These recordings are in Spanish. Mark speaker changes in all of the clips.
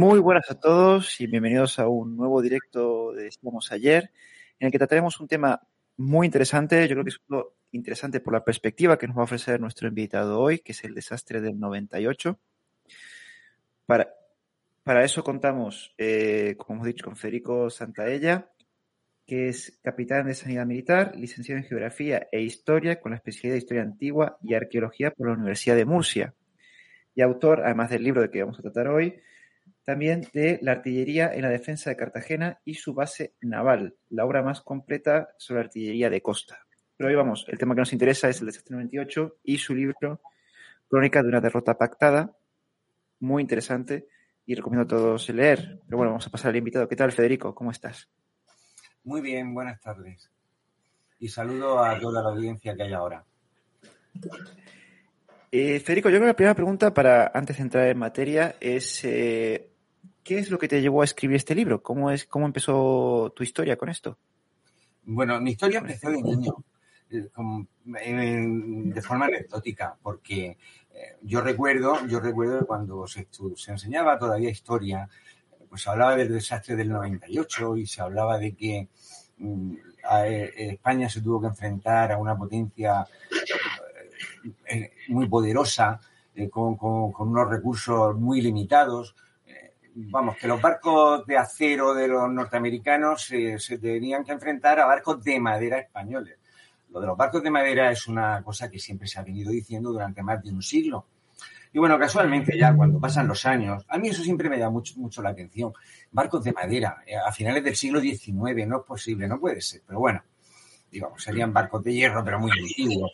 Speaker 1: Muy buenas a todos y bienvenidos a un nuevo directo de Estamos Ayer, en el que trataremos un tema muy interesante. Yo creo que es interesante por la perspectiva que nos va a ofrecer nuestro invitado hoy, que es el desastre del 98. Para, para eso contamos, eh, como hemos dicho, con Federico Santaella, que es capitán de Sanidad Militar, licenciado en Geografía e Historia con la especialidad de Historia Antigua y Arqueología por la Universidad de Murcia. Y autor, además del libro de que vamos a tratar hoy, también de la artillería en la defensa de Cartagena y su base naval, la obra más completa sobre artillería de costa. Pero hoy vamos, el tema que nos interesa es el desastre 98 y su libro Crónica de una derrota pactada, muy interesante y recomiendo a todos leer. Pero bueno, vamos a pasar al invitado. ¿Qué tal, Federico? ¿Cómo estás?
Speaker 2: Muy bien, buenas tardes. Y saludo a toda la audiencia que hay ahora.
Speaker 1: Eh, Federico, yo creo que la primera pregunta para antes de entrar en materia es eh, ¿Qué es lo que te llevó a escribir este libro? ¿Cómo, es, cómo empezó tu historia con esto?
Speaker 2: Bueno, mi historia empezó de niño, eh, de forma anecdótica, porque eh, yo recuerdo, yo recuerdo cuando se, se enseñaba todavía historia, pues se hablaba del desastre del 98 y se hablaba de que mm, eh, España se tuvo que enfrentar a una potencia muy poderosa, con, con, unos recursos muy limitados vamos, que los barcos de acero de los norteamericanos eh, se tenían que enfrentar a barcos de madera españoles. Lo de los barcos de madera es una cosa que siempre se ha venido diciendo durante más de un siglo. Y bueno, casualmente ya cuando pasan los años, a mí eso siempre me da mucho, mucho la atención. Barcos de madera, eh, a finales del siglo XIX, no es posible, no puede ser. Pero bueno, digamos, serían barcos de hierro, pero muy antiguos.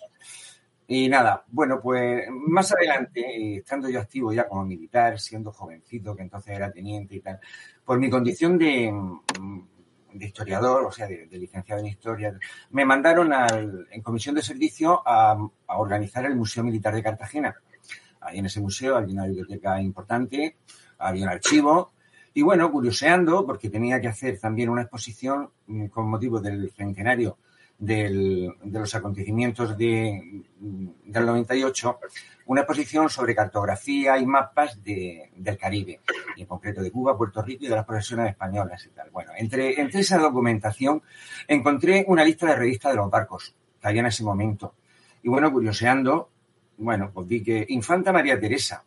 Speaker 2: Y nada, bueno, pues más adelante, estando yo activo ya como militar, siendo jovencito, que entonces era teniente y tal, por mi condición de, de historiador, o sea, de, licenciado en historia, me mandaron al, en comisión de servicio a, a, organizar el Museo Militar de Cartagena. Ahí en ese museo había una biblioteca importante, había un archivo, y bueno, curioseando, porque tenía que hacer también una exposición mm, con motivo del centenario del, de los acontecimientos de, del 98, una exposición sobre cartografía y mapas de, del Caribe, y en concreto de Cuba, Puerto Rico y de las profesiones españolas y tal. Bueno, entre, entre esa documentación encontré una lista de revistas de los barcos que había en ese momento. Y bueno, curioseando, bueno, pues vi que Infanta María Teresa,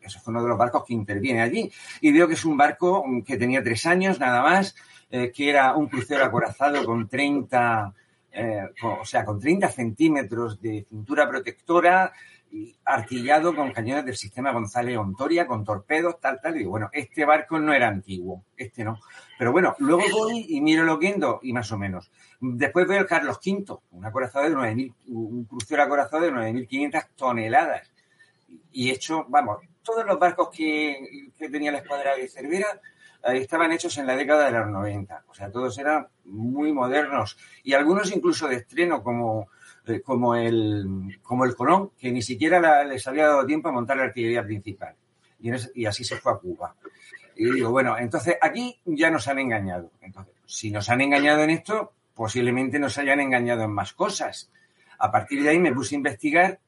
Speaker 2: ese fue uno de los barcos que interviene allí. Y veo que es un barco que tenía tres años nada más, eh, que era un crucero acorazado con 30 eh, o sea, con 30 centímetros de cintura protectora, y artillado con cañones del sistema González Ontoria, con torpedos, tal, tal. Y bueno, este barco no era antiguo, este no. Pero bueno, luego voy y miro lo Loquendo y más o menos. Después veo el Carlos V, un acorazado de 9.000, un crucero acorazado de 9.500 toneladas. Y hecho, vamos, todos los barcos que, que tenía la escuadra de Cervera estaban hechos en la década de los 90. O sea, todos eran muy modernos y algunos incluso de estreno como, eh, como, el, como el Colón, que ni siquiera les había dado tiempo a montar la artillería principal. Y, y así se fue a Cuba. Y digo, bueno, entonces aquí ya nos han engañado. Entonces, si nos han engañado en esto, posiblemente nos hayan engañado en más cosas. A partir de ahí me puse a investigar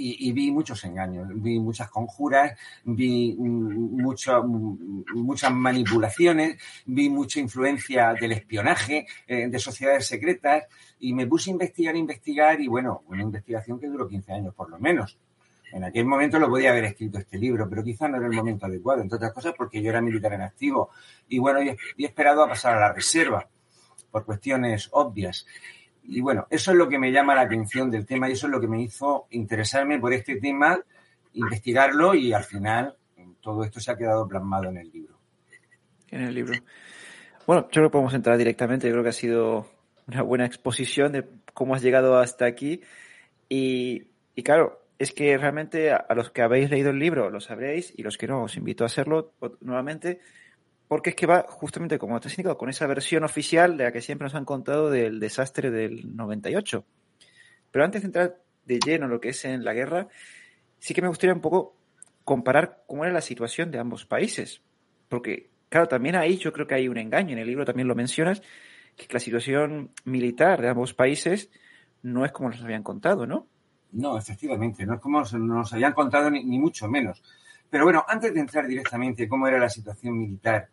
Speaker 2: y, vi muchos engaños, vi muchas conjuras, vi mucho, muchas manipulaciones, vi mucha influencia del espionaje, eh, de sociedades secretas, y me puse a investigar, investigar, y bueno, una investigación que duró 15 años por lo menos. En aquel momento lo podía haber escrito este libro, pero quizá no era el momento adecuado, entre otras cosas porque yo era militar en activo. Y bueno, y he esperado a pasar a la reserva, por cuestiones obvias. Y bueno, eso es lo que me llama la atención del tema y eso es lo que me hizo interesarme por este tema, investigarlo y al final todo esto se ha quedado plasmado en el libro.
Speaker 1: En el libro. Bueno, yo creo que podemos entrar directamente. Yo creo que ha sido una buena exposición de cómo has llegado hasta aquí. Y, y claro, es que realmente a, los que habéis leído el libro lo sabréis y los que no, os invito a hacerlo nuevamente porque es que va justamente como has indicado, con esa versión oficial de la que siempre nos han contado del desastre del 98. Pero antes de entrar de lleno en lo que es en la guerra, sí que me gustaría un poco comparar cómo era la situación de ambos países. Porque, claro, también ahí yo creo que hay un engaño, en el libro también lo mencionas, que la situación militar de ambos países no es como nos habían contado, ¿no?
Speaker 2: No, efectivamente, no es como nos habían contado ni mucho menos. Pero bueno, antes de entrar directamente en cómo era la situación militar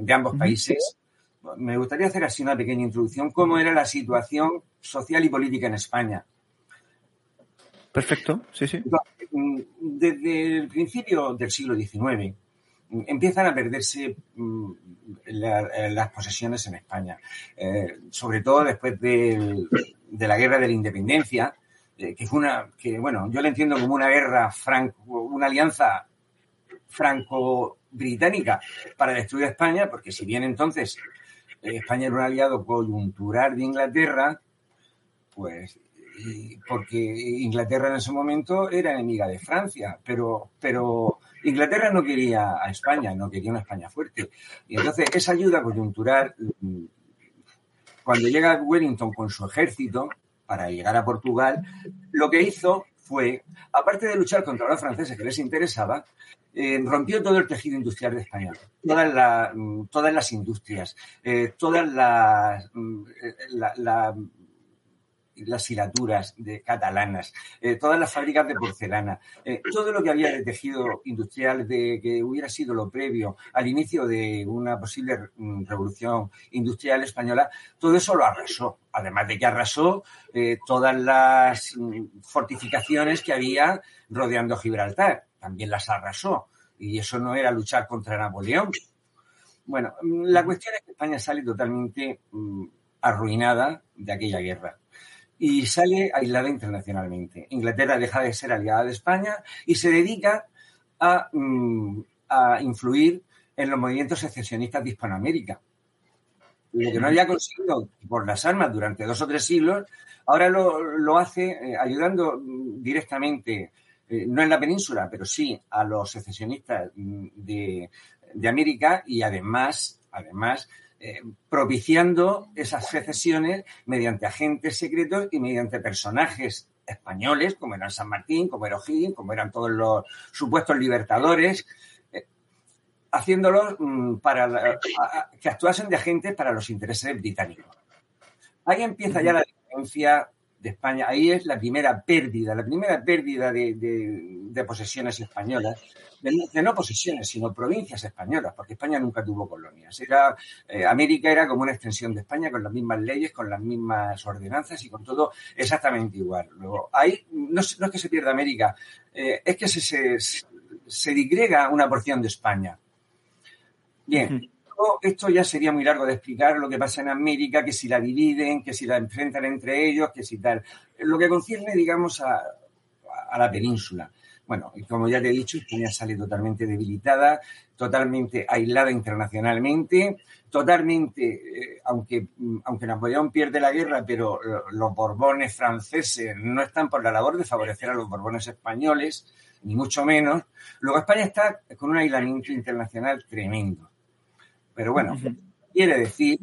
Speaker 2: de ambos países, me gustaría hacer así una pequeña introducción, cómo era la situación social y política en España.
Speaker 1: Perfecto, sí, sí.
Speaker 2: Mm, desde el principio del siglo XIX mm, empiezan a perderse mm, eh, las posesiones en España, eh, sobre todo después de la guerra de la independencia, eh, que fue una, que bueno, yo le entiendo como una guerra franco, una alianza franco-británica para destruir a España, porque si bien entonces España era un aliado coyuntural de Inglaterra, pues porque Inglaterra en ese momento era enemiga de Francia, pero, pero Inglaterra no quería a España, no quería una España fuerte. Y entonces esa ayuda coyuntural, mm, cuando llega Wellington con su ejército para llegar a Portugal, lo que hizo fue, aparte de luchar contra los franceses que les interesaba, eh, rompió todo el tejido industrial de España, todas, mm, todas las industrias, eh, todas las, mm, eh, la, las hilaturas de catalanas, eh, todas las fábricas de porcelana, eh, todo lo que había de tejido industrial de que hubiera sido lo previo al inicio de una posible mm, revolución industrial española, todo eso lo arrasó. Además de que arrasó eh, todas las mm, fortificaciones que había rodeando Gibraltar, también las arrasó. Y eso no era luchar contra Napoleón. Bueno, mm, la cuestión es que España sale totalmente arruinada de aquella guerra y sale aislada internacionalmente. Inglaterra deja de ser aliada de España y se dedica a, mm, influir en los movimientos secesionistas de Hispanoamérica. Lo que no había conseguido por las armas durante dos o tres siglos, ahora lo, hace eh, ayudando mm, directamente, eh, no en la península, pero sí a los secesionistas mm, de, de América y además, además eh, propiciando esas secesiones mediante agentes secretos y mediante personajes españoles, como eran San Martín, como era O'Higgins, como eran todos los supuestos libertadores, eh, haciéndolos mm, para que actuasen de agentes para los intereses británicos. Ahí empieza ya la diferencia de España. Ahí es la primera pérdida, la primera pérdida de posesiones españolas de, no posesiones, sino provincias españolas, porque España nunca tuvo colonias. Era, eh, América era como una extensión de España con las mismas leyes, con las mismas ordenanzas y con todo exactamente igual. Luego, ahí no, es que se pierda América, eh, es que se, se, se digrega una porción de España. Bien, esto ya sería muy largo de explicar lo que pasa en América, que si la dividen, que si la enfrentan entre ellos, que si tal. Lo que concierne, digamos, a, a la península. Bueno, y como ya te he dicho, España sale totalmente debilitada, totalmente aislada internacionalmente, totalmente, eh, aunque, aunque Napoleón pierde la guerra, pero los Borbones franceses no están por la labor de favorecer a los Borbones españoles, ni mucho menos. Luego España está con un aislamiento internacional tremendo. Pero bueno, quiere decir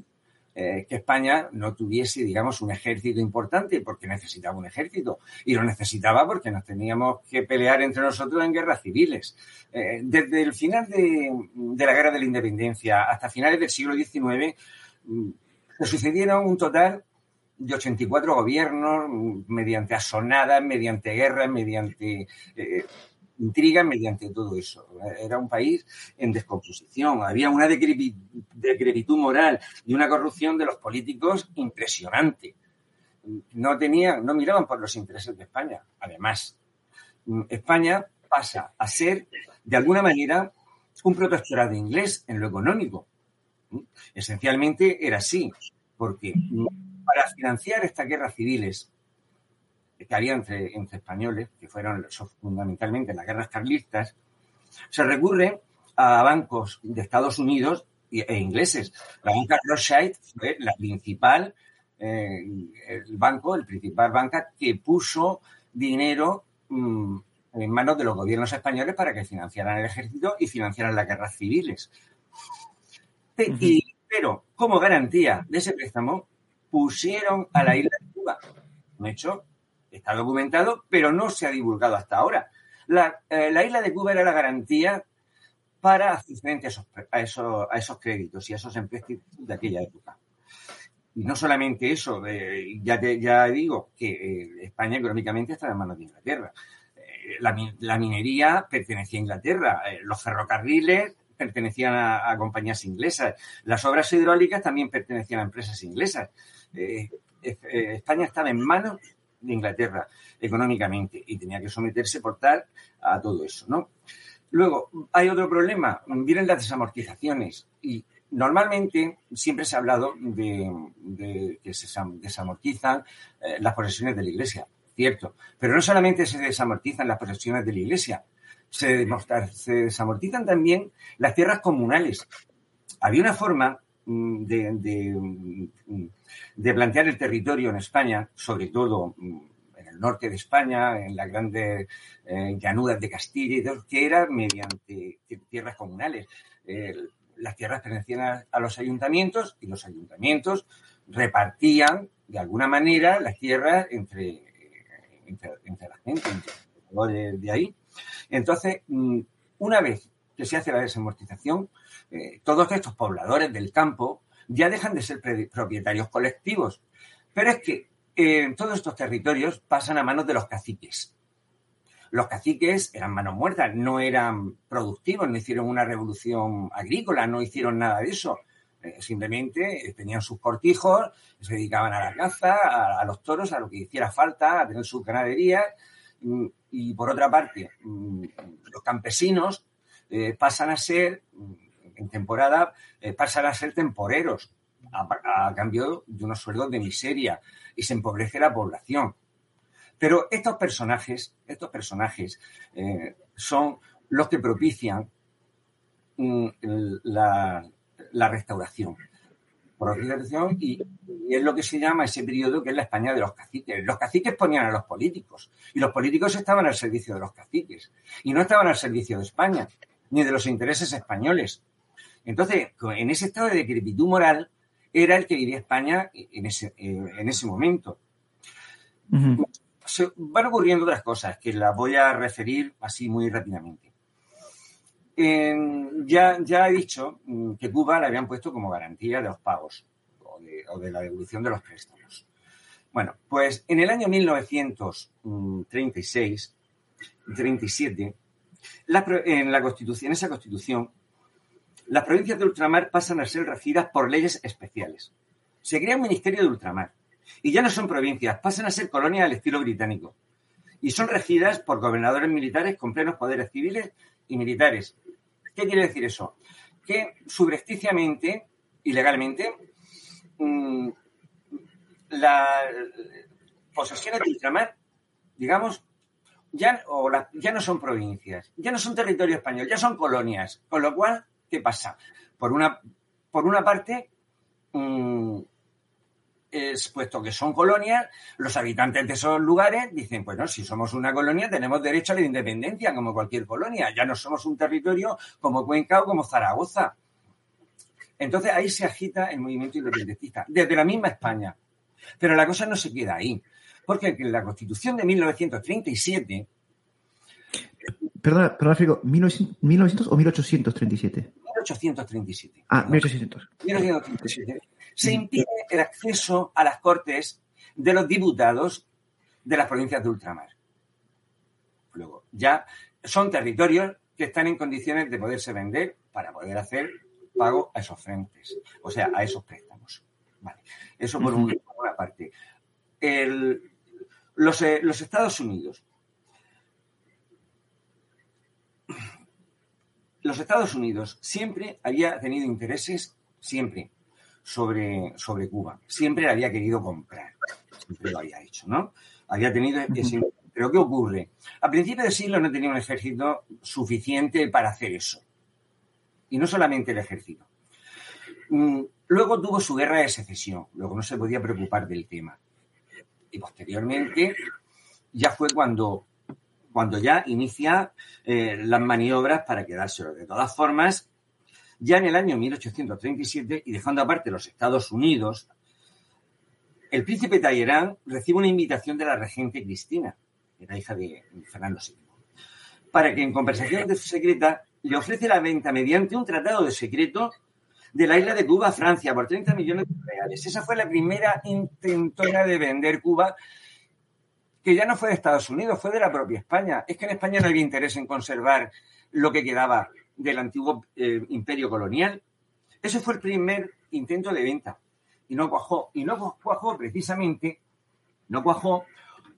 Speaker 2: eh, que España no tuviese, digamos, un ejército importante, porque necesitaba un ejército. Y lo necesitaba porque nos teníamos que pelear entre nosotros en guerras civiles. Eh, desde el final de, la Guerra de la Independencia hasta finales del siglo XIX, mm, se sucedieron un total de 84 gobiernos mm, mediante asonadas, mediante guerras, mediante eh, intriga mediante todo eso. Era un país en descomposición, había una decrepitud moral y una corrupción de los políticos impresionante. No tenían, no miraban por los intereses de España. Además, España pasa a ser, de alguna manera, un protectorado inglés en lo económico. Esencialmente era así, porque para financiar estas guerras civiles que había entre, entre españoles, que fueron fundamentalmente las guerras carlistas, se recurre a bancos de Estados Unidos e ingleses. La banca Rothschild fue la principal, eh, el banco, el principal banca que puso dinero mm, en manos de los gobiernos españoles para que financiaran el ejército y financiaran las guerras civiles. pero como garantía de ese préstamo, pusieron a la isla de Cuba. Un hecho Está documentado, pero no se ha divulgado hasta ahora. La, eh, isla de Cuba era la garantía para hacer frente a esos, créditos y a esos empréstitos de aquella época. Y no solamente eso, eh, ya, ya digo que eh, España económicamente está en manos de Inglaterra. la, minería pertenecía a Inglaterra, los ferrocarriles pertenecían a, compañías inglesas, las obras hidráulicas también pertenecían a empresas inglesas. España estaba en manos de Inglaterra económicamente y tenía que someterse por tal a todo eso, ¿no? Luego, hay otro problema, vienen las desamortizaciones y normalmente siempre se ha hablado de, que se desamortizan eh, las posesiones de la Iglesia, cierto, pero no solamente se desamortizan las posesiones de la Iglesia, se, se desamortizan también las tierras comunales. Había una forma mm, de, de plantear el territorio en España, sobre todo mm, norte de España, en las grandes eh, llanuras de Castilla y todo, que era mediante tierras comunales. las tierras pertenecían a, los ayuntamientos y los ayuntamientos repartían de alguna manera las tierras entre, entre, la gente, entre de, ahí. Entonces, mm, una vez que se hace la desamortización, eh, todos estos pobladores del campo ya dejan de ser propietarios colectivos. Pero es que eh, todos estos territorios pasan a manos de los caciques. Los caciques eran manos muertas, no eran productivos, no hicieron una revolución agrícola, no hicieron nada de eso. Eh, simplemente tenían sus cortijos, se dedicaban a la caza, a, los toros, a lo que hiciera falta, a tener sus ganaderías. Mm, y, por otra parte, mm, los campesinos eh, pasan a ser, en temporada, pasan a ser temporeros a, cambio de unos sueldos de miseria y se empobrece la población. Pero estos personajes, estos personajes eh, son los que propician mm, la, restauración. y, y, es lo que se llama ese periodo que es la España de los caciques. Los caciques ponían a los políticos y los políticos estaban al servicio de los caciques y no estaban al servicio de España ni de los intereses españoles. Entonces, en ese estado de decrepitud moral, era el que vivía España en ese, en ese momento. Se van ocurriendo otras cosas que las voy a referir así muy rápidamente. ya, ya he dicho mm, que Cuba le habían puesto como garantía de los pagos o de, la devolución de los préstamos. Bueno, pues en el año 1936, 37, en la Constitución, en esa Constitución, las provincias de ultramar pasan a ser regidas por leyes especiales. Se crea un ministerio de ultramar. Y ya no son provincias, pasan a ser colonias al estilo británico. Y son regidas por gobernadores militares con plenos poderes civiles y militares. ¿Qué quiere decir eso? Que subrepticiamente y legalmente mm, las posesiones de ultramar, digamos, ya, ya no son provincias, ya no son territorio español, ya son colonias. Con lo cual, ¿Qué pasa? Por una, por una parte, mm, es, puesto que son colonias, los habitantes de esos lugares dicen, bueno, si somos una colonia tenemos derecho a la independencia como cualquier colonia, ya no somos un territorio como Cuenca o como Zaragoza. Entonces ahí se agita el movimiento independentista, desde la misma España. Pero la cosa no se queda ahí, porque la Constitución de 1937
Speaker 1: Perdona, perdona, Frigo, ¿1900 o 1837?
Speaker 2: 1837.
Speaker 1: Ah, 1800.
Speaker 2: 1837. Se impide el acceso a las cortes de los diputados de las provincias de ultramar. Luego, ya son territorios que están en condiciones de poderse vender para poder hacer pago a esos frentes, o sea, a esos préstamos. Vale. Eso por, una parte. Los, eh, los Estados Unidos los Estados Unidos siempre había tenido intereses, siempre, sobre, sobre Cuba. Siempre había querido comprar. Siempre lo había hecho, ¿no? Había tenido ese... Pero ¿qué ocurre? A principios del siglo no tenía un ejército suficiente para hacer eso. Y no solamente el ejército. Mm, luego tuvo su guerra de secesión. Luego no se podía preocupar del tema. Y posteriormente ya fue cuando cuando ya inicia eh, las maniobras para quedárselo. De todas formas, ya en el año 1837, y dejando aparte los Estados Unidos, el príncipe Talleyrand recibe una invitación de la regente Cristina, era hija de Fernando VII, para que en conversación secreta le ofrece la venta mediante un tratado de secreto de la isla de Cuba a Francia por 30 millones de reales. Esa fue la primera intentona de vender Cuba que ya no fue de Estados Unidos, fue de la propia España. Es que en España no había interés en conservar lo que quedaba del antiguo eh, imperio colonial. Ese fue el primer intento de venta. Y no cuajó. Y no cuajó precisamente, no cuajó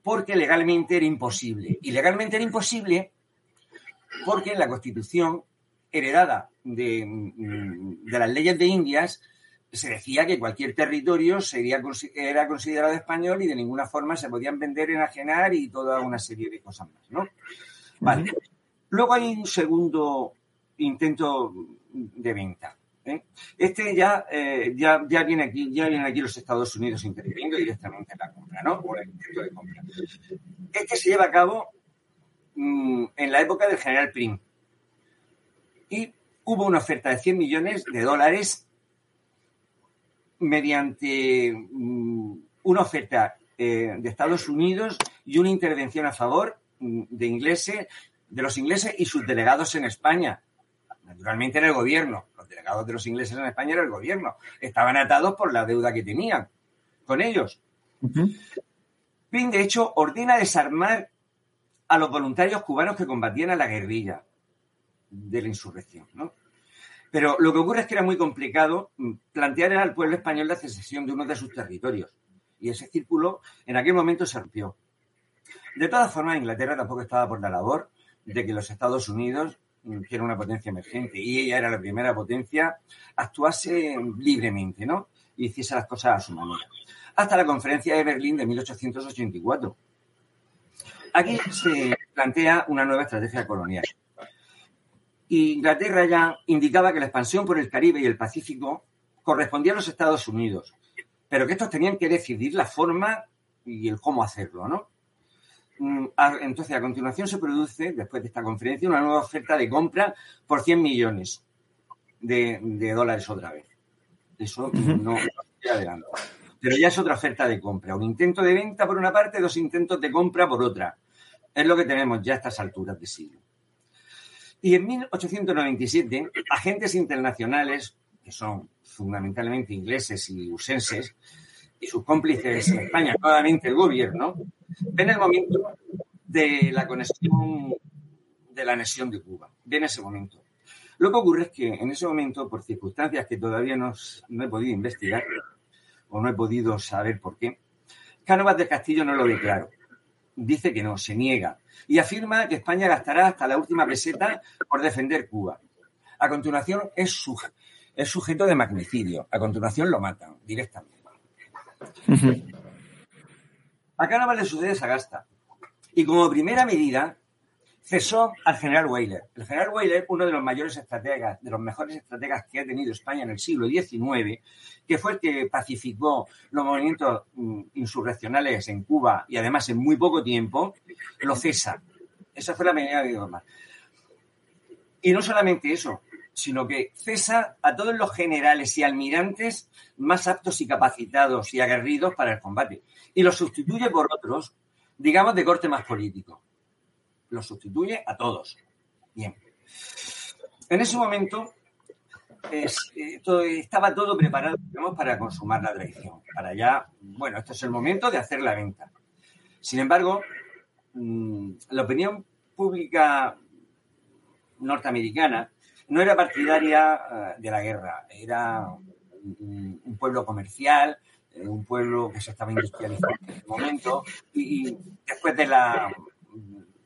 Speaker 2: porque legalmente era imposible. Y legalmente era imposible porque la Constitución heredada de, mm, de las leyes de Indias se decía que cualquier territorio sería, era considerado español y de ninguna forma se podían vender, enajenar y toda una serie de cosas más, ¿no? Vale. Luego hay un segundo intento de venta. ¿eh? Este ya, eh, ya, ya, viene aquí, ya vienen aquí los Estados Unidos interviniendo directamente en la compra, ¿no? O el intento de compra. Este se lleva a cabo mmm, en la época del general Prim. Y hubo una oferta de 100 millones de dólares mediante mmm, una oferta eh, de Estados Unidos y una intervención a favor mm, de ingleses, de los ingleses y sus delegados en España. Naturalmente era el gobierno. Los delegados de los ingleses en España era el gobierno. Estaban atados por la deuda que tenían con ellos. Uh -huh. Pin, de hecho, ordena desarmar a los voluntarios cubanos que combatían a la guerrilla de la insurrección. ¿no? Pero lo que ocurre es que era muy complicado plantear al pueblo español la secesión de uno de sus territorios. Y ese círculo en aquel momento se rompió. De todas formas, Inglaterra tampoco estaba por la labor de que los Estados Unidos, que era una potencia emergente, y ella era la primera potencia, actuase libremente, ¿no? Y hiciese las cosas a su manera. Hasta la conferencia de Berlín de 1884. Aquí se plantea una nueva estrategia colonial. Inglaterra ya indicaba que la expansión por el Caribe y el Pacífico correspondía a los Estados Unidos, pero que estos tenían que decidir la forma y el cómo hacerlo, ¿no? Entonces, a continuación se produce, después de esta conferencia, una nueva oferta de compra por 100 millones de, de dólares otra vez. Eso no adelante. Pero ya es otra oferta de compra. Un intento de venta por una parte, dos intentos de compra por otra. Es lo que tenemos ya a estas alturas de siglo. Y en 1897, agentes internacionales, que son fundamentalmente ingleses y usenses, y sus cómplices en España, nuevamente el gobierno, ven el momento de la conexión de la anexión de Cuba. Ven ese momento. Lo que ocurre es que en ese momento, por circunstancias que todavía no, he podido investigar o no he podido saber por qué, Cánovas del Castillo no lo ve claro. Dice que no, se niega y afirma que España gastará hasta la última peseta por defender Cuba. A continuación es, su, es sujeto de magnicidio. A continuación lo matan directamente. Uh -huh. A Cánovas le sucede Sagasta. Y como primera medida, cesó al general Weyler. El general Weyler, uno de los mayores estrategas, de los mejores estrategas que ha tenido España en el siglo XIX, que fue el que pacificó los movimientos insurreccionales en Cuba y además en muy poco tiempo, lo cesa. Esa fue la medida de Goma. Y no solamente eso, sino que cesa a todos los generales y almirantes más aptos y capacitados y aguerridos para el combate. Y los sustituye por otros, digamos, de corte más político los sustituye a todos. Bien. En ese momento eh, estaba todo preparado digamos, para consumar la traición. Para ya, bueno, este es el momento de hacer la venta. Sin embargo, mmm, la opinión pública norteamericana no era partidaria uh, de la guerra, era un, pueblo comercial, eh, un pueblo que se estaba industrializando en ese momento, y después de la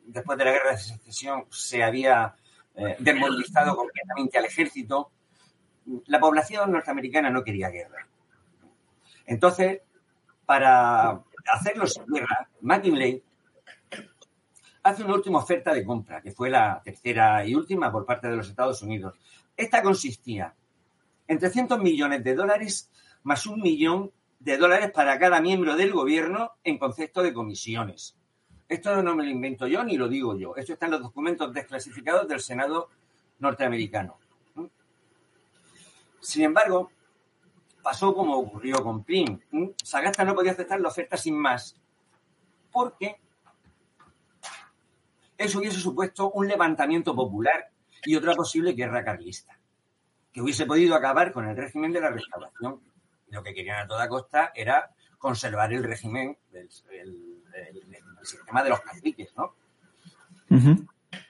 Speaker 2: después de la guerra de secesión se había eh, desmovilizado completamente al ejército, la población norteamericana no quería guerra. Entonces, para hacerlo sin guerra, McKinley hace una última oferta de compra, que fue la tercera y última por parte de los Estados Unidos. Esta consistía en 300 millones de dólares más un millón de dólares para cada miembro del gobierno en concepto de comisiones. Esto no me lo invento yo ni lo digo yo. Esto está en los documentos desclasificados del Senado norteamericano. Sin embargo, pasó como ocurrió con Prim. Sagasta no podía aceptar la oferta sin más, porque eso hubiese supuesto un levantamiento popular y otra posible guerra carlista, que hubiese podido acabar con el régimen de la restauración. Lo que querían a toda costa era conservar el régimen del, el, el, sistema de los caciques, ¿no?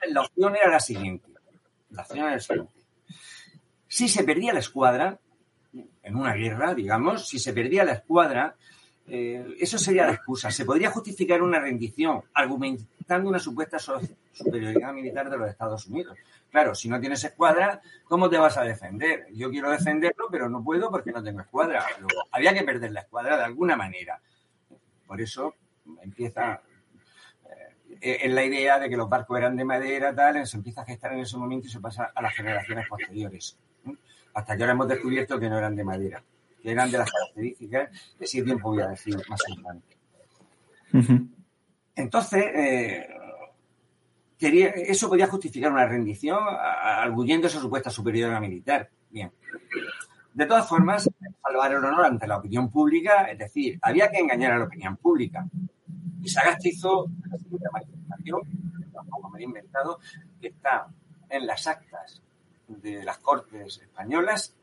Speaker 2: La opción era la siguiente. La opción era la siguiente. Si se perdía la escuadra, en una guerra, digamos, si se perdía la escuadra, eh, eso sería la excusa. Se podría justificar una rendición argumentando una supuesta superioridad militar de los Estados Unidos. Claro, si no tienes escuadra, ¿cómo te vas a defender? Yo quiero defenderlo, pero no puedo porque no tengo escuadra. había que perder la escuadra de alguna manera. Por eso empieza eh, en la idea de que los barcos eran de madera, tal, se empieza a gestar en ese momento y se pasa a las generaciones posteriores. Hasta que ahora hemos descubierto que no eran de madera, que eran de las características que sí tiempo voy a decir más adelante. Entonces, eh, quería, eso podía justificar una rendición arguyendo esa supuesta superioridad militar. Bien. De todas formas, salvar el honor ante la opinión pública, es decir, había que engañar a la opinión pública. Y Sagasti hizo la siguiente manifestación, tampoco me he inventado, que está en las actas de las Cortes Españolas.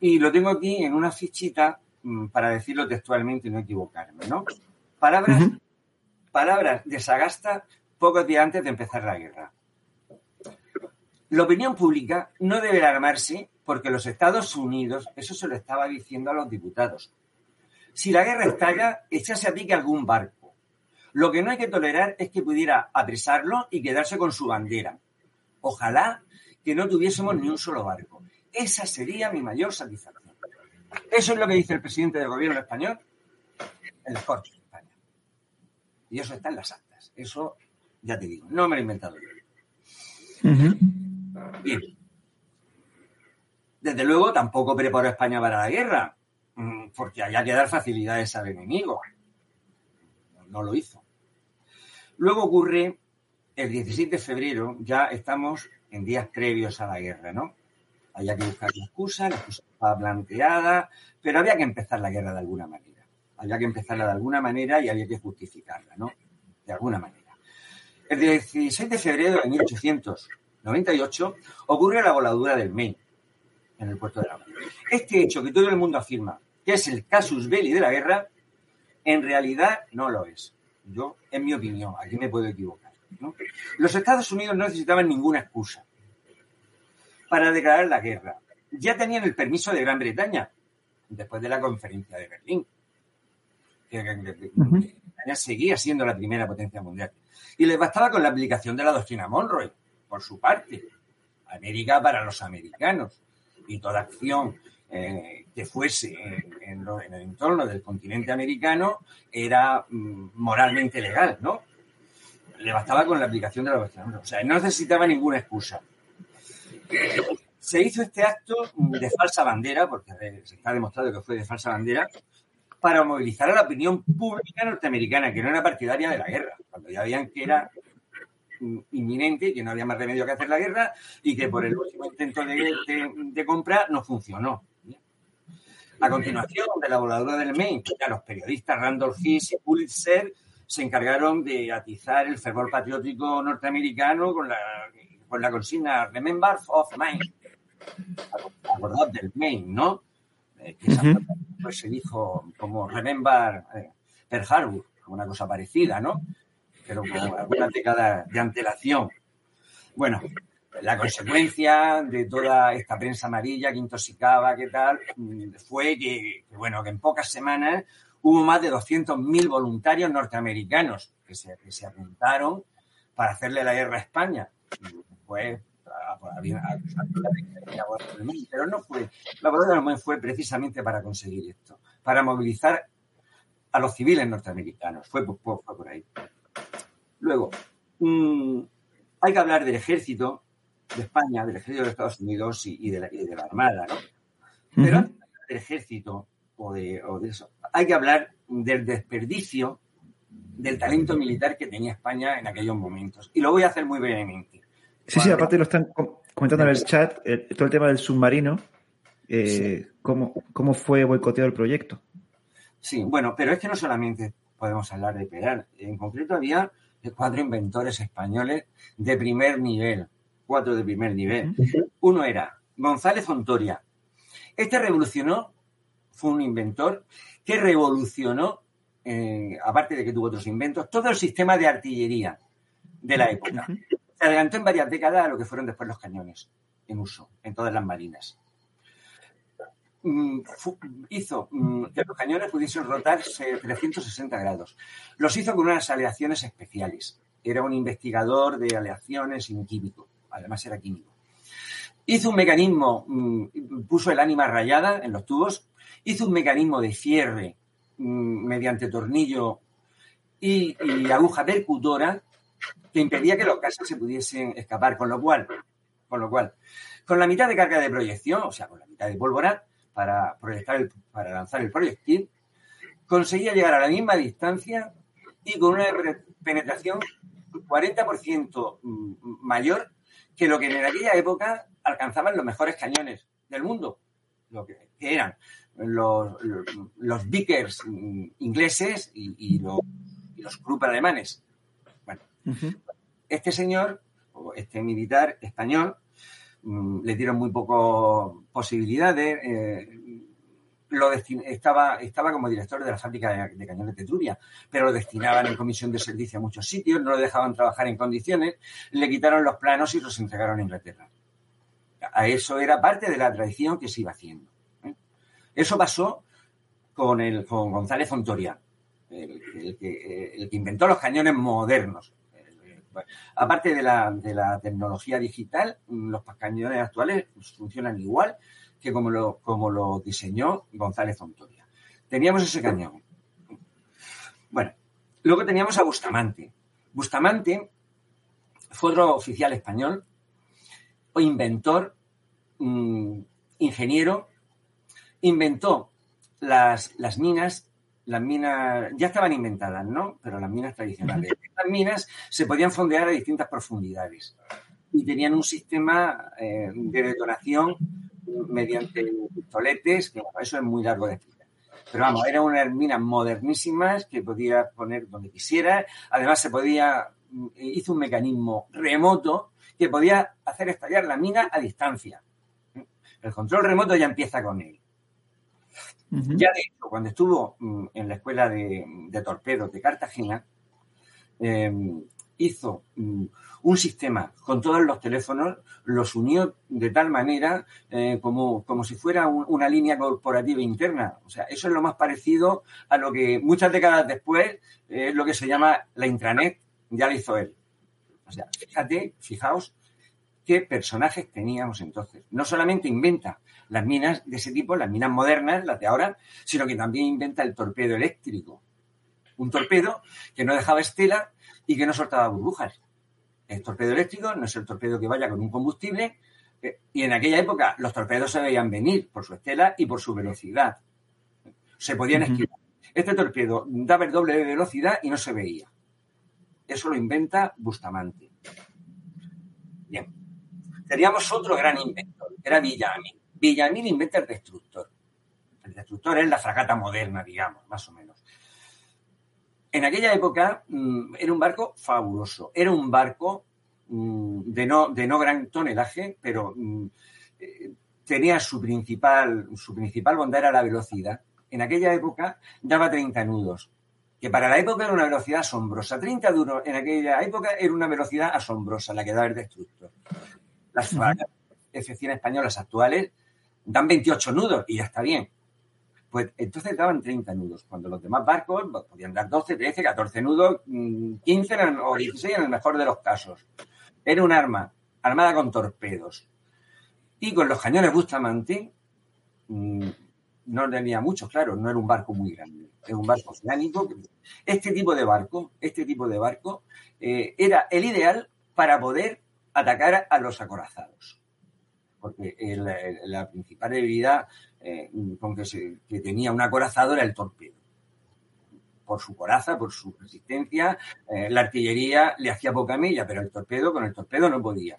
Speaker 2: Y lo tengo aquí en una fichita mm, para decirlo textualmente y no equivocarme, ¿no? Palabras, palabras de Sagasta pocos días antes de empezar la guerra. La opinión pública no debe alarmarse porque los Estados Unidos, eso se lo estaba diciendo a los diputados. Si la guerra estalla, echase a pique algún barco. Lo que no hay que tolerar es que pudiera apresarlo y quedarse con su bandera. Ojalá que no tuviésemos ni un solo barco. Esa sería mi mayor satisfacción. Eso es lo que dice el presidente del gobierno español en las Cortes de España. Y eso está en las actas. Eso ya te digo, no me lo he inventado yo. Bien. Desde luego, tampoco preparó España para la guerra, porque había que dar facilidades al enemigo. No lo hizo. Luego ocurre el 17 de febrero, ya estamos en días previos a la guerra, ¿no? Había que buscar la excusa, la excusa estaba planteada, pero había que empezar la guerra de alguna manera. Había que empezarla de alguna manera y había que justificarla, ¿no? De alguna manera. El 16 de febrero de 1898 ocurre la voladura del Maine en el puerto de La Este hecho que todo el mundo afirma que es el casus belli de la guerra, en realidad no lo es. Yo, en mi opinión, aquí me puedo equivocar. Los Estados Unidos no necesitaban ninguna excusa para declarar la guerra. Ya tenían el permiso de Gran Bretaña después de la conferencia de Berlín. Bretaña seguía siendo la primera potencia mundial. Y les bastaba con la aplicación de la doctrina Monroe, por su parte. América para los americanos. Y toda acción eh, que fuese en, el entorno del continente americano era mm, moralmente legal, ¿no? Le bastaba con la aplicación de la Monroe. O sea, no necesitaba ninguna excusa. Se hizo este acto de falsa bandera, porque se está demostrado que fue de falsa bandera, para movilizar a la opinión pública norteamericana, que no era partidaria de la guerra, cuando ya veían que era inminente, que no había más remedio que hacer la guerra y que por el último intento de, compra no funcionó. A continuación de la voladura del Maine, los periodistas Randolph Hearst y Pulitzer se encargaron de atizar el fervor patriótico norteamericano con la, con la consigna Remember of Maine. Acordad del Maine, ¿no? Eh, pues se dijo como Remember eh, Pearl Harbor, una cosa parecida, ¿no? Pero con algunas décadas de antelación. Bueno, la consecuencia de toda esta prensa amarilla que intoxicaba, ¿qué tal? Mm, fue que, bueno, que en pocas semanas hubo más de 200.000 voluntarios norteamericanos que se, que se apuntaron para hacerle la guerra a España. Pues pero no fue. La batalla de fue precisamente para conseguir esto, para movilizar a los civiles norteamericanos. Fue, por ahí. Luego, mm, hay que hablar del ejército de España, del ejército de Estados Unidos y, de, la, Armada, ¿no? Pero del ejército o de, o de eso, hay que hablar del desperdicio del talento militar que tenía España en aquellos momentos. Y lo voy a hacer muy brevemente.
Speaker 1: Sí, sí, aparte lo están comentando en el chat, eh, todo el tema del submarino, eh, cómo, cómo fue boicoteado el proyecto.
Speaker 2: Sí, bueno, pero es que no solamente podemos hablar de Peral. En concreto había cuatro inventores españoles de primer nivel, cuatro de primer nivel. Uno era González Fontoria. Este revolucionó, fue un inventor que revolucionó eh, aparte de que tuvo otros inventos, todo el sistema de artillería de la época. Se adelantó en varias décadas a lo que fueron después los cañones en uso en todas las marinas. Mm, hizo mm, que los cañones pudiesen rotarse 360 grados. Los hizo con unas aleaciones especiales. Era un investigador de aleaciones y químico. Además era químico. Hizo un mecanismo, mm, puso el ánima rayada en los tubos, hizo un mecanismo de cierre mediante tornillo y, aguja percutora que impedía que los gases se pudiesen escapar, con lo cual, con lo cual, con la mitad de carga de proyección, o sea, con la mitad de pólvora, para proyectar para lanzar el proyectil, conseguía llegar a la misma distancia y con una penetración 40% mayor que lo que en aquella época alcanzaban los mejores cañones del mundo, lo que, eran los, los, Vickers ingleses y, los, y los Krupp alemanes. Bueno, este señor, o este militar español, Mm, le dieron muy pocas posibilidades. Eh, lo estaba, estaba como director de la fábrica de, cañones de Turia, pero lo destinaban en comisión de servicio a muchos sitios, no lo dejaban trabajar en condiciones, le quitaron los planos y los entregaron a Inglaterra. A eso era parte de la tradición que se iba haciendo. ¿eh? Eso pasó con, el, con González Fontoria, el, que, el que inventó los cañones modernos aparte de la, tecnología digital, los cañones actuales funcionan igual que como lo, como lo diseñó González Fontoria. Teníamos ese cañón. Bueno, luego teníamos a Bustamante. Bustamante fue otro oficial español, o inventor, mm, ingeniero, inventó las, las minas las minas ya estaban inventadas, ¿no? Pero las minas tradicionales. Las minas se podían fondear a distintas profundidades y tenían un sistema eh, de detonación mediante pistoletes, que eso es muy largo de explicar. Pero vamos, eran unas minas modernísimas que podía poner donde quisiera. Además, se podía, hizo un mecanismo remoto que podía hacer estallar la mina a distancia. El control remoto ya empieza con él. Ya de hecho, cuando estuvo mm, en la escuela de, torpedos de Cartagena, em, hizo mm, un sistema con todos los teléfonos, los unió de tal manera eh, como, como si fuera una línea corporativa interna. O sea, eso es lo más parecido a lo que muchas décadas después es lo que se llama la intranet, ya lo hizo él. O sea, fíjate, fijaos qué personajes teníamos entonces. No solamente inventa las minas de ese tipo, las minas modernas, las de ahora, sino que también inventa el torpedo eléctrico. Un torpedo que no dejaba estela y que no soltaba burbujas. El torpedo eléctrico no es el torpedo que vaya con un combustible eh, y en aquella época los torpedos se veían venir por su estela y por su velocidad. Se podían esquivar. Este torpedo daba el doble de velocidad y no se veía. Eso lo inventa Bustamante. Bien. Teníamos otro gran inventor, era Villamil. Villamil inventa el destructor. El destructor es la fragata moderna, digamos, más o menos. En aquella época mm, era un barco fabuloso. Era un barco mm, de, no, de no gran tonelaje, pero mm, eh, tenía su principal, su principal bondad era la velocidad. En aquella época daba 30 nudos, que para la época era una velocidad asombrosa. 30 duros en aquella época era una velocidad asombrosa la que daba el destructor. Las F-100 españolas actuales dan 28 nudos y ya está bien. Pues entonces daban 30 nudos, cuando los demás barcos pues, podían dar 12, 13, 14 nudos, 15 mm, o 16 en el mejor de los casos. Era un arma armada con torpedos. Y con los cañones Bustamante mm, no tenía muchos, claro, no era un barco muy grande, era un barco oceánico. Este tipo de barco, este tipo de barco eh, era el ideal para poder atacar a los acorazados. Porque la principal debilidad eh, con que, tenía un acorazado era el torpedo. Por su coraza, por su resistencia, eh, la artillería le hacía poca milla, pero el torpedo, con el torpedo no podía.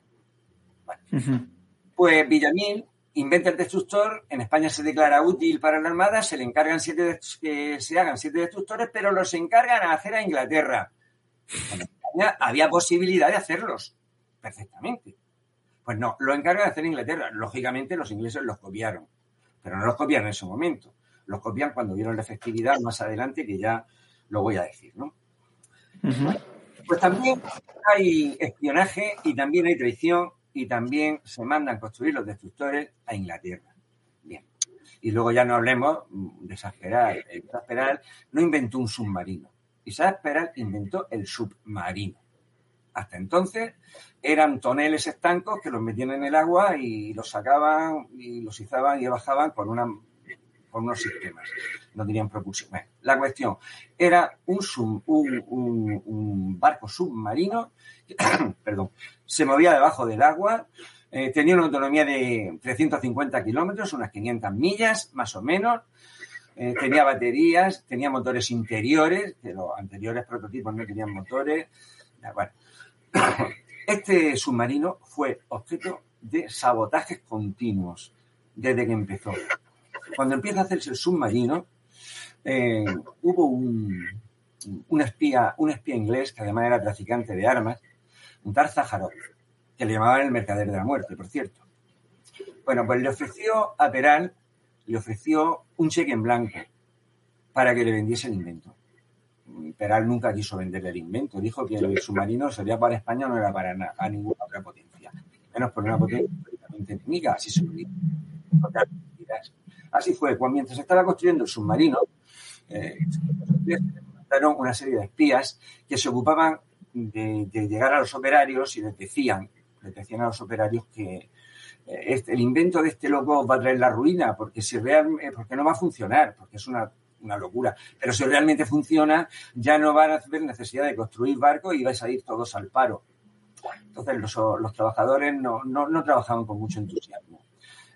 Speaker 2: Pues Villamil inventa el destructor, en España se declara útil para la Armada, se le encargan siete, que se hagan siete destructores, pero los encargan a hacer a Inglaterra. En España había posibilidad de hacerlos perfectamente. Pues no, lo encarga de hacer Inglaterra. Lógicamente los ingleses los copiaron, pero no los copiaron en ese momento. Los copian cuando vieron la efectividad más adelante que ya lo voy a decir, ¿no? Pues también hay espionaje y también hay traición y también se mandan construir los destructores a Inglaterra. Bien. Y luego ya no hablemos de. Sasperal no inventó un submarino. Sasperal inventó el submarino. Hasta entonces eran toneles estancos que los metían en el agua y los sacaban y los izaban y bajaban con, una, con unos sistemas. No tenían propulsión. la cuestión era un, un, barco submarino, perdón, se movía debajo del agua, eh, tenía una autonomía de 350 kilómetros, unas 500 millas más o menos. Eh, tenía baterías, tenía motores interiores, que los anteriores prototipos no tenían motores. Bueno, este submarino fue objeto de sabotajes continuos desde que empezó. Cuando empieza a hacerse el submarino, eh, hubo un, espía, un espía inglés que además era traficante de armas, un Tarzajarov, que le llamaban el mercader de la muerte, por cierto. Bueno, pues le ofreció a Peral, le ofreció un cheque en blanco para que le vendiese el invento. Peral nunca quiso venderle el invento. Dijo que el submarino sería para España, no era para a ninguna otra potencia. Menos por una potencia enemiga, así se lo dijo. Así fue. Cuando, mientras estaba construyendo el submarino, eh, una serie de espías que se ocupaban de, llegar a los operarios y les decían, les decían a los operarios que eh, este, el invento de este loco va a traer la ruina porque si realmente, porque no va a funcionar, porque es una una locura. Pero si realmente funciona, ya no van a haber necesidad de construir barcos y vais a ir todos al paro. Entonces los, trabajadores no, no, trabajaban con mucho entusiasmo.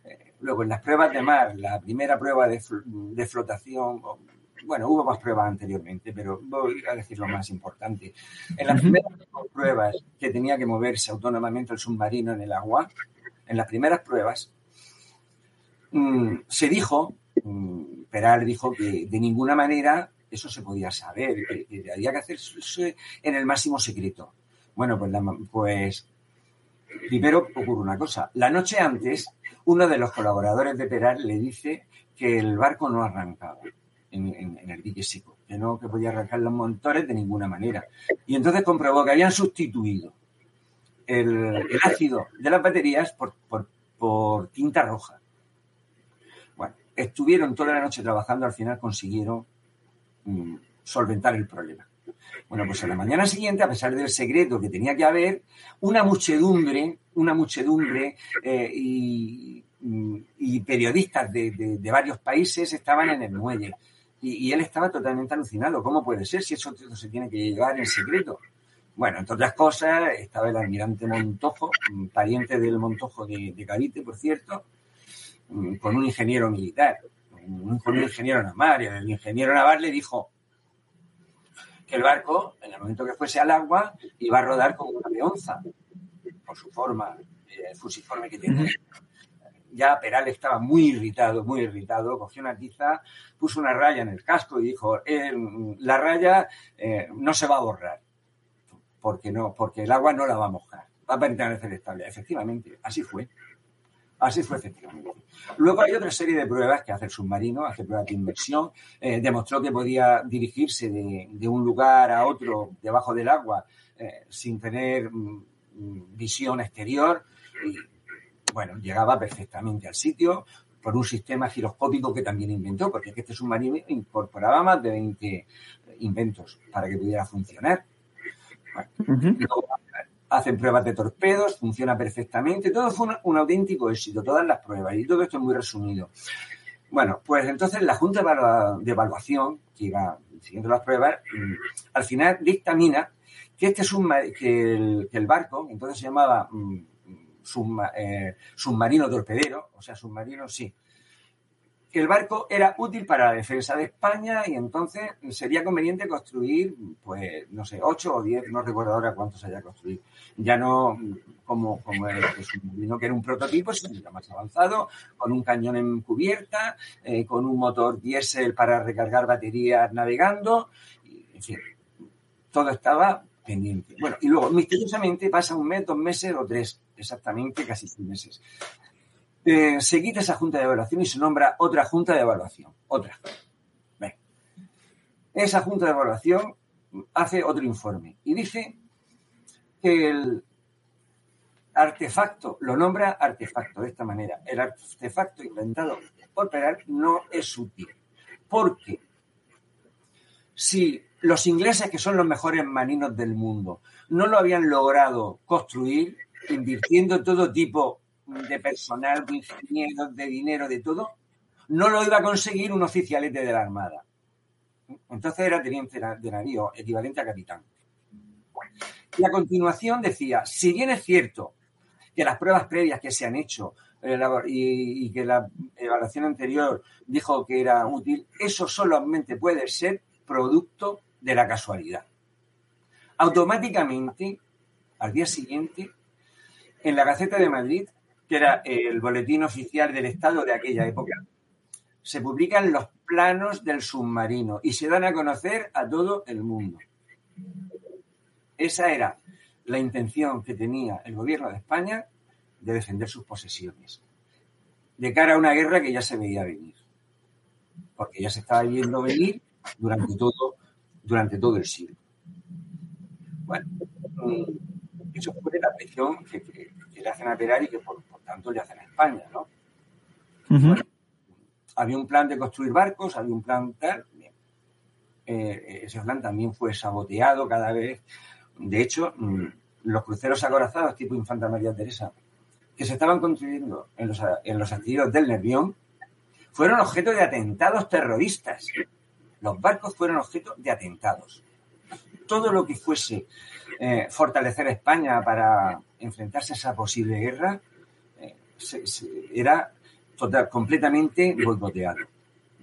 Speaker 2: Eh, luego, en las pruebas de mar, la primera prueba de, de flotación, bueno, hubo más pruebas anteriormente, pero voy a decir lo más importante. En las primeras pruebas que tenía que moverse autónomamente el submarino en el agua, en las primeras pruebas, mm, se dijo Peral dijo que de ninguna manera eso se podía saber, que, había que hacerse en el máximo secreto. Bueno, pues, pues primero ocurre una cosa. La noche antes, uno de los colaboradores de Peral le dice que el barco no arrancaba en, el dique seco, que no que podía arrancar los motores de ninguna manera. Y entonces comprobó que habían sustituido el, ácido de las baterías por tinta roja estuvieron toda la noche trabajando, al final consiguieron mm, solventar el problema. Bueno, pues a la mañana siguiente, a pesar del secreto que tenía que haber, una muchedumbre, una muchedumbre eh, y, periodistas de, varios países estaban en el muelle. Y, él estaba totalmente alucinado. ¿Cómo puede ser si eso se tiene que llevar en secreto? Bueno, entre otras cosas, estaba el almirante Montojo, pariente del Montojo de, de Cavite, por cierto, con un ingeniero militar, con un ingeniero naval. Y el ingeniero naval le dijo que el barco, en el momento que fuese al agua, iba a rodar como una peonza, por su forma, el fusiforme que tiene. Ya Peral estaba muy irritado, muy irritado, cogió una tiza, puso una raya en el casco y dijo, eh, la raya eh, no se va a borrar, porque, no, porque el agua no la va a mojar, va a permanecer estable. Efectivamente, así fue. Así fue efectivamente. Luego hay otra serie de pruebas que hace el submarino, hace pruebas de inmersión, eh, demostró que podía dirigirse de, un lugar a otro debajo del agua eh, sin tener mm, mm, visión exterior y, bueno, llegaba perfectamente al sitio por un sistema giroscópico que también inventó, porque este submarino incorporaba más de 20 inventos para que pudiera funcionar. Bueno, hacen pruebas de torpedos, funciona perfectamente, todo fue un, auténtico éxito, todas las pruebas, y todo esto es muy resumido. Bueno, pues entonces la Junta de Evaluación, que iba siguiendo las pruebas, mm, al final dictamina que este que el, que el barco, entonces se llamaba mm, eh, submarino torpedero, o sea, submarino, sí, que el barco era útil para la defensa de España y entonces sería conveniente construir, pues, no sé, ocho o diez, no recuerdo ahora cuántos haya construido. Ya no como, como el submarino que era un prototipo, sino más avanzado, con un cañón en cubierta, eh, con un motor diésel para recargar baterías navegando, en fin, todo estaba pendiente. Bueno, y luego misteriosamente pasa un mes, dos meses o tres, exactamente casi seis meses eh, se quita esa junta de evaluación y se nombra otra junta de evaluación. Otra. esa Junta de Evaluación hace otro informe y dice que el artefacto, lo nombra artefacto de esta manera, el artefacto inventado por Peral no es útil. Porque si los ingleses, que son los mejores marinos del mundo, no lo habían logrado construir, invirtiendo todo tipo de personal, de ingenieros, de dinero, de todo, no lo iba a conseguir un oficialete de la Armada. Entonces era teniente de navío, equivalente a capitán. Y a continuación decía, si bien es cierto que las pruebas previas que se han hecho eh, y, y que la evaluación anterior dijo que era útil, eso solamente puede ser producto de la casualidad. Automáticamente, al día siguiente, en la Gaceta de Madrid, que era el boletín oficial del Estado de aquella época, se publican los planos del submarino y se dan a conocer a todo el mundo. Esa era la intención que tenía el gobierno de España de defender sus posesiones, de cara a una guerra que ya se veía venir, porque ya se estaba viendo venir durante todo, durante todo el siglo. Bueno, mm, eso fue la presión que, que, le hacen a Peral y que por, tanto le hacen a España, ¿no? Uh -huh. bueno, había un plan de construir barcos, había un plan tal. Eh, ese plan también fue saboteado cada vez. De hecho, mm, los cruceros acorazados tipo Infanta María Teresa, que se estaban construyendo en los, en los astilleros del Nervión, fueron objeto de atentados terroristas. Los barcos fueron objeto de atentados. Todo lo que fuese eh, fortalecer a España para enfrentarse a esa posible guerra se, se, era total, completamente boicoteado.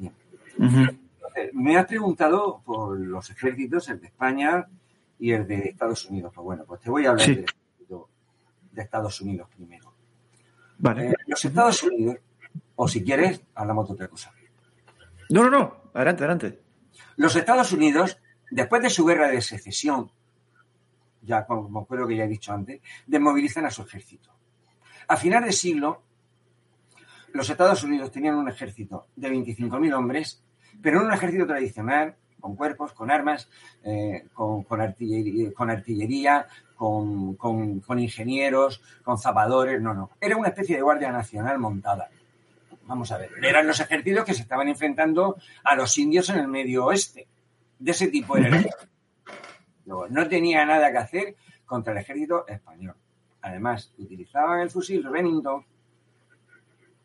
Speaker 2: Uh -huh. Me has preguntado por los ejércitos, el de España y el de Estados Unidos. Pues bueno, pues te voy a hablar sí. del ejército de Estados Unidos primero.
Speaker 1: Vale.
Speaker 2: Eh, los Estados Unidos, o si quieres, hablamos de otra cosa.
Speaker 1: No, no, no. Adelante, adelante.
Speaker 2: Los Estados Unidos, después de su guerra de secesión, ya como creo que ya he dicho antes, desmovilizan a su ejército. A final de siglo, los Estados Unidos tenían un ejército de 25.000 hombres, pero no un ejército tradicional, con cuerpos, con armas, eh, con, con, artillería, con, artillería con, con, ingenieros, con zapadores, no, no. Era una especie de Guardia Nacional montada. Vamos a ver, eran los ejércitos que se estaban enfrentando a los indios en el medio oeste. De ese tipo era el ejército. No tenía nada que hacer contra el ejército español. Además, utilizaban el fusil Remington,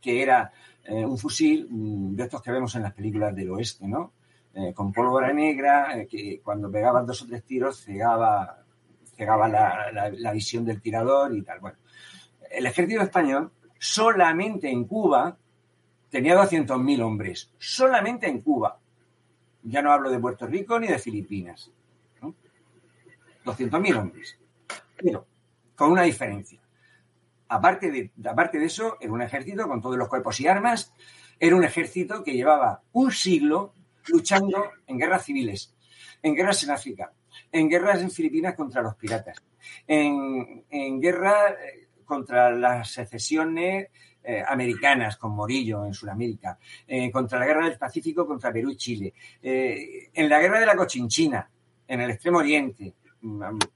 Speaker 2: que era eh, un fusil mm, de estos que vemos en las películas del oeste, ¿no? Eh, con pólvora negra, eh, que cuando pegaban dos o tres tiros cegaba, cegaba la, visión del tirador y tal. Bueno, el ejército español solamente en Cuba tenía 200.000 hombres, solamente en Cuba. Ya no hablo de Puerto Rico ni de Filipinas. ¿no? 200.000 hombres. Pero con una diferencia. Aparte de, aparte de eso, era un ejército con todos los cuerpos y armas, era un ejército que llevaba un siglo luchando en guerras civiles, en guerras en África, en guerras en Filipinas contra los piratas, en, en guerra eh, contra las secesiones eh, americanas con Morillo en Sudamérica, eh, contra la guerra del Pacífico contra Perú y Chile, en la guerra de la Cochinchina, en el Extremo Oriente,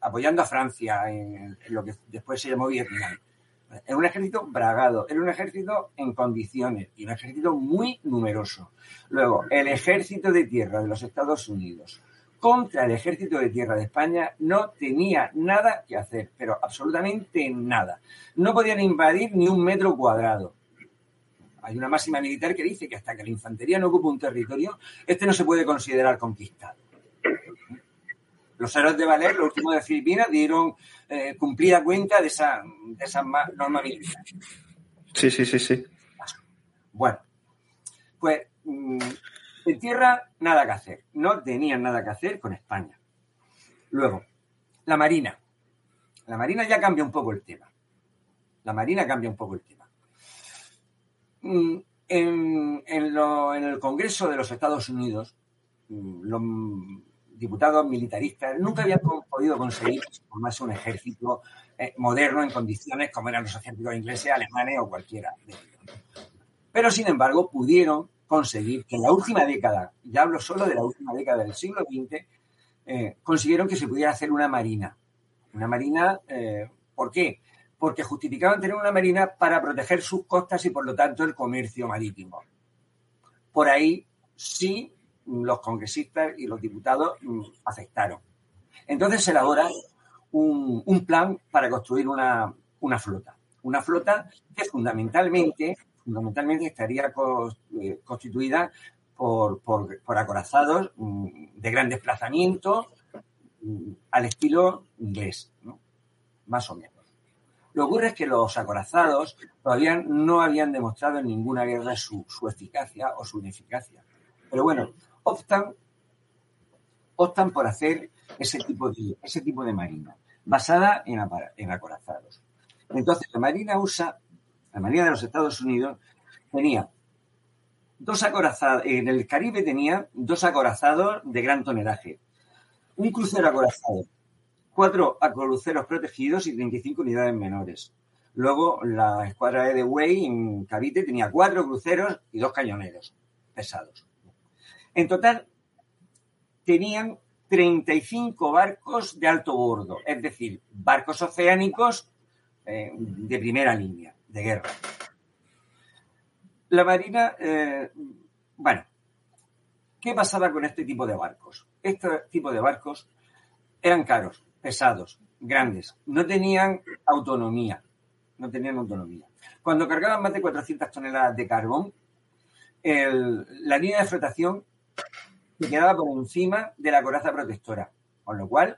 Speaker 2: apoyando a Francia en, lo que después se llamó Vietnam. Era un ejército bragado, era un ejército en condiciones y un ejército muy numeroso. Luego, el ejército de tierra de los Estados Unidos contra el ejército de tierra de España no tenía nada que hacer, pero absolutamente nada. No podían invadir ni un metro cuadrado. Hay una máxima militar que dice que hasta que la infantería no ocupe un territorio, este no se puede considerar conquistado. Los héroes de Valer, los últimos de Filipinas, dieron eh, cumplida cuenta de esa, de esa norma militar.
Speaker 1: Sí, sí, sí, sí.
Speaker 2: Bueno, pues mm, en tierra nada que hacer. No tenían nada que hacer con España. Luego, la Marina. La Marina ya cambia un poco el tema. La Marina cambia un poco el tema. Mm, en, en, lo, en el Congreso de los Estados Unidos, mm, lo, diputados militaristas nunca habían podido conseguir formarse un ejército eh, moderno en condiciones como eran los ejércitos ingleses, alemanes o cualquiera. Pero, sin embargo, pudieron conseguir que en la última década, ya hablo solo de la última década del siglo XX, eh, consiguieron que se pudiera hacer una marina. Una marina, eh, ¿por qué? Porque justificaban tener una marina para proteger sus costas y por lo tanto el comercio marítimo. Por ahí sí los congresistas y los diputados mm, aceptaron. Entonces se elabora un, un plan para construir una, flota. Una flota que fundamentalmente, fundamentalmente estaría eh, constituida por, por, acorazados mm, de gran desplazamiento mm, al estilo inglés, más o menos. Lo que ocurre es que los acorazados todavía no habían demostrado en ninguna guerra su, eficacia o su ineficacia. Pero bueno, optan, optan por hacer ese tipo de, ese tipo de marina, basada en, en acorazados. Entonces, la Marina USA, la Marina de los Estados Unidos, tenía dos acorazados, en el Caribe tenía dos acorazados de gran tonelaje, un crucero acorazado, cuatro cruceros protegidos y 35 unidades menores. Luego, la escuadra de Way en Cavite tenía cuatro cruceros y dos cañoneros pesados. En total, tenían 35 barcos de alto bordo, es decir, barcos oceánicos eh, de primera línea de guerra. La Marina, eh, bueno, ¿qué pasaba con este tipo de barcos? Este tipo de barcos eran caros, pesados, grandes, no tenían autonomía, no tenían autonomía. Cuando cargaban más de 400 toneladas de carbón, la línea de flotación se quedaba por encima de la coraza protectora, con lo cual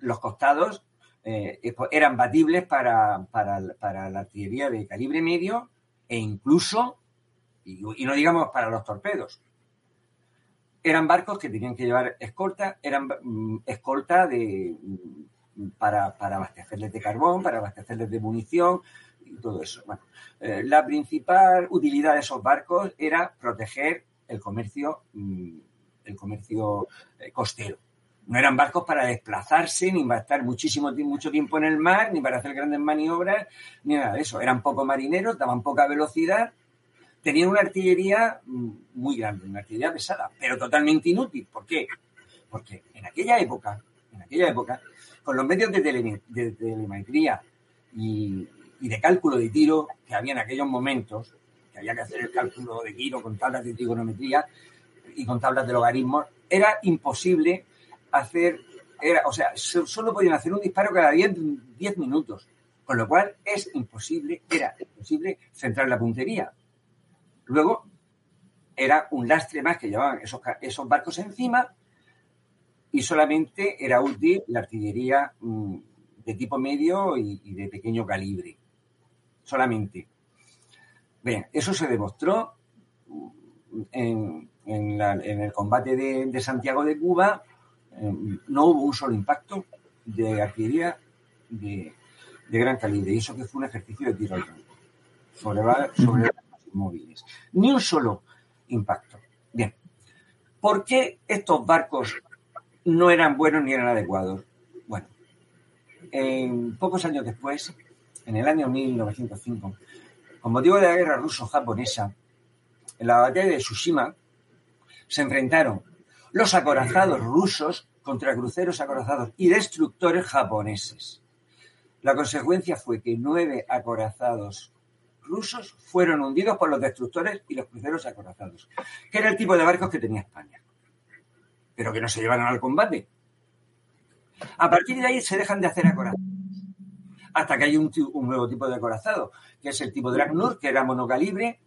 Speaker 2: los costados eh, eran batibles para, para, la artillería de calibre medio e incluso, y, no digamos para los torpedos. Eran barcos que tenían que llevar escolta, eran mm, escolta de, mm, para, abastecerles de carbón, para abastecerles de munición y todo eso. Eh, la principal utilidad de esos barcos era proteger el comercio, mm, el comercio eh, costero no eran barcos para desplazarse, ni para estar muchísimo, mucho tiempo en el mar, ni para hacer grandes maniobras, ni nada de eso. Eran pocos marineros, daban poca velocidad, tenían una artillería mm, muy grande, una artillería pesada, pero totalmente inútil. ¿Por qué? Porque en aquella época, en aquella época, con los medios de, telemetría y, y, de cálculo de tiro que había en aquellos momentos, había que hacer el cálculo de tiro con tablas de trigonometría y con tablas de logaritmos, era imposible hacer, era, o sea, solo podían hacer un disparo cada 10, minutos, con lo cual es imposible, era imposible centrar la puntería. Luego, era un lastre más que llevaban esos, esos barcos encima y solamente era útil la artillería mm, de tipo medio y, de pequeño calibre. Solamente. Bien, eso se demostró en, el combate de Santiago de Cuba eh, no hubo un solo impacto de artillería de, gran calibre. Y eso que fue un ejercicio de tiro al blanco sobre, sobre móviles. Ni un solo impacto. Bien. ¿Por qué estos barcos no eran buenos ni eran adecuados? Bueno, en pocos años después, en el año 1905, con motivo de la guerra ruso-japonesa, en la batalla de Tsushima, se enfrentaron los acorazados rusos contra cruceros acorazados y destructores japoneses. La consecuencia fue que nueve acorazados rusos fueron hundidos por los destructores y los cruceros acorazados, que era el tipo de barcos que tenía España, pero que no se llevaron al combate. A partir de ahí se dejan de hacer acorazados, hasta que hay un, nuevo tipo de acorazado, que es el tipo Dragnur, que era monocalibre,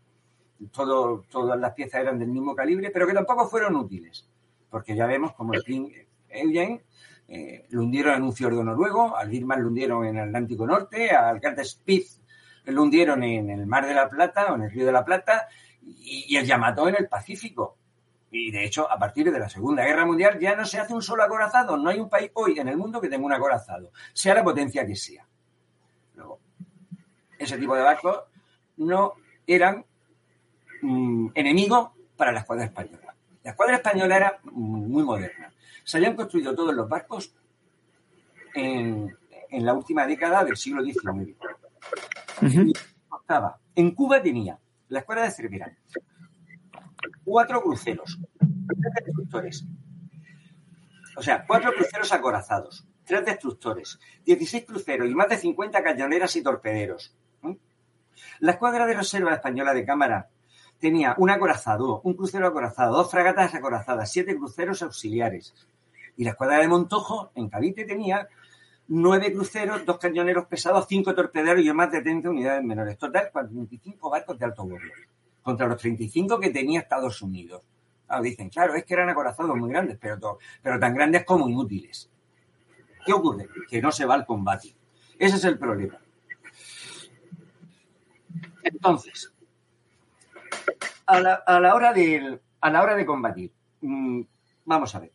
Speaker 2: todas las piezas eran del mismo calibre, pero que tampoco fueron útiles porque ya vemos como el King Eugen eh, lo hundieron en un fiordo noruego, al Birman lo hundieron en el Atlántico Norte, al Carter Spitz lo hundieron en el Mar de la Plata o en el Río de la Plata y, el Yamato en el Pacífico. Y de hecho, a partir de la Segunda Guerra Mundial ya no se hace un solo acorazado. No hay un país hoy en el mundo que tenga un acorazado, sea la potencia que sea. Ese tipo de barcos no eran mm, enemigos para la escuadra española. La escuadra española era muy moderna. Se habían construido todos los barcos en, la última década del siglo XIX. En Cuba tenía la escuadra de Cervera, cuatro cruceros, tres destructores, o sea, cuatro cruceros acorazados, tres destructores, 16 cruceros y más de 50 cañoneras y torpederos. La escuadra de reserva española de cámara tenía un acorazado, un crucero acorazado, dos fragatas acorazadas, siete cruceros auxiliares. Y la escuadra de Montojo, en Cavite, tenía nueve cruceros, dos cañoneros pesados, cinco torpederos y más de 30 unidades menores. Total, 45 barcos de alto vuelo, contra los 35 que tenía Estados Unidos. dicen, claro, es que eran acorazados muy grandes, pero tan grandes como inútiles. ¿Qué ocurre? Que no se va al combate. Ese es el problema. Entonces, a la, hora, de, a la hora de combatir, mm, vamos a ver.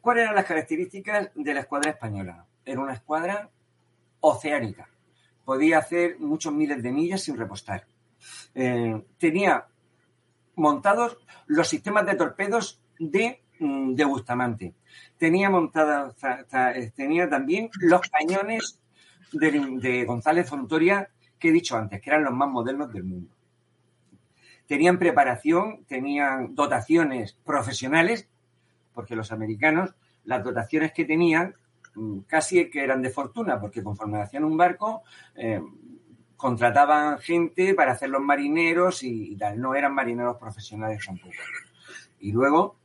Speaker 2: ¿Cuáles eran las características de la escuadra española? Era una escuadra oceánica. Podía hacer muchos miles de millas sin repostar. Eh, tenía montados los sistemas de torpedos de, mm, de Bustamante. Tenía montada, tenía también los cañones de, de González Fontoria he dicho antes, que eran los más modernos del mundo. Tenían preparación, tenían dotaciones profesionales porque los americanos, las dotaciones que tenían, mm, casi que eran de fortuna, porque conforme hacían un barco, eh, contrataban gente para hacer los marineros y, tal, no eran marineros profesionales tampoco. Y luego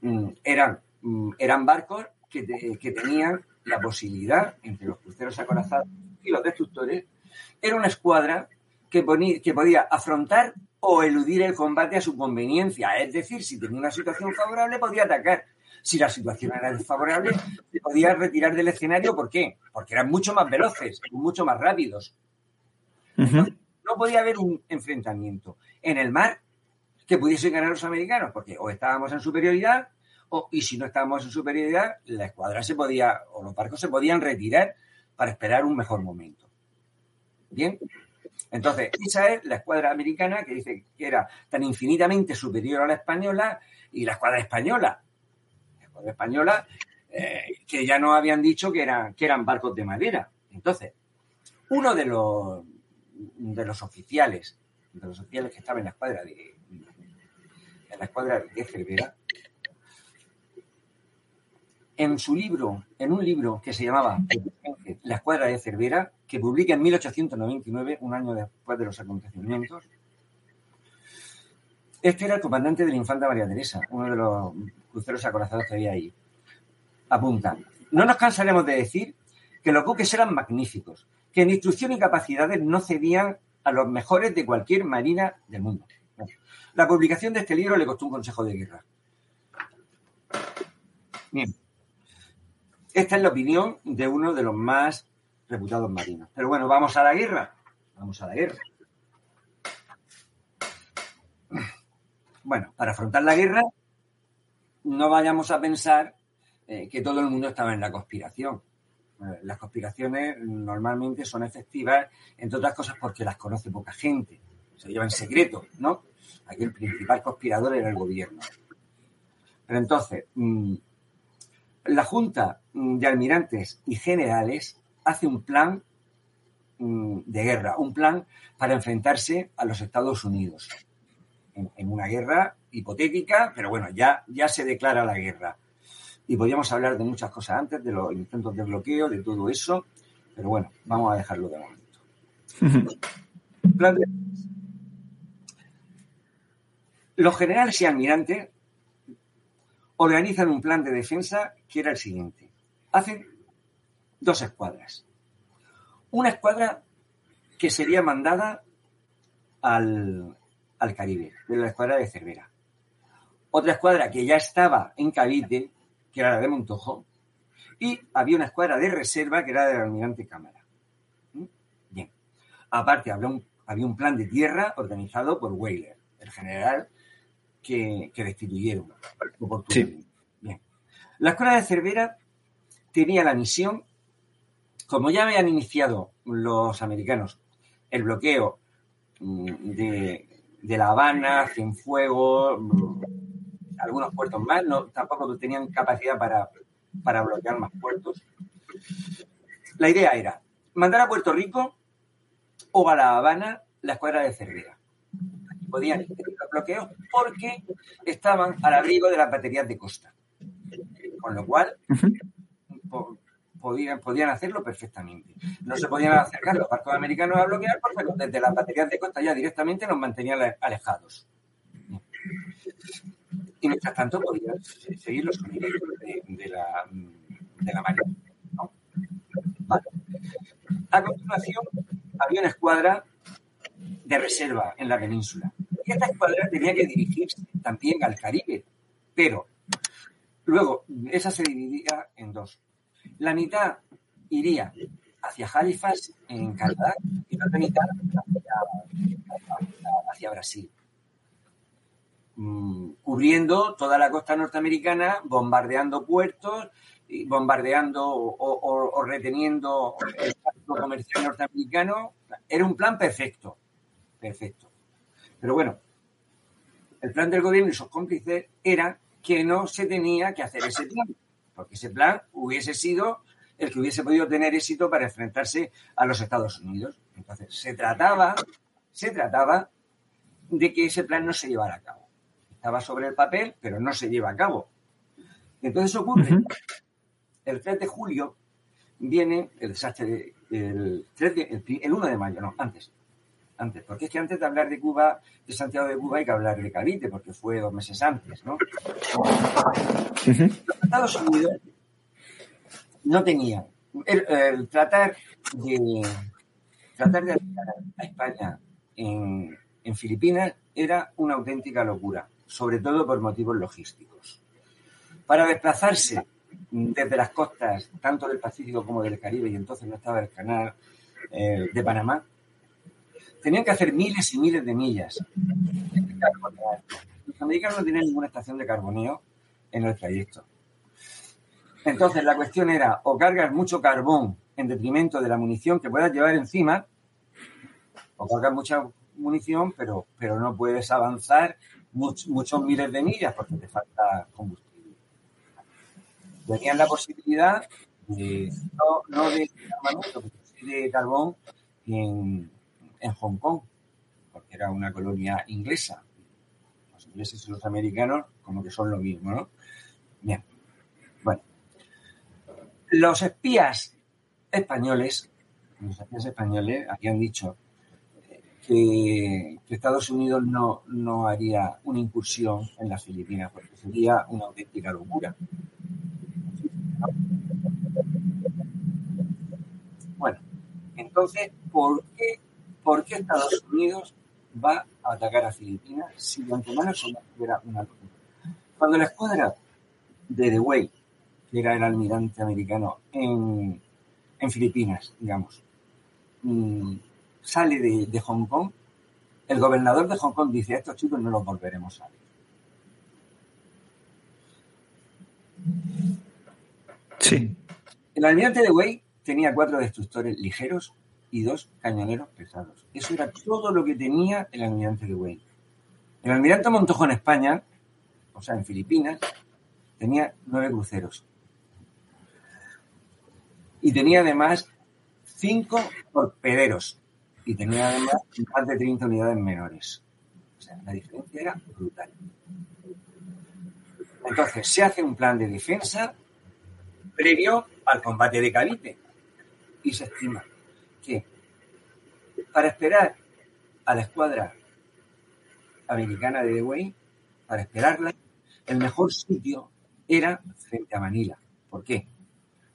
Speaker 2: mm, eran, mm, eran barcos que, que tenían la posibilidad, entre los cruceros acorazados y los destructores, era una escuadra que, que, podía afrontar o eludir el combate a su conveniencia. Es decir, si tenía una situación favorable, podía atacar. Si la situación era desfavorable, se podía retirar del escenario. ¿Por qué? Porque eran mucho más veloces, mucho más rápidos. No podía haber un enfrentamiento en el mar que pudiesen ganar los americanos, porque o estábamos en superioridad, o, y si no estábamos en superioridad, la escuadra se podía, o los barcos se podían retirar para esperar un mejor momento. Bien, entonces, esa es la escuadra americana que dice que era tan infinitamente superior a la española y la escuadra española. La escuadra española, eh, que ya no habían dicho que eran, que eran barcos de madera. Entonces, uno de los, de los oficiales, de los oficiales que estaba en la escuadra de, la escuadra de Cervera, en su libro, en un libro que se llamaba La escuadra de Cervera, que publica en 1899, un año después de los acontecimientos. Este era el comandante de la Infanta María Teresa, uno de los cruceros acorazados que había ahí. Apunta. No nos cansaremos de decir que los buques eran magníficos, que en instrucción y capacidades no cedían a los mejores de cualquier marina del mundo. La publicación de este libro le costó un consejo de guerra. Bien. Esta es la opinión de uno de los más reputados marinos. Pero bueno, vamos a la guerra. Vamos a la guerra. Bueno, para afrontar la guerra, no vayamos a pensar eh, que todo el mundo estaba en la conspiración. Eh, las conspiraciones normalmente son efectivas, entre otras cosas, porque las conoce poca gente. Se llevan secreto, ¿no? Aquí el principal conspirador era el gobierno. Pero entonces, mm, la Junta de Almirantes y Generales hace un plan mm, de guerra, un plan para enfrentarse a los Estados Unidos en, una guerra hipotética, pero bueno, ya, ya se declara la guerra. Y podríamos hablar de muchas cosas antes, de los intentos de bloqueo, de todo eso, pero bueno, vamos a dejarlo de momento. Los generales y almirantes organizan un plan de defensa que era el siguiente. Hacen dos escuadras. Una escuadra que sería mandada al, Caribe, de la escuadra de Cervera. Otra escuadra que ya estaba en Cavite, que era la de Montojo, y había una escuadra de reserva que era del almirante Cámara. ¿Mm? Bien. Aparte, había un, había un plan de tierra organizado por Weyler, el general que, destituyeron. Bien. La escuadra de Cervera tenía la misión como ya habían iniciado los americanos el bloqueo mm, de, La Habana, Cienfuegos, mm, algunos puertos más, no, tampoco tenían capacidad para, para bloquear más puertos. La idea era mandar a Puerto Rico o a La Habana la escuadra de Cervera. Podían impedir los bloqueos porque estaban al abrigo de las baterías de costa. Con lo cual, podían, podían hacerlo perfectamente. No se podían acercar los barcos americanos a bloquear porque desde las baterías de costa ya directamente nos mantenían alejados. Y mientras tanto podían seguir los sonidos de, la, de la marina. A continuación, había una escuadra de reserva en la península. Y esta escuadra tenía que dirigirse también al Caribe, pero luego esa se dividía en dos. La mitad iría hacia Halifax, en Canadá, y la otra mitad hacia, Brasil. Mm, cubriendo toda la costa norteamericana, bombardeando puertos, bombardeando o, reteniendo el pacto comercial norteamericano. Era un plan perfecto, perfecto. Pero bueno, el plan del gobierno y sus cómplices era que no se tenía que hacer ese plan porque ese plan hubiese sido el que hubiese podido tener éxito para enfrentarse a los Estados Unidos. Entonces, se trataba, se trataba de que ese plan no se llevara a cabo. Estaba sobre el papel, pero no se lleva a cabo. Entonces ocurre, el 3 de julio viene el desastre el, 1 de mayo, no, antes, antes, porque es que antes de hablar de Cuba, de Santiago de Cuba, hay que hablar de Cavite, porque fue dos meses antes, ¿no? Los Estados Unidos no tenían el, tratar de tratar de a España en, en Filipinas era una auténtica locura, sobre todo por motivos logísticos. Para desplazarse desde las costas, tanto del Pacífico como del Caribe, y entonces no estaba el canal eh, de Panamá, tenían que hacer miles y miles de millas. Los americanos no tenían ninguna estación de carboneo en el trayecto. Entonces la cuestión era o cargas mucho carbón en detrimento de la munición que puedas llevar encima, o cargas mucha munición, pero, pero no puedes avanzar muchos miles de millas porque te falta combustible. Tenían la posibilidad de, no, de armamento, pero de carbón en, en Hong Kong, porque era una colonia inglesa. Los ingleses y los americanos como que son lo mismo, ¿no? Bien. Bueno. Los espías españoles, los espías españoles habían dicho que, Estados Unidos no, no haría una incursión en las Filipinas porque sería una auténtica locura. Bueno, entonces, ¿por qué ¿por qué Estados Unidos va a atacar a Filipinas si de antemano eso era una locura? Cuando la escuadra de The Way, que era el almirante americano en, Filipinas, digamos, mm, sale de, Hong Kong, el gobernador de Hong Kong dice, a estos chicos no los volveremos a ver.
Speaker 1: Sí.
Speaker 2: El almirante de Way tenía cuatro destructores ligeros y dos cañoneros pesados. Eso era todo lo que tenía el almirante de Wayne. El almirante Montojo en España, o sea, en Filipinas, tenía nueve cruceros. Y tenía además cinco torpederos. Y tenía además más de 30 unidades menores. O sea, la diferencia era brutal. Entonces, se hace un plan de defensa previo al combate de Cavite. Y se estima que para esperar a la escuadra americana de Wayne, para esperarla, el mejor sitio era frente a Manila. ¿Por qué?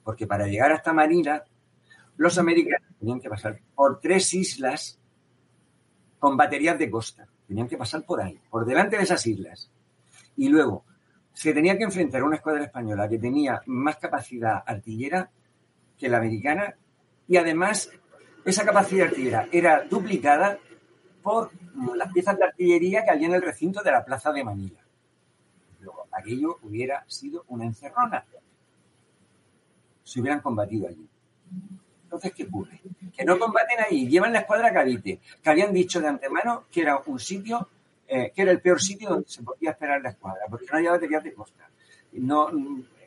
Speaker 2: Porque para llegar hasta Manila, los americanos tenían que pasar por tres islas con baterías de costa. Tenían que pasar por ahí, por delante de esas islas. Y luego se tenía que enfrentar a una escuadra española que tenía más capacidad artillera que la americana y además esa capacidad artillera era duplicada por las piezas de artillería que había en el recinto de la plaza de Manila. Luego, aquello hubiera sido una encerrona. Si hubieran combatido allí. Entonces, ¿qué ocurre? Que no combaten ahí, llevan la escuadra Cavite, que habían dicho de antemano que era un sitio, eh, que era el peor sitio donde se podía esperar la escuadra, porque no había baterías de costa. No,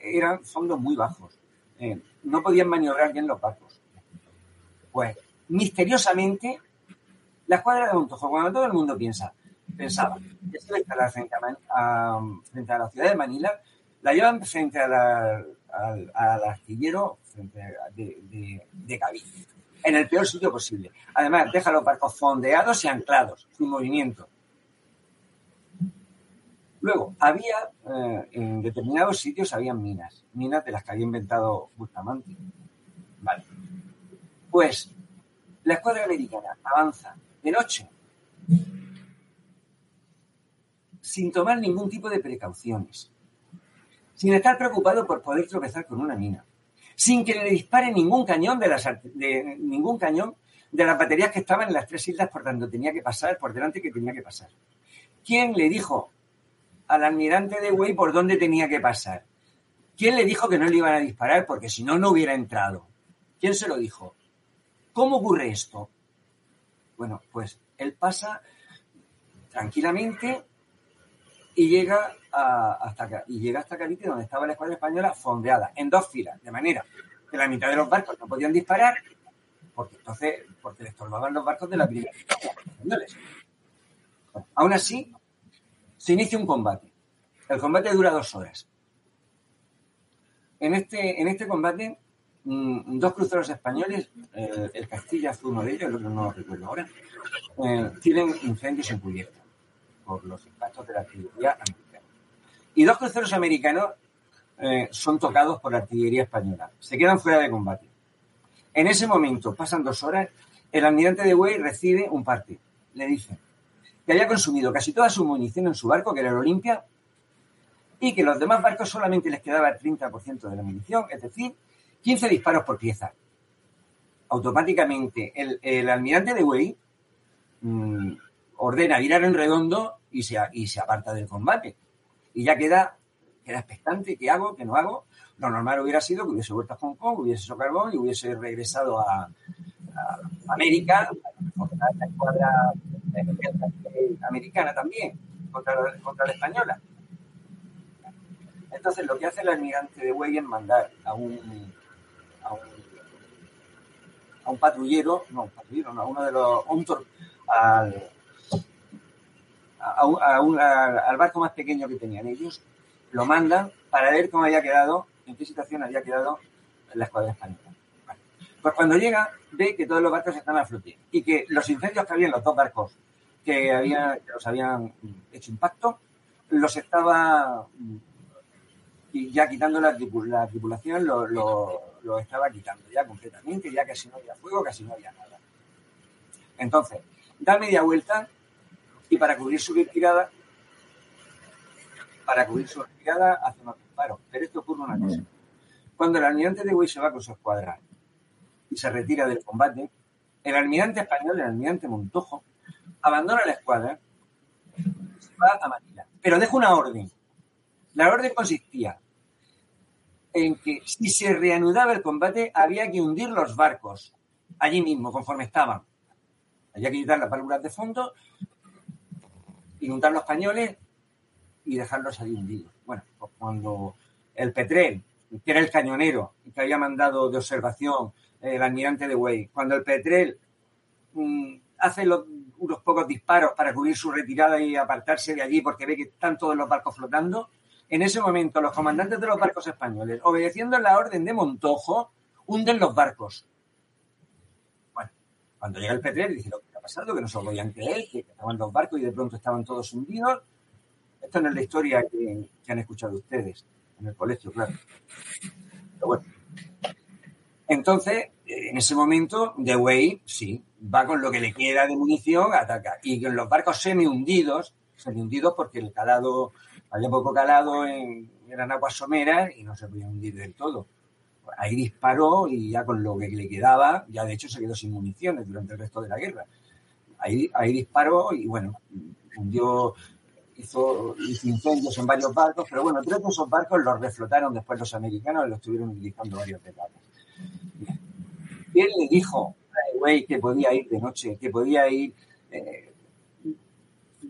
Speaker 2: eran fondos muy bajos. Eh, no podían maniobrar bien los barcos. Pues misteriosamente La escuadra de Montojo, cuando todo el mundo piensa, pensaba que se iba frente a, frente la ciudad de Manila, la llevan frente a al, astillero de, de, de en el peor sitio posible. Además, deja los barcos fondeados y anclados, sin movimiento. Luego, había, eh, en determinados sitios había minas, minas de las que había inventado Bustamante. Vale. Pues, la escuadra americana avanza de noche, sin tomar ningún tipo de precauciones, sin estar preocupado por poder tropezar con una mina, sin que le dispare ningún cañón de las de, ningún cañón de las baterías que estaban en las tres islas por donde tenía que pasar, por delante que tenía que pasar. ¿Quién le dijo al almirante de Way por dónde tenía que pasar? ¿Quién le dijo que no le iban a disparar porque si no, no hubiera entrado? ¿Quién se lo dijo? ¿Cómo ocurre esto? Bueno, pues él pasa tranquilamente y llega hasta acá, y llega hasta Cavite, donde estaba la escuadra española fondeada, en dos filas, de manera que la mitad de los barcos no podían disparar, porque entonces, porque los barcos de la primera aún así, se inicia un combate. El combate dura dos horas. En este, en este combate, mm, dos cruceros españoles, el Castilla fue uno de ellos, el otro no lo recuerdo ahora, eh, tienen incendios en cubierta por los impactos de la artillería americana. Y dos cruceros americanos eh, son tocados por la artillería española. Se quedan fuera de combate. En ese momento, pasan dos horas, el almirante de Way recibe un parte. Le dice que había consumido casi toda su munición en su barco, que era el Olimpia, y que los demás barcos solamente les quedaba el 30% de la munición, es decir, 15 disparos por pieza. Automáticamente, el, almirante de Way mm, ordena virar en redondo y se, y se aparta del combate. Y ya queda, queda expectante, ¿qué hago? ¿Qué no hago? Lo normal hubiera sido que hubiese vuelto a Hong Kong, hubiese hecho carbón y hubiese regresado a, América, contra la escuadra americana también, contra la, contra la española. Entonces, lo que hace el almirante de Wey es mandar a un, a un, a un patrullero, no, un patrullero, no, a uno de los, un al, al barco más pequeño que tenían ellos, lo mandan para ver cómo había quedado, en qué situación había quedado la escuadra española. Pues cuando llega, ve que todos los barcos están a flote y que los incendios que había en los dos barcos que, había, los habían hecho impacto, los estaba ya quitando la, tripulación, lo, lo, estaba quitando ya completamente, ya casi no había fuego, casi no había nada. Entonces, da media vuelta y para cubrir su retirada, para cubrir su retirada hace unos disparos. Pero esto ocurre una cosa. Cuando el almirante de Wey se va con su escuadra y se retira del combate, el almirante español, el almirante Montojo, abandona la escuadra y se va a Manila. Pero deja una orden. La orden consistía en que si se reanudaba el combate había que hundir los barcos allí mismo, conforme estaban. Había que quitar las válvulas de fondo inundar los cañones y dejarlos ahí hundidos. Bueno, pues cuando el Petrel, que era el cañonero que había mandado de observación el almirante de Way, cuando el Petrel mm, hace unos pocos disparos para cubrir su retirada y apartarse de allí porque ve que están todos los barcos flotando, en ese momento los comandantes de los barcos españoles, obedeciendo la orden de Montojo, hunden los barcos. Bueno, cuando llega el Petrel dice, pasado, que no se lo podían creer, que estaban los barcos y de pronto estaban todos hundidos. Esta no es la historia que, han escuchado ustedes en el colegio, claro. Pero bueno. Entonces, en ese momento, The Way, sí, va con lo que le queda de munición a atacar. Y con los barcos semi-hundidos, semi-hundidos porque el calado, había poco calado, en, eran aguas someras y no se podía hundir del todo. Ahí disparó y ya con lo que le quedaba, ya de hecho se quedó sin municiones durante el resto de la guerra. Ahí, disparó y bueno, hundió, hizo, incendios en varios barcos, pero bueno, tres de esos barcos los reflotaron después los americanos y los estuvieron utilizando varios etapas. ¿Quién le dijo a Way que podía ir de noche, que podía ir eh,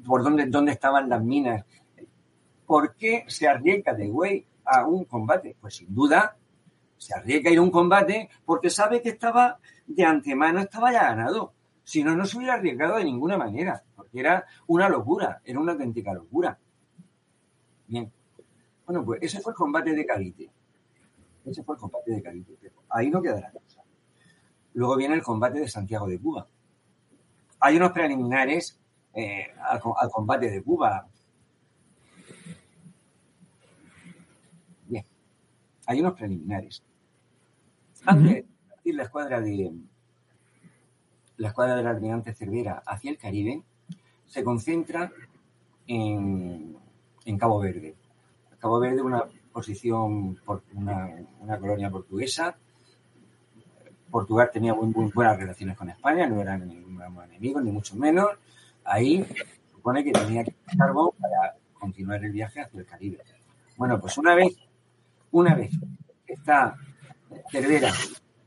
Speaker 2: por dónde, dónde estaban las minas? ¿Por qué se arriesga de Way a un combate? Pues sin duda se arriesga a ir a un combate porque sabe que estaba de antemano, estaba ya ganado Si no, no se hubiera arriesgado de ninguna manera, porque era una locura, era una auténtica locura. Bien. Bueno, pues ese fue el combate de Cavite. Ese fue el combate de Cavite. ahí no quedará cosa. Luego viene el combate de Santiago de Cuba. Hay unos preliminares eh, al, combate de Cuba. Bien. Hay unos preliminares. Antes de partir la escuadra de la escuadra del almirante Cervera hacia el Caribe, se concentra en, en Cabo Verde. Cabo Verde, una posición, una, una colonia portuguesa. Portugal tenía muy, buenas relaciones con España, no eran enemigos, ni mucho menos. Ahí se supone que tenía que carbón para continuar el viaje hacia el Caribe. Bueno, pues una vez, una vez está Cervera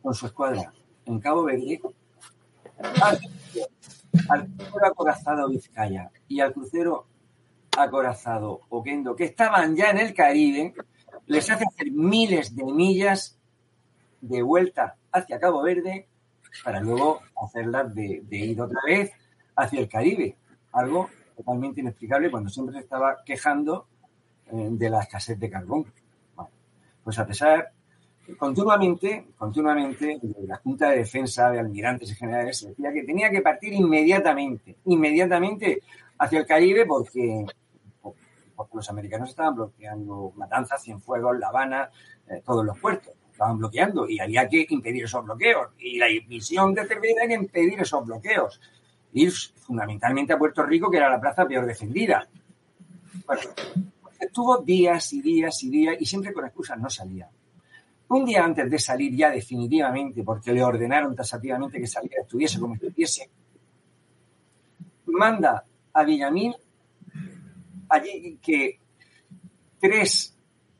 Speaker 2: con su escuadra en Cabo Verde, al, al crucero acorazado Vizcaya y al crucero acorazado Oquendo, que estaban ya en el Caribe, les hace hacer miles de millas de vuelta hacia Cabo Verde para luego hacerlas de, ir otra vez hacia el Caribe. Algo totalmente inexplicable cuando siempre se estaba quejando eh, de la escasez de carbón. Pues a pesar, continuamente, continuamente, la Junta de Defensa de Almirantes y Generales decía que tenía que partir inmediatamente, inmediatamente hacia el Caribe porque porque los americanos estaban bloqueando Matanzas, Cienfuegos, La Habana, eh, todos los puertos. Estaban bloqueando y había que impedir esos bloqueos. Y la misión de Cervera era impedir esos bloqueos. Ir fundamentalmente a Puerto Rico, que era la plaza peor defendida. Bueno, estuvo días y días y días y siempre con excusas no salía. Un día antes de salir ya definitivamente, porque le ordenaron tasativamente que saliera, estuviese como estuviese, manda a Villamil allí que tres,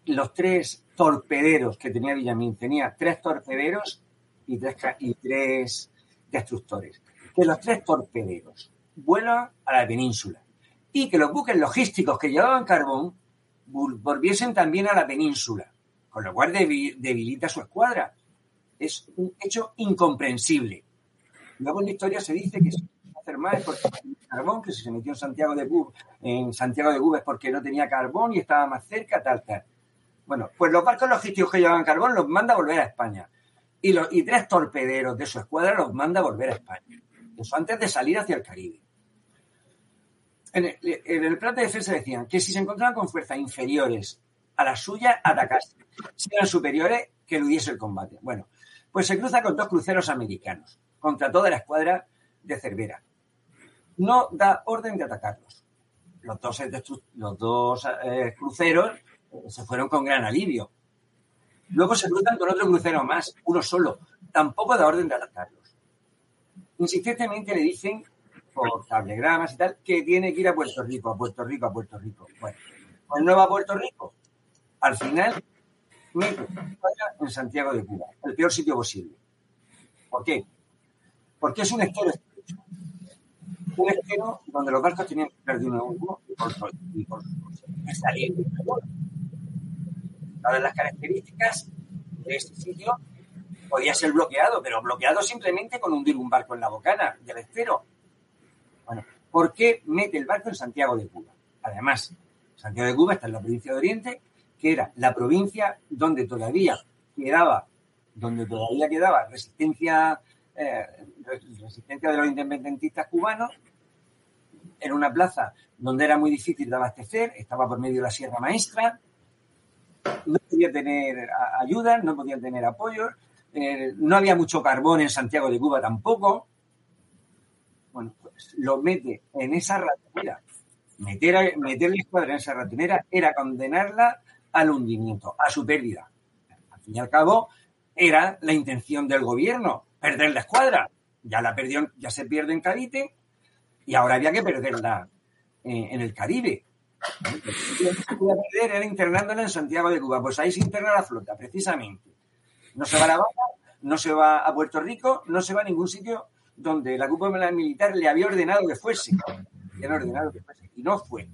Speaker 2: los tres torpederos que tenía Villamín, tenía tres torpederos y tres, y tres destructores. Que los tres torpederos vuelan a la península y que los buques logísticos que llevaban carbón volviesen también a la península, con lo cual debilita su escuadra. Es un hecho incomprensible. Luego en la historia se dice que más porque carbón, que si se metió en Santiago de Cuba, en Santiago de Cuba es porque no tenía carbón y estaba más cerca, tal, tal. Bueno, pues los barcos logísticos que llevaban carbón los manda a volver a España. Y, los, y tres torpederos de su escuadra los manda a volver a España. Eso antes de salir hacia el Caribe. En el, plan de defensa decían que si se encontraban con fuerzas inferiores a la suya, atacarse. Si eran superiores, que eludiese el combate. Bueno, pues se cruza con dos cruceros americanos contra toda la escuadra de Cervera no da orden de atacarlos. Los dos, dos eh, cruceros eh, se fueron con gran alivio. Luego se cruzan con otro crucero más, uno solo. Tampoco da orden de atacarlos. Insistentemente le dicen, por cablegramas y tal, que tiene que ir a Puerto Rico, a Puerto Rico, a Puerto Rico. Bueno, pues no va a Puerto Rico. Al final, en Santiago de Cuba, el peor sitio posible. ¿Por qué? Porque es un estero un estero donde los barcos tenían que perder de uno a uno y por, salir. Una de las características de este sitio podía ser bloqueado, pero bloqueado simplemente con hundir un barco en la bocana del estero. Bueno, ¿por qué mete el barco en Santiago de Cuba? Además, Santiago de Cuba está en la provincia de Oriente, que era la provincia donde todavía quedaba, donde todavía quedaba resistencia, eh, resistencia de los independentistas cubanos en una plaza donde era muy difícil de abastecer, estaba por medio de la Sierra Maestra, no podía tener ayuda, no podía tener apoyo, eh, no había mucho carbón en Santiago de Cuba tampoco. Lo mete en esa ratonera. Meter, meter la escuadra en esa ratonera era condenarla al hundimiento, a su pérdida. Al fin y al cabo, era la intención del gobierno, perder la escuadra. Ya la perdió, ya se pierde en Cavite, y ahora había que perderla eh, en el Caribe. Lo perder era internándola en Santiago de Cuba. Pues ahí se interna la flota, precisamente. No se va a La Habana, no se va a Puerto Rico, no se va a ningún sitio donde la cúpula militar le había ordenado que fuese. Le ordenado que fuese. Y no fue.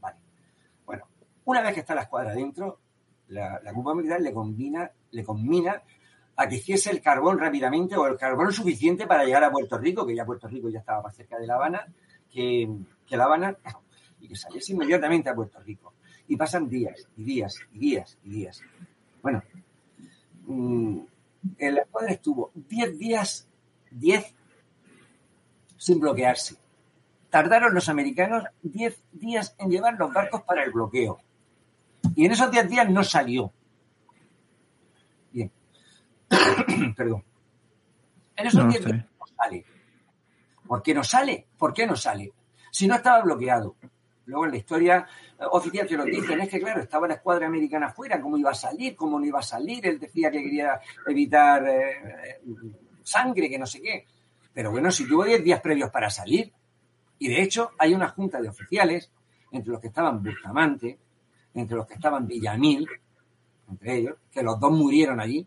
Speaker 2: Vale. Bueno, una vez que está la escuadra dentro, la, la cúpula militar le combina, le combina a que hiciese el carbón rápidamente o el carbón suficiente para llegar a Puerto Rico, que ya Puerto Rico ya estaba más cerca de La Habana que, que La Habana, y que saliese inmediatamente a Puerto Rico. Y pasan días y días y días y días. Bueno, mm, la escuadra estuvo 10 días, 10 sin bloquearse. Tardaron los americanos 10 días en llevar los barcos para el bloqueo. Y en esos 10 días no salió. Bien. Perdón. En esos 10 días no sale. ¿Por qué no sale? ¿Por qué no sale? Si no estaba bloqueado. Luego en la historia eh, oficial que lo dicen es que, claro, estaba la escuadra americana afuera, cómo iba a salir, cómo no iba a salir. Él decía que quería evitar eh, sangre, que no sé qué. Pero bueno, si tuvo 10 días previos para salir, y de hecho hay una junta de oficiales, entre los que estaban Bustamante, entre los que estaban Villamil, entre ellos, que los dos murieron allí,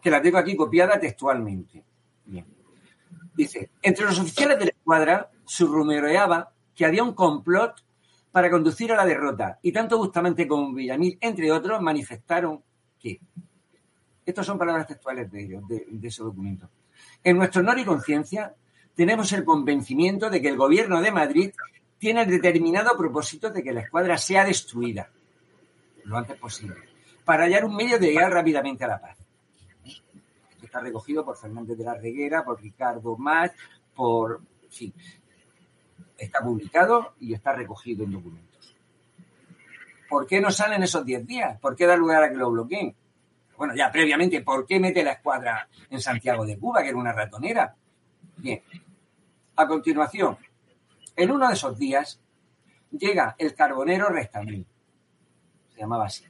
Speaker 2: que la tengo aquí copiada textualmente. Bien. Dice, entre los oficiales de la escuadra se rumoreaba que había un complot para conducir a la derrota, y tanto Bustamante como Villamil, entre otros, manifestaron que, estas son palabras textuales de ellos, de, de ese documento, en nuestro honor y conciencia tenemos el convencimiento de que el gobierno de Madrid tiene el determinado propósito de que la escuadra sea destruida lo antes posible, para hallar un medio de llegar rápidamente a la paz. Esto está recogido por Fernández de la Reguera, por Ricardo Más, por... Sí, está publicado y está recogido en documentos. ¿Por qué no salen esos 10 días? ¿Por qué da lugar a que lo bloqueen? Bueno, ya previamente, ¿por qué mete la escuadra en Santiago de Cuba, que era una ratonera? Bien. A continuación, en uno de esos días llega el carbonero Restamil. Se llamaba así.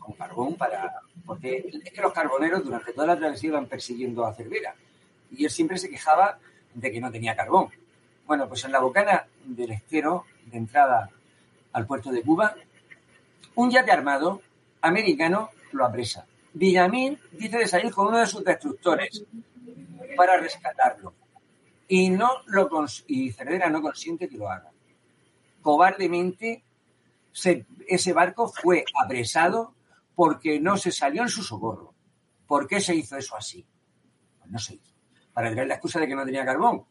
Speaker 2: Con carbón para. Porque es que los carboneros durante toda la travesía iban persiguiendo a Cervera. Y él siempre se quejaba de que no tenía carbón. Bueno, pues en la bocana del estero de entrada al puerto de Cuba, un yate armado americano lo apresa. Villamil dice de salir con uno de sus destructores para rescatarlo. Y no lo y Cervera no consiente que lo haga. Cobardemente ese barco fue apresado porque no se salió en su socorro. ¿Por qué se hizo eso así? Pues no se hizo. Para traer la excusa de que no tenía carbón.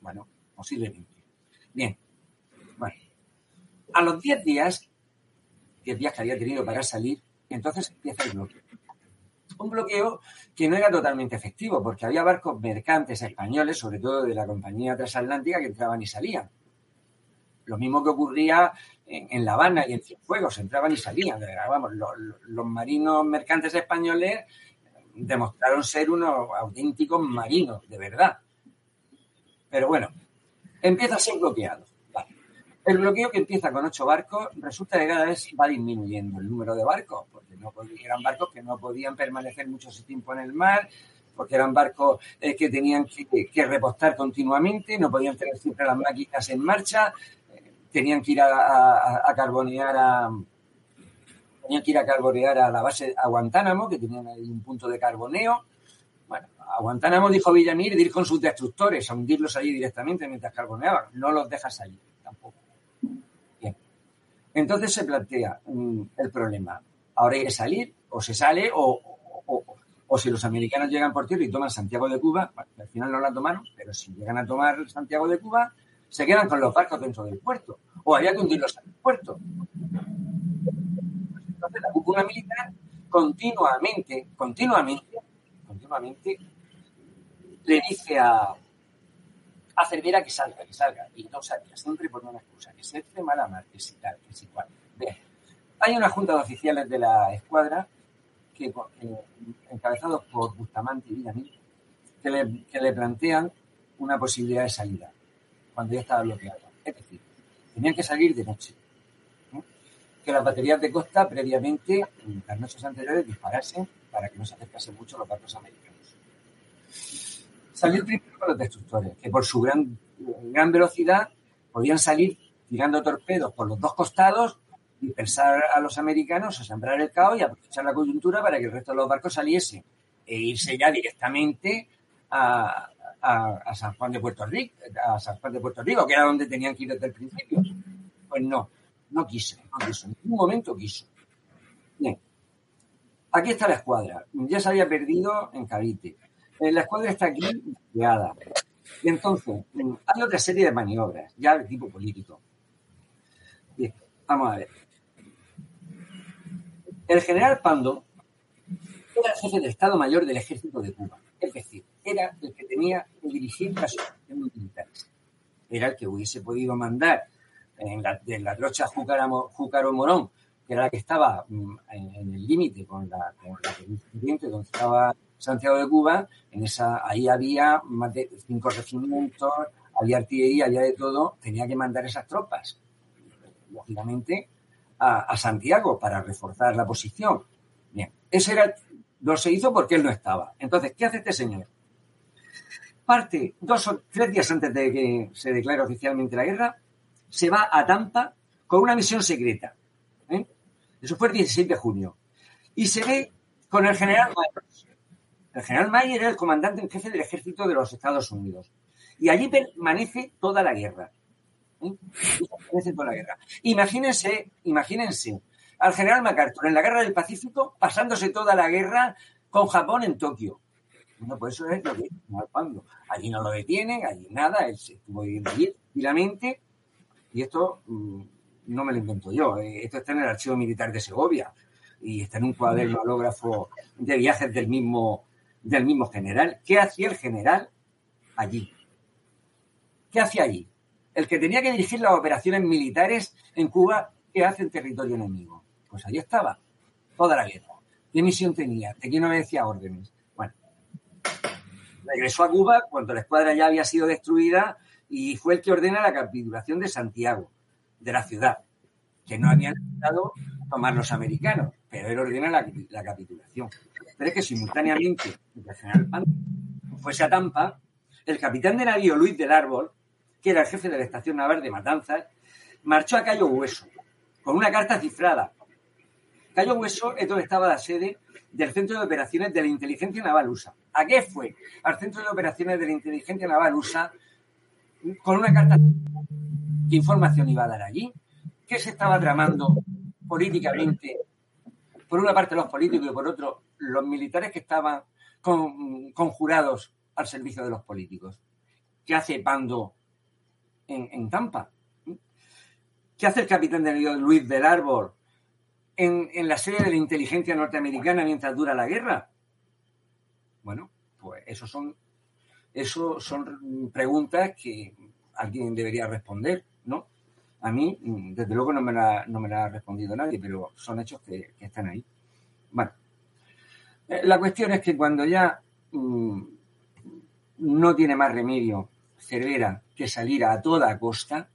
Speaker 2: Bueno, posiblemente. Bien. Bueno. A los 10 días, 10 días que había tenido para salir, entonces empieza el bloqueo un bloqueo que no era totalmente efectivo, porque había barcos mercantes españoles, sobre todo de la compañía transatlántica, que entraban y salían. Lo mismo que ocurría en, La Habana y en Cienfuegos, entraban y salían. Vamos, los, marinos mercantes españoles demostraron ser unos auténticos marinos, de verdad. Pero bueno, empieza a ser bloqueado. El bloqueo que empieza con ocho barcos resulta que cada vez va disminuyendo el número de barcos, porque no eran barcos que no podían permanecer mucho tiempo en el mar, porque eran barcos eh, que tenían que, repostar continuamente, no podían tener siempre las máquinas en marcha, eh, tenían que ir a, carbonear a tenían que ir a carbonear a la base a Guantánamo, que tenían ahí un punto de carboneo. Bueno, a Guantánamo dijo Villamir ir con sus destructores, a hundirlos allí directamente mientras carboneaban. No los dejas allí. Entonces se plantea mm, el problema. Ahora hay que salir, o se sale, o, si los americanos llegan por tierra y toman Santiago de Cuba, al final no la tomaron, pero si llegan a tomar Santiago de Cuba, se quedan con los barcos dentro del puerto, o había que hundirlos al puerto. Entonces la cúpula militar continuamente, continuamente, continuamente le dice a, a Cervera que salga, que salga, y no salga, siempre por una excusa, que se hace mala mar, que si tal, que si cual. Bien. Hay una junta de oficiales de la escuadra, que, encabezados por Bustamante y Villamil, que le, que le plantean una posibilidad de salida, cuando ya estaba bloqueado. Es decir, tenían que salir de noche. Que las baterías de costa previamente, las noches anteriores, disparasen para que no se acercasen mucho los barcos americanos salir primero con los destructores, que por su gran, gran velocidad podían salir tirando torpedos por los dos costados, dispersar a los americanos, a sembrar el caos y aprovechar la coyuntura para que el resto de los barcos saliesen e irse ya directamente a, San Juan de Puerto Rico, a San Juan de Puerto Rico, que era donde tenían que ir desde el principio. Pues no, no quiso, no quiso, en ningún momento quiso. Bien. Aquí está la escuadra. Ya se había perdido en Cavite. Eh, la escuadra está aquí creada. Y entonces, mm, hay otra serie de maniobras, ya de tipo político. Bien, vamos a ver. El general Pando era el jefe del Estado Mayor del Ejército de Cuba. Es decir, era el que tenía que dirigir las operaciones militares. Era el que hubiese podido mandar en la, de la trocha Júcaro Morón, que era la que estaba mm, en, el límite con la, con la donde estaba Santiago de Cuba, en esa, ahí había más de cinco regimientos, había artillería, había de todo, tenía que mandar esas tropas, lógicamente, a, Santiago para reforzar la posición. Bien, eso era, no se hizo porque él no estaba. Entonces, ¿qué hace este señor? Parte dos o tres días antes de que se declare oficialmente la guerra, se va a Tampa con una misión secreta. ¿eh? Eso fue el 16 de junio. Y se ve con el general. El general Mayer era el comandante en jefe del ejército de los Estados Unidos. Y allí permanece toda la guerra. ¿eh? Permanece toda la guerra. Imagínense, imagínense al general MacArthur en la guerra del Pacífico pasándose toda la guerra con Japón en Tokio. Bueno, pues eso es lo que cuando allí no lo detienen, allí nada, él se estuvo viviendo allí tranquilamente y esto mm, no me lo invento yo, eh, esto está en el archivo militar de Segovia y está en un cuaderno hológrafo de viajes del mismo del mismo general. ¿Qué hacía el general allí? ¿Qué hacía allí? El que tenía que dirigir las operaciones militares en Cuba, ¿qué hace en territorio enemigo? Pues allí estaba, toda la guerra. ¿Qué misión tenía? ¿De quién obedecía órdenes? Bueno, regresó a Cuba cuando la escuadra ya había sido destruida y fue el que ordena la capitulación de Santiago, de la ciudad, que no habían intentado tomar los americanos, pero él ordena la capitulación. Pero es que simultáneamente el general Pan fuese a Tampa, el capitán de navío Luis del Árbol, que era el jefe de la estación naval de Matanzas, marchó a Cayo Hueso con una carta cifrada. Cayo Hueso es donde estaba la sede del Centro de Operaciones de la Inteligencia Naval USA. ¿A qué fue? Al Centro de Operaciones de la Inteligencia Naval USA con una carta. ¿Qué información iba a dar allí? ¿Qué se estaba tramando políticamente? Por una parte los políticos y por otro los militares que estaban conjurados al servicio de los políticos. ¿Qué hace Pando en, Tampa? ¿Qué hace el capitán de Luis del Árbol en, la serie de la inteligencia norteamericana mientras dura la guerra? Bueno, pues eso son, eso son preguntas que alguien debería responder. A mí, desde luego, no me la, no me ha respondido nadie, pero son hechos que, que están ahí. Bueno, eh, la cuestión es que cuando ya mm, no tiene más remedio Cervera que salir a toda costa,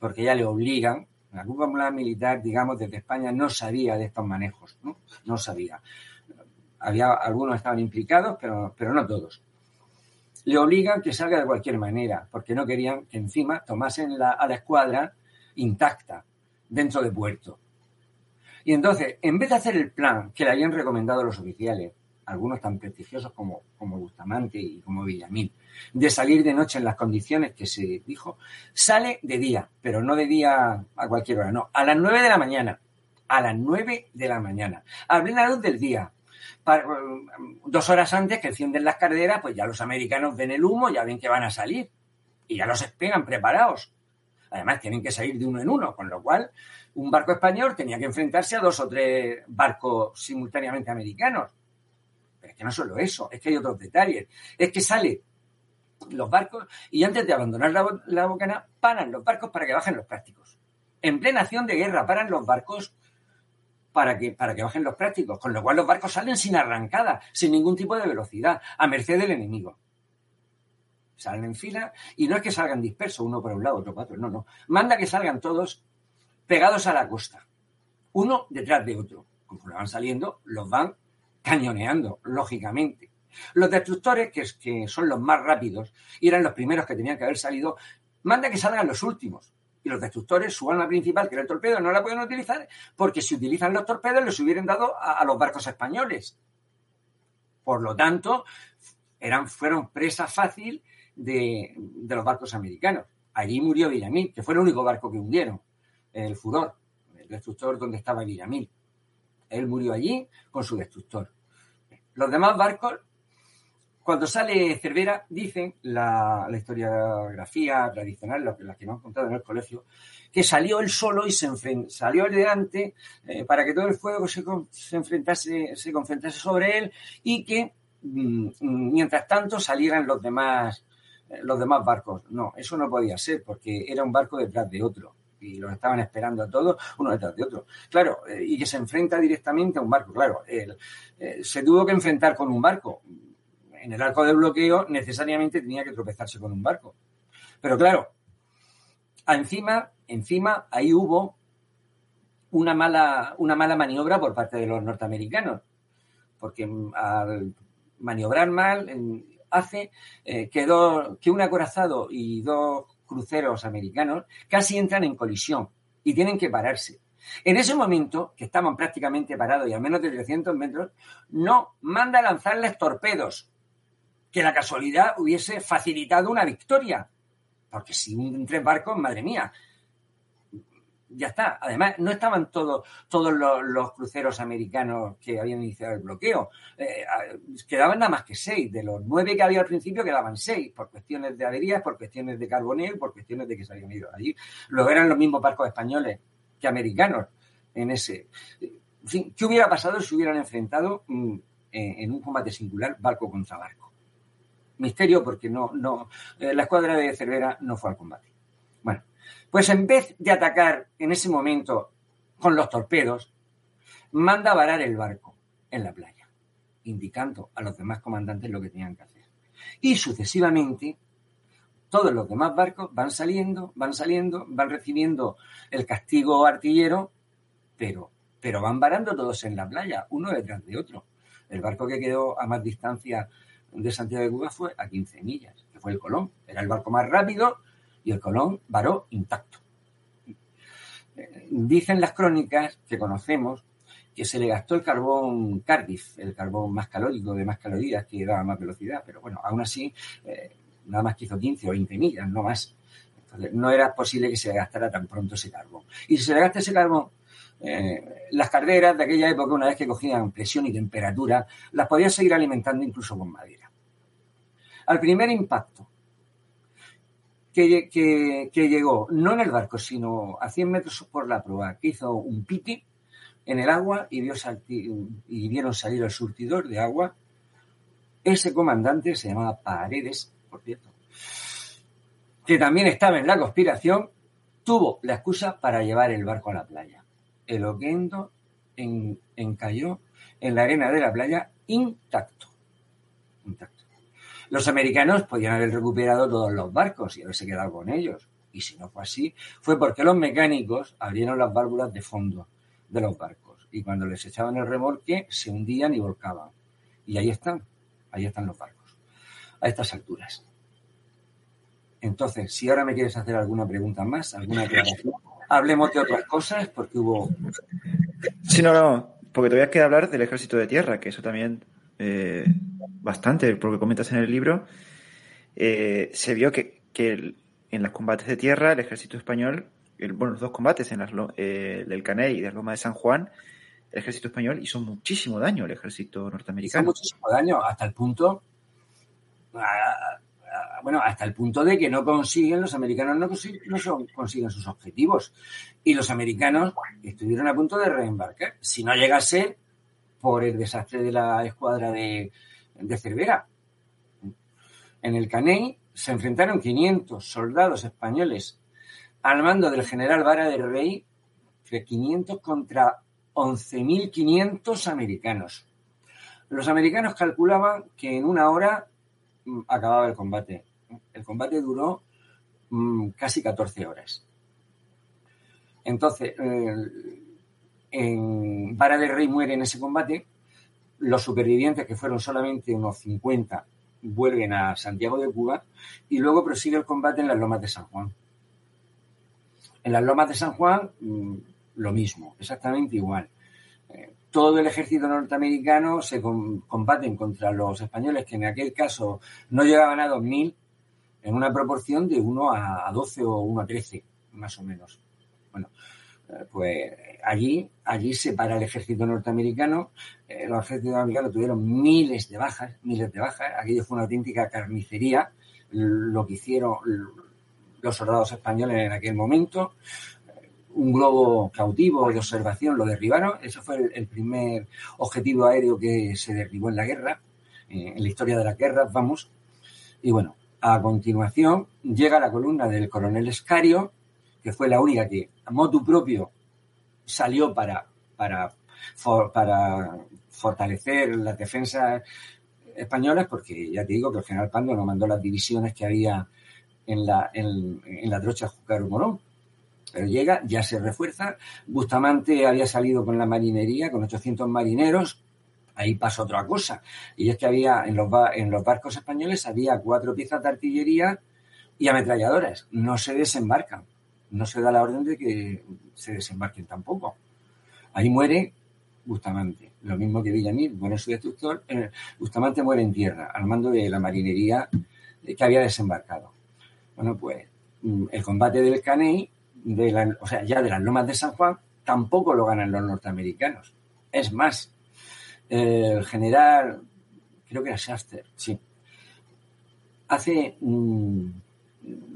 Speaker 2: porque ya le obligan, la cúpula militar, digamos, desde España no sabía de estos manejos, ¿no? No sabía. Había, algunos estaban implicados, pero, pero no todos. Le obligan que salga de cualquier manera, porque no querían que encima tomasen la, a la escuadra intacta dentro de puerto. Y entonces, en vez de hacer el plan que le habían recomendado los oficiales, algunos tan prestigiosos como, como Bustamante y como Villamil, de salir de noche en las condiciones que se dijo, sale de día, pero no de día a cualquier hora, no, a las nueve de la mañana, a las nueve de la mañana, a plena luz del día. dos horas antes que encienden las carreras, pues ya los americanos ven el humo, ya ven que van a salir y ya los esperan preparados. Además, tienen que salir de uno en uno, con lo cual un barco español tenía que enfrentarse a dos o tres barcos simultáneamente americanos. Pero es que no solo eso, es que hay otros detalles. Es que sale los barcos y antes de abandonar la, la bocana, paran los barcos para que bajen los prácticos. En plena acción de guerra, paran los barcos para que, para que bajen los prácticos, con lo cual los barcos salen sin arrancada, sin ningún tipo de velocidad, a merced del enemigo. Salen en fila y no es que salgan dispersos, uno por un lado, otro para otro, no, no. Manda que salgan todos pegados a la costa, uno detrás de otro. Conforme van saliendo, los van cañoneando, lógicamente. Los destructores, que, que son los más rápidos y eran los primeros que tenían que haber salido, manda que salgan los últimos. Y los destructores, su arma principal, que era el torpedo, no la pueden utilizar porque si utilizan los torpedos les hubieran dado a, los barcos españoles. Por lo tanto, eran, fueron presa fácil de, los barcos americanos. Allí murió Villamil, que fue el único barco que hundieron el Furor, el destructor donde estaba Villamil. Él murió allí con su destructor. Los demás barcos, cuando sale Cervera, dicen la, historiografía tradicional, la que nos han contado en el colegio, que salió él solo y se salió al delante eh, para que todo el fuego se, se, enfrentase, se confrontase sobre él y que mm, mientras tanto salieran los demás los demás barcos. No, eso no podía ser porque era un barco detrás de otro y los estaban esperando a todos uno detrás de otro. Claro, eh, y que se enfrenta directamente a un barco. Claro, eh, se tuvo que enfrentar con un barco. En el arco de bloqueo necesariamente tenía que tropezarse con un barco. Pero claro, encima, encima ahí hubo una mala, una mala maniobra por parte de los norteamericanos. Porque mm, al maniobrar mal, hace eh, que, que un acorazado y dos cruceros americanos casi entran en colisión y tienen que pararse. En ese momento, que estaban prácticamente parados y a menos de 300 metros, no manda a lanzarles torpedos, que la casualidad hubiese facilitado una victoria. Porque si un tres barcos, madre mía, ya está. Además, no estaban todos, todos los, cruceros americanos que habían iniciado el bloqueo. Eh, quedaban nada más que seis. De los nueve que había al principio, quedaban seis, por cuestiones de averías, por cuestiones de carbonel, por cuestiones de que se habían ido allí. Luego eran los mismos barcos españoles que americanos en ese. Fin, ¿qué hubiera pasado si hubieran enfrentado mm, en un combate singular barco contra barco? Misterio porque no, no, eh, la escuadra de Cervera no fue al combate. Bueno, pues en vez de atacar en ese momento con los torpedos, manda a varar el barco en la playa, indicando a los demás comandantes lo que tenían que hacer. Y sucesivamente, todos los demás barcos van saliendo, van saliendo, van recibiendo el castigo artillero, pero, pero van varando todos en la playa, uno detrás de otro. El barco que quedó a más distancia de Santiago de Cuba fue a 15 millas, que fue el Colón. Era el barco más rápido y el Colón varó intacto. Dicen las crónicas que conocemos que se le gastó el carbón Cardiff, el carbón más calórico, de más calorías, que daba más velocidad, pero bueno, aún así, eh, nada más que hizo 15 o 20 millas, no más. Entonces, no era posible que se le gastara tan pronto ese carbón. Y si se le gasta ese carbón, eh, las carreras de aquella época, una vez que cogían presión y temperatura, las podían seguir alimentando incluso con madera. Al primer impacto que, llegó, no en el barco, sino a 100 metros por la proa, que hizo un pique en el agua y, vio y vieron salir el surtidor de agua. Ese comandante se llamaba Paredes, por cierto, que también estaba en la conspiración, tuvo la excusa para llevar el barco a la playa. El Oquendo encalló en la arena de la playa. Intacto. Los americanos podían haber recuperado todos los barcos y haberse quedado con ellos. Y si no fue así, fue porque los mecánicos abrieron las válvulas de fondo de los barcos. Y cuando les echaban el remolque, se hundían y volcaban. Y ahí están, ahí están los barcos, a estas alturas. Entonces, si ahora me quieres hacer alguna pregunta más, alguna aclaración, hablemos de otras cosas, porque hubo.
Speaker 1: Sí, no, no, porque todavía queda hablar del ejército de tierra, que eso también eh, bastante, porque comentas en el libro, eh, se vio que, en los combates de tierra el ejército español, bueno, los dos combates en las, eh, del Caney y de la Loma de San Juan, el ejército español hizo muchísimo daño al ejército norteamericano.
Speaker 2: Hizo muchísimo daño, hasta el punto, bueno, hasta el punto de que no consiguen, los americanos no, no consiguen sus objetivos. Y los americanos estuvieron a punto de reembarcar. Si no llegase, por el desastre de la escuadra de, Cervera. En el Caney se enfrentaron 500 soldados españoles al mando del general Vara del Rey, 500 contra 11.500 americanos. Los americanos calculaban que en una hora mm, acababa el combate. El combate duró mm, casi 14 horas. Entonces, en Vara del Rey muere en ese combate. Los supervivientes, que fueron solamente unos 50, vuelven a Santiago de Cuba y luego prosigue el combate en las lomas de San Juan. En las lomas de San Juan, mm, lo mismo, exactamente igual. Eh, todo el ejército norteamericano se combaten contra los españoles, que en aquel caso no llegaban a 2.000, en una proporción de 1 a 12 o 1 a 13, más o menos. Bueno, pues allí, allí se para el ejército norteamericano. los ejércitos norteamericanos tuvieron miles de bajas, miles de bajas. Aquello fue una auténtica carnicería lo que hicieron los soldados españoles en aquel momento. Un globo cautivo de observación lo derribaron. Ese fue el, primer objetivo aéreo que se derribó en la guerra, eh, en la historia de la guerra, vamos. Y bueno, a continuación llega la columna del coronel Escario, que fue la única que a motu propio salió para, para, para fortalecer las defensas españolas, porque ya te digo que el general Pando no mandó las divisiones que había en la, en, la trocha Júcar Morón. Pero llega, ya se refuerza. Bustamante había salido con la marinería, con 800 marineros. Ahí pasa otra cosa. Y es que había, en los, en los barcos españoles, había cuatro piezas de artillería y ametralladoras. No se desembarcan. No se da la orden de que se desembarquen tampoco. Ahí muere Bustamante. Lo mismo que Villamil, bueno, su destructor. Eh, Bustamante muere en tierra, al mando de la marinería que había desembarcado. Bueno, pues mm, el combate del Caney, o sea, ya de las lomas de San Juan, tampoco lo ganan los norteamericanos. Es más, el general, creo que era Shaster, sí, hace mm,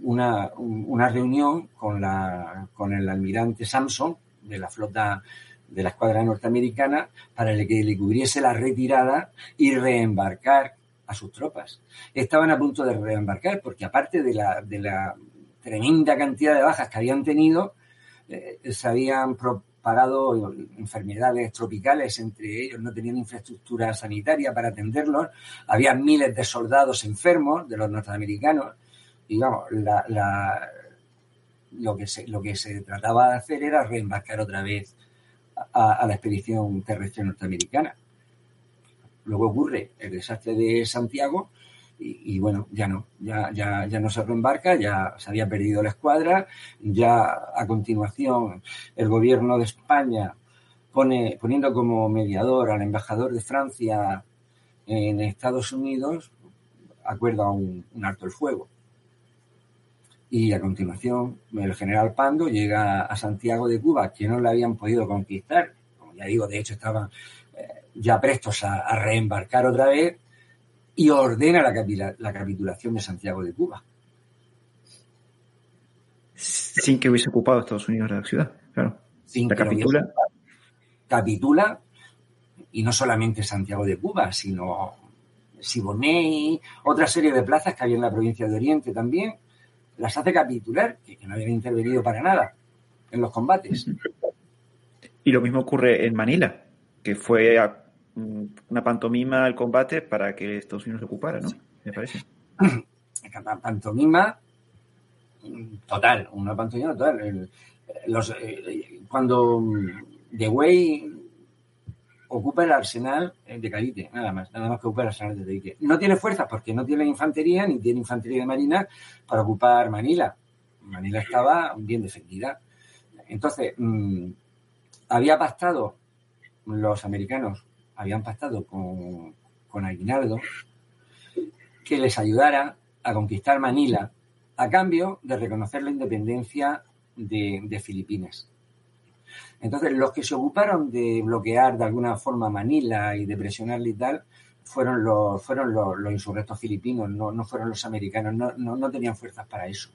Speaker 2: una, una reunión con, la, con el almirante Samson de la flota de la escuadra norteamericana para que le cubriese la retirada y reembarcar a sus tropas. Estaban a punto de reembarcar porque aparte de la, de la tremenda cantidad de bajas que habían tenido, eh, se habían propagado enfermedades tropicales entre ellos, no tenían infraestructura sanitaria para atenderlos, había miles de soldados enfermos de los norteamericanos y vamos, lo, que se, lo que se trataba de hacer era reembarcar otra vez a, la expedición terrestre norteamericana. Luego ocurre el desastre de Santiago y, bueno, ya no, ya, ya, ya no se reembarca, ya se había perdido la escuadra, ya a continuación el gobierno de España pone, poniendo como mediador al embajador de Francia en Estados Unidos, acuerda un alto el fuego y a continuación el general Pando llega a Santiago de Cuba, que no le habían podido conquistar, como ya digo, de hecho estaban eh, ya prestos a, reembarcar otra vez, y ordena la, la, capitulación de Santiago de Cuba.
Speaker 1: Sin que hubiese ocupado Estados Unidos la ciudad, claro. Sin la capitula.
Speaker 2: Capitula, y no solamente Santiago de Cuba, sino Siboney, otra serie de plazas que había en la provincia de Oriente también, las hace capitular, que, no habían intervenido para nada en los combates.
Speaker 1: Y lo mismo ocurre en Manila, que fue mm, una pantomima el combate para que Estados Unidos se ocupara, ¿no? Me parece.
Speaker 2: Pantomima total, una pantomima total. Los, eh, cuando The Way ocupa el arsenal de Calite, nada más, nada más que ocupa el arsenal de Calite. No tiene fuerzas porque no tiene infantería ni tiene infantería de marina para ocupar Manila. Manila estaba bien defendida. Entonces, mm, había pactado, los americanos habían pactado con, con Aguinaldo que les ayudara a conquistar Manila a cambio de reconocer la independencia de Filipinas. Entonces, los que se ocuparon de bloquear de alguna forma Manila y de presionarle y tal, fueron los, fueron los, insurrectos filipinos, no, fueron los americanos, no, tenían fuerzas para eso.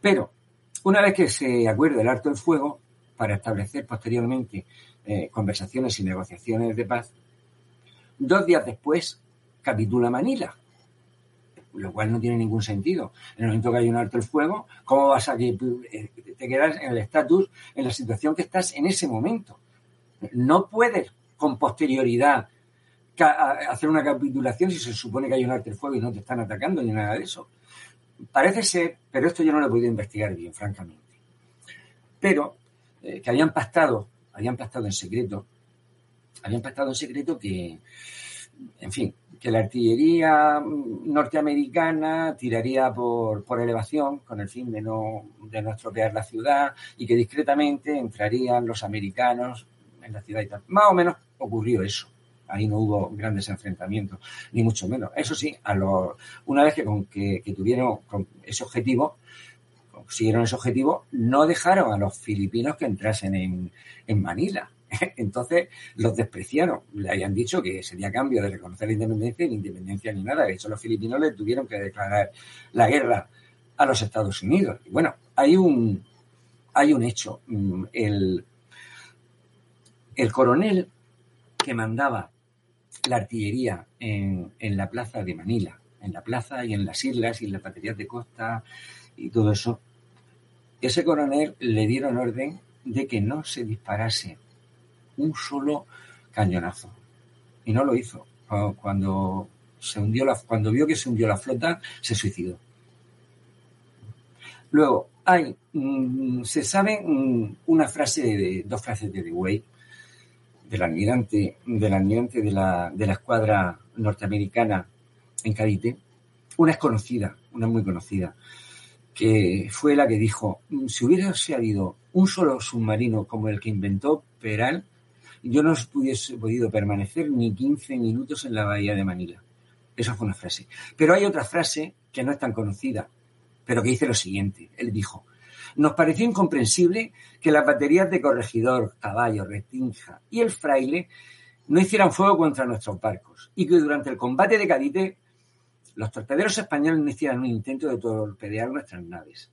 Speaker 2: Pero, una vez que se acuerda el alto el fuego, para establecer posteriormente eh, conversaciones y negociaciones de paz, dos días después capitula Manila lo cual no tiene ningún sentido. En el momento que hay un alto el fuego, ¿cómo vas a que eh, te quedas en el estatus, en la situación que estás en ese momento? No puedes con posterioridad hacer una capitulación si se supone que hay un alto el fuego y no te están atacando ni nada de eso. Parece ser, pero esto yo no lo he podido investigar bien, francamente. Pero eh, que habían pactado, habían pactado en secreto, habían pactado en secreto que, en fin, que la artillería norteamericana tiraría por, elevación con el fin de no, de no estropear la ciudad y que discretamente entrarían los americanos en la ciudad y tal. Más o menos ocurrió eso. Ahí no hubo grandes enfrentamientos, ni mucho menos. Eso sí, a una vez que, con, que, tuvieron ese objetivo, consiguieron ese objetivo, no dejaron a los filipinos que entrasen en, en Manila. Entonces los despreciaron. Le habían dicho que sería cambio de reconocer la independencia y ni independencia ni nada. De hecho, los filipinos le tuvieron que declarar la guerra a los Estados Unidos. Y bueno, hay un, hay un hecho. Mm, el, el coronel que mandaba la artillería en, en, la plaza de Manila, en la plaza y en las islas y en las baterías de costa y todo eso, ese coronel le dieron orden de que no se disparase un solo cañonazo. Y no lo hizo. Cuando se hundió la, cuando vio que se hundió la flota, se suicidó. Luego, hay, mm, se sabe mm, una frase de, dos frases de Dewey, del almirante, del almirante de la, de la escuadra norteamericana en Cadite. Una es conocida, una muy conocida, que fue la que dijo, mm, si hubiera habido un solo submarino como el que inventó Peral, yo no hubiese podido permanecer ni 15 minutos en la bahía de Manila. Esa fue una frase. Pero hay otra frase que no es tan conocida, pero que dice lo siguiente. Él dijo, nos pareció incomprensible que las baterías de Corregidor, Caballo, Retinja y el Fraile no hicieran fuego contra nuestros barcos y que durante el combate de Cadite los torpederos españoles no hicieran un intento de torpedear nuestras naves.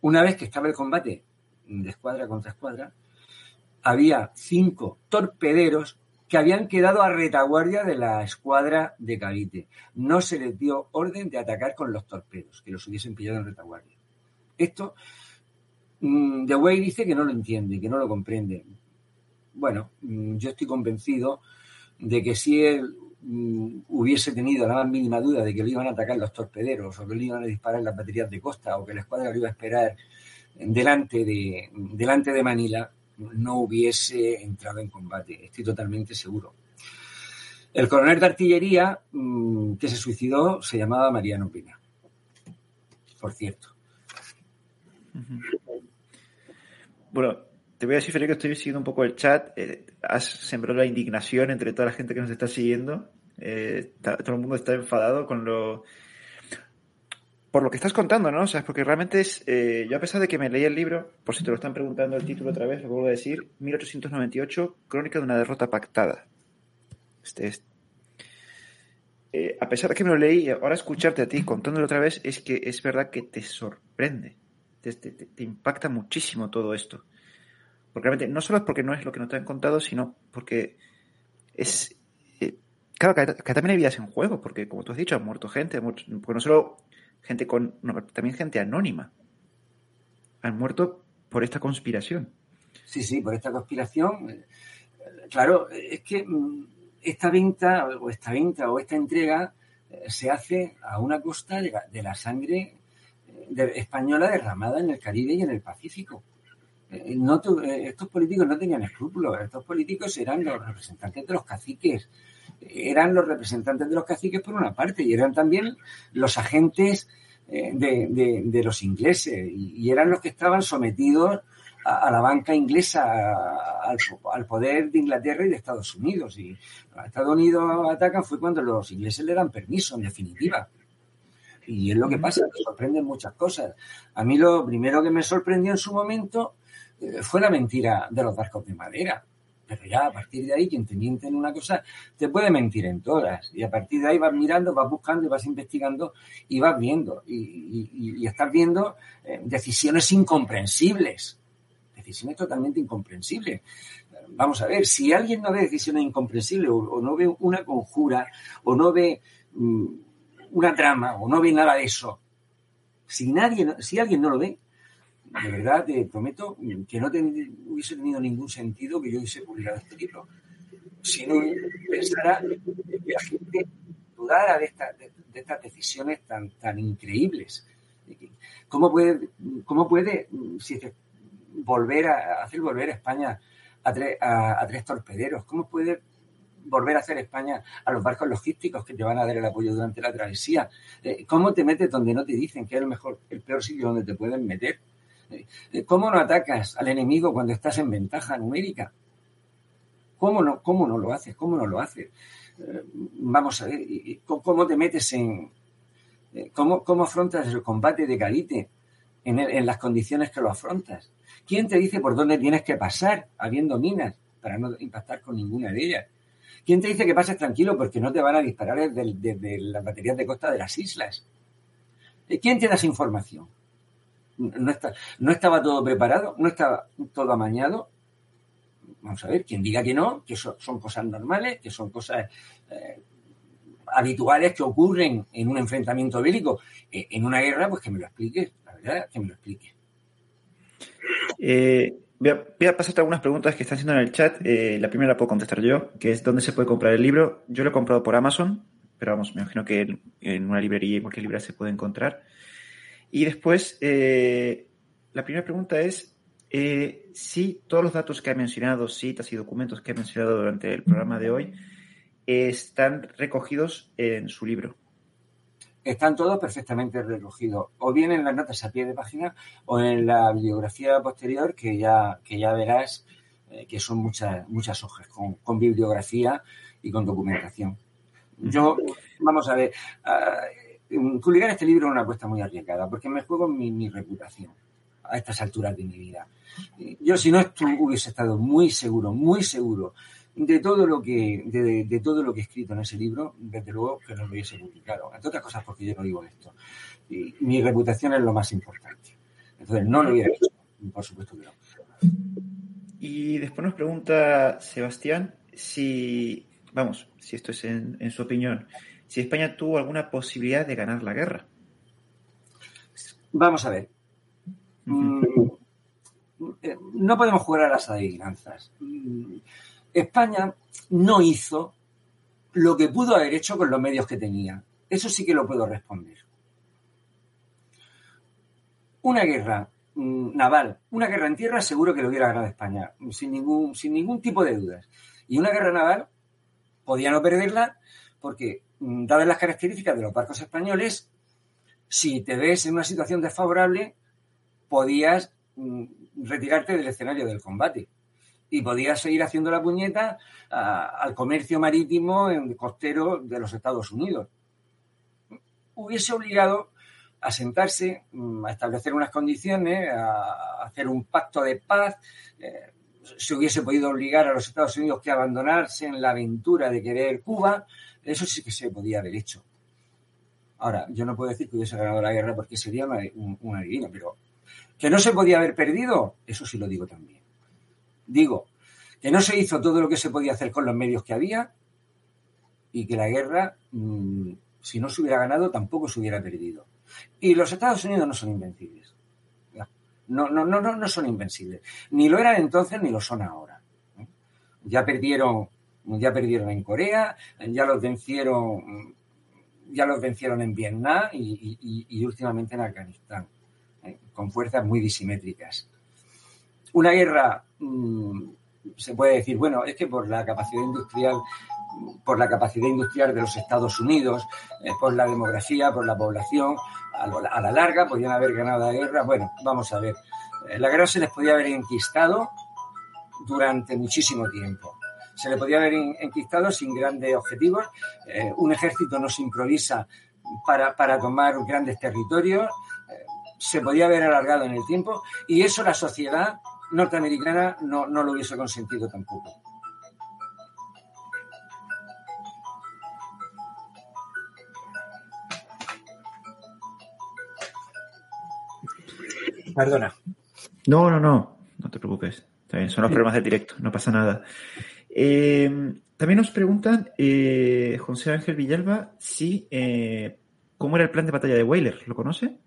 Speaker 2: Una vez que estaba el combate de escuadra contra escuadra, había cinco torpederos que habían quedado a retaguardia de la escuadra de Cavite. No se les dio orden de atacar con los torpedos, que los hubiesen pillado en retaguardia. Esto, mm, The Way dice que no lo entiende, que no lo comprende. Bueno, mm, yo estoy convencido de que si él mm, hubiese tenido la más mínima duda de que le iban a atacar los torpederos o que le iban a disparar las baterías de costa o que la escuadra lo iba a esperar de, delante de Manila, no hubiese entrado en combate, estoy totalmente seguro. El coronel de artillería mm, que se suicidó se llamaba Mariano Pina, por cierto.
Speaker 1: Bueno, te voy a decir, que estoy siguiendo un poco el chat. Eh, has sembrado la indignación entre toda la gente que nos está siguiendo. Eh, todo el mundo está enfadado con lo por lo que estás contando, ¿no? O sea, porque realmente es. Eh, yo, a pesar de que me leí el libro, por si te lo están preguntando el título otra vez, lo vuelvo a decir: 1898, Crónica de una derrota pactada. Este es. Eh, a pesar de que me lo leí, ahora escucharte a ti contándolo otra vez, es que es verdad que te sorprende. Te, impacta muchísimo todo esto. Porque realmente, no solo es porque no es lo que nos te han contado, sino porque es. Eh, claro, que, también hay vidas en juego, porque como tú has dicho, han muerto gente, porque no solo gente con, también gente anónima. Han muerto por esta conspiración.
Speaker 2: Sí, sí, por esta conspiración. Claro, es que mm, esta venta o esta venta o esta entrega eh, se hace a una costa de la, sangre eh, española derramada en el Caribe y en el Pacífico. Eh, estos políticos no tenían escrúpulos, estos políticos eran los representantes de los caciques, eran los representantes de los caciques por una parte y eran también los agentes eh, de, de, los ingleses y, eran los que estaban sometidos a, la banca inglesa, al, poder de Inglaterra y de Estados Unidos. Y a Estados Unidos atacan fue cuando los ingleses le dan permiso, en definitiva. Y es lo que pasa, me sorprenden muchas cosas. A mí lo primero que me sorprendió en su momento eh, fue la mentira de los barcos de madera. Pero ya a partir de ahí, quien te miente en una cosa, te puede mentir en todas. Y a partir de ahí vas mirando, vas buscando y vas investigando y vas viendo. Y, estás viendo eh, decisiones incomprensibles. Decisiones totalmente incomprensibles. Vamos a ver, si alguien no ve decisiones incomprensibles o, o no ve una conjura o no ve um, una trama o no ve nada de eso, si, nadie, si alguien no lo ve, de verdad te prometo que no hubiese tenido ningún sentido que yo hubiese publicado este libro. Si no pensara que la gente dudara de, esta, de, estas decisiones tan, tan increíbles. ¿Cómo puede, cómo puede si volver a hacer volver a España a, tre, a tres torpederos? ¿Cómo puede volver a hacer España a los barcos logísticos que te van a dar el apoyo durante la travesía. Eh, ¿Cómo te metes donde no te dicen que es el mejor, el peor sitio donde te pueden meter? Eh, ¿Cómo no atacas al enemigo cuando estás en ventaja numérica? ¿Cómo no, cómo no lo haces? ¿Cómo no lo haces? Eh, vamos a ver, ¿cómo te metes en, Eh, ¿Cómo, ¿Cómo afrontas el combate de Galite en, las condiciones que lo afrontas? ¿Quién te dice por dónde tienes que pasar habiendo minas para no impactar con ninguna de ellas? ¿Quién te dice que pases tranquilo porque no te van a disparar desde, las baterías de costa de las islas? ¿Quién te da información? ¿No, está- no estaba todo preparado? ¿No estaba todo amañado? Vamos a ver, quien diga que no, que son cosas normales, que son cosas eh, habituales que ocurren en un enfrentamiento bélico, eh, en una guerra, pues que me lo explique, la verdad, que me lo explique.
Speaker 1: Eh, voy, a, voy a pasarte algunas preguntas que están haciendo en el chat. La primera la puedo contestar yo, que es dónde se puede comprar el libro. Yo lo he comprado por Amazon, pero vamos, me imagino que en, en una librería, en cualquier librería se puede encontrar. Y después, eh, la primera pregunta es eh, si todos los datos que ha mencionado, citas y documentos que ha mencionado durante el programa de hoy, están recogidos en su libro.
Speaker 2: Están todos perfectamente recogidos, o bien en las notas a pie de página o en la bibliografía posterior, que ya, que ya verás eh, que son muchas, muchas hojas con, con bibliografía y con documentación. Yo, vamos a ver, uh, publicar este libro es una apuesta muy arriesgada, porque me juego mi, reputación a estas alturas de mi vida. Yo, si no hubiese estado muy seguro, muy seguro de todo lo que de, todo lo que he escrito en ese libro, desde luego que no lo hubiese publicado. Entre otras cosas porque yo no digo esto. Y mi reputación es lo más importante. Entonces no lo hubiera hecho, por supuesto que no.
Speaker 1: Y después nos pregunta Sebastián si, vamos, si esto es en su opinión, si España tuvo alguna posibilidad de ganar la guerra.
Speaker 2: Vamos a ver. Mm, no podemos jugar a las adivinanzas. Mm, España no hizo lo que pudo haber hecho con los medios que tenía. Eso sí que lo puedo responder. Una guerra mmm, naval, una guerra en tierra, seguro que lo hubiera ganado España, sin ningún, sin ningún tipo de dudas. Y una guerra naval podía no perderla porque, dadas las características de los barcos españoles, si te ves en una situación desfavorable, podías mmm, retirarte del escenario del combate y podías seguir haciendo la puñeta al comercio marítimo costero de los Estados Unidos. Hubiese obligado a sentarse, a establecer unas condiciones, a hacer un pacto de paz. Eh, se hubiese podido obligar a los Estados Unidos que abandonarse en la aventura de querer Cuba. Eso sí que se podía haber hecho. Ahora, yo no puedo decir que hubiese ganado la guerra porque sería una, una divina, pero que no se podía haber perdido, eso sí lo digo también. Digo que no se hizo todo lo que se podía hacer con los medios que había y que la guerra, mmm, si no se hubiera ganado, tampoco se hubiera perdido. Y los Estados Unidos no son invencibles. No, no, no, no, no son invencibles. Ni lo eran entonces ni lo son ahora. Ya perdieron, ya perdieron en Corea, ya los vencieron, ya los vencieron en Vietnam y, últimamente en Afganistán, ¿eh? con fuerzas muy disimétricas. Una guerra mmm, se puede decir, bueno, es que por la capacidad industrial, por la capacidad industrial de los Estados Unidos, eh, por la demografía, por la población, a, a, la larga podían haber ganado la guerra. Bueno, vamos a ver, eh, la guerra se les podía haber enquistado durante muchísimo tiempo. Se le podía haber enquistado sin grandes objetivos. Eh, un ejército no se improvisa para, para tomar grandes territorios. Eh, se podía haber alargado en el tiempo y eso la sociedad norteamericana no, no lo hubiese consentido tampoco. Perdona.
Speaker 1: No, no, no, no te preocupes. Está bien, son los problemas del directo, no pasa nada. Eh, también nos preguntan, eh, José Ángel Villalba, si, eh, ¿cómo era el plan de batalla de Whaler? ¿Lo conoce?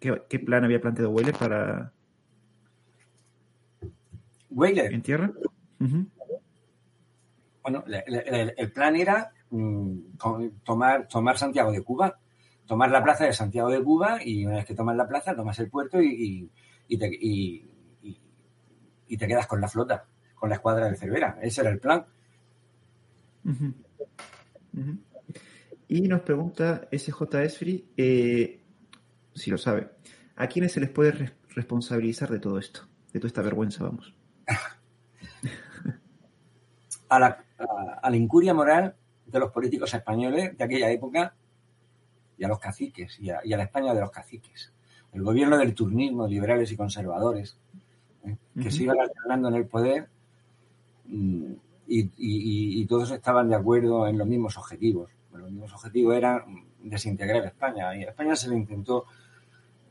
Speaker 1: ¿Qué, qué plan había planteado Whaler para,
Speaker 2: Whaler.
Speaker 1: ¿En tierra? Uh -huh.
Speaker 2: Bueno, el, el, el, plan era um, tomar, tomar Santiago de Cuba, tomar la plaza de Santiago de Cuba y una vez que tomas la plaza, tomas el puerto y, y, y, te, y, te, quedas con la flota, con la escuadra de Cervera. Ese era el plan.
Speaker 1: Uh -huh. Uh -huh. Y nos pregunta SJ Esfri, eh, si lo sabe, ¿a quiénes se les puede re responsabilizar de todo esto? De toda esta vergüenza, vamos.
Speaker 2: a, la, a, a, la, incuria moral de los políticos españoles de aquella época y a los caciques y a, la España de los caciques. El gobierno del turnismo, liberales y conservadores, ¿eh? que se iban alternando en el poder y, todos estaban de acuerdo en los mismos objetivos. Los mismos objetivos eran desintegrar España y España se le intentó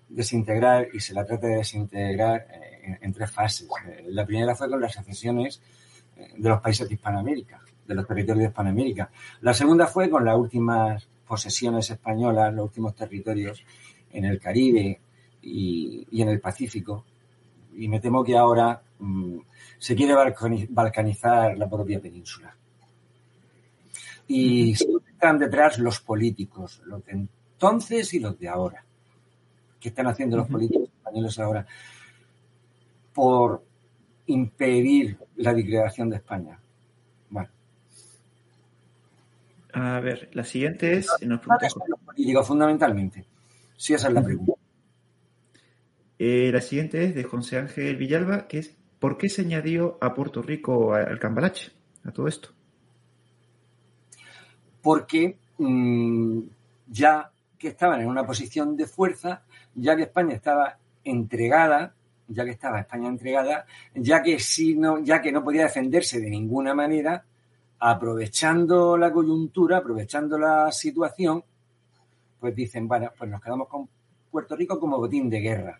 Speaker 2: desintegrar y se la trata de desintegrar eh, en, tres fases. Eh, la primera fue con las secesiones de los países de Hispanoamérica, de los territorios de Hispanoamérica. La segunda fue con las últimas posesiones españolas, los últimos territorios en el Caribe y, en el Pacífico. Y me temo que ahora mm, se quiere balcanizar la propia península. Y están detrás los políticos, los de entonces y los de ahora. ¿Qué están haciendo los políticos españoles ahora? Por impedir la declaración de España. Bueno.
Speaker 1: A ver, la siguiente es. Nos
Speaker 2: los políticos, fundamentalmente. Sí, esa es la pregunta.
Speaker 1: Eh, la siguiente es de José Ángel Villalba, que es ¿por qué se añadió a Puerto Rico al Cambalache, a todo esto?
Speaker 2: Porque mm, ya que estaban en una posición de fuerza, ya que España estaba entregada ya que estaba España entregada, ya que, si no, ya que no podía defenderse de ninguna manera, aprovechando la coyuntura, aprovechando la situación, pues dicen, bueno, pues nos quedamos con Puerto Rico como botín de guerra.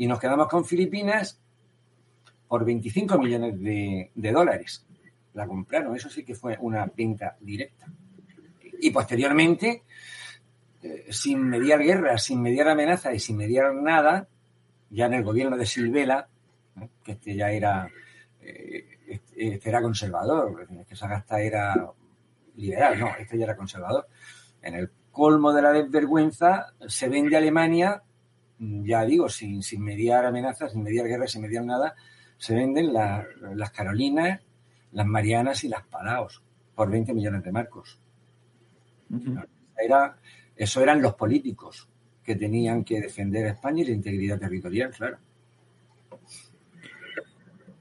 Speaker 2: Y nos quedamos con Filipinas por 25 millones de, dólares. La compraron, eso sí que fue una venta directa. Y posteriormente, eh, sin mediar guerra, sin mediar amenaza y sin mediar nada, ya en el gobierno de Silvela, que este ya era, eh, este, este, era conservador, que Sagasta era liberal, no, este ya era conservador. En el colmo de la desvergüenza se vende Alemania, ya digo, sin, sin mediar amenazas, sin mediar guerras, sin mediar nada, se venden las Carolinas, las Marianas y las Palaos por 20 millones de marcos. Era, eso eran los políticos que tenían que defender a España y la integridad territorial, claro.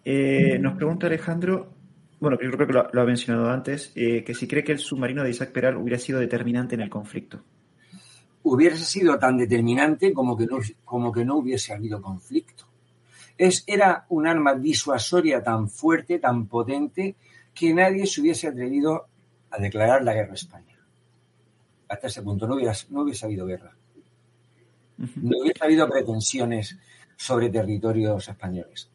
Speaker 1: Eh, nos pregunta Alejandro, bueno, yo creo que lo, ha mencionado antes, eh, que si cree que el submarino de Isaac Peral hubiera sido determinante en el conflicto.
Speaker 2: Hubiese sido tan determinante como que no, como que no hubiese habido conflicto. Es, era un arma disuasoria tan fuerte, tan potente, que nadie se hubiese atrevido a declarar la guerra a España. Hasta ese punto no no hubiese habido guerra. No hubiera habido pretensiones sobre territorios españoles.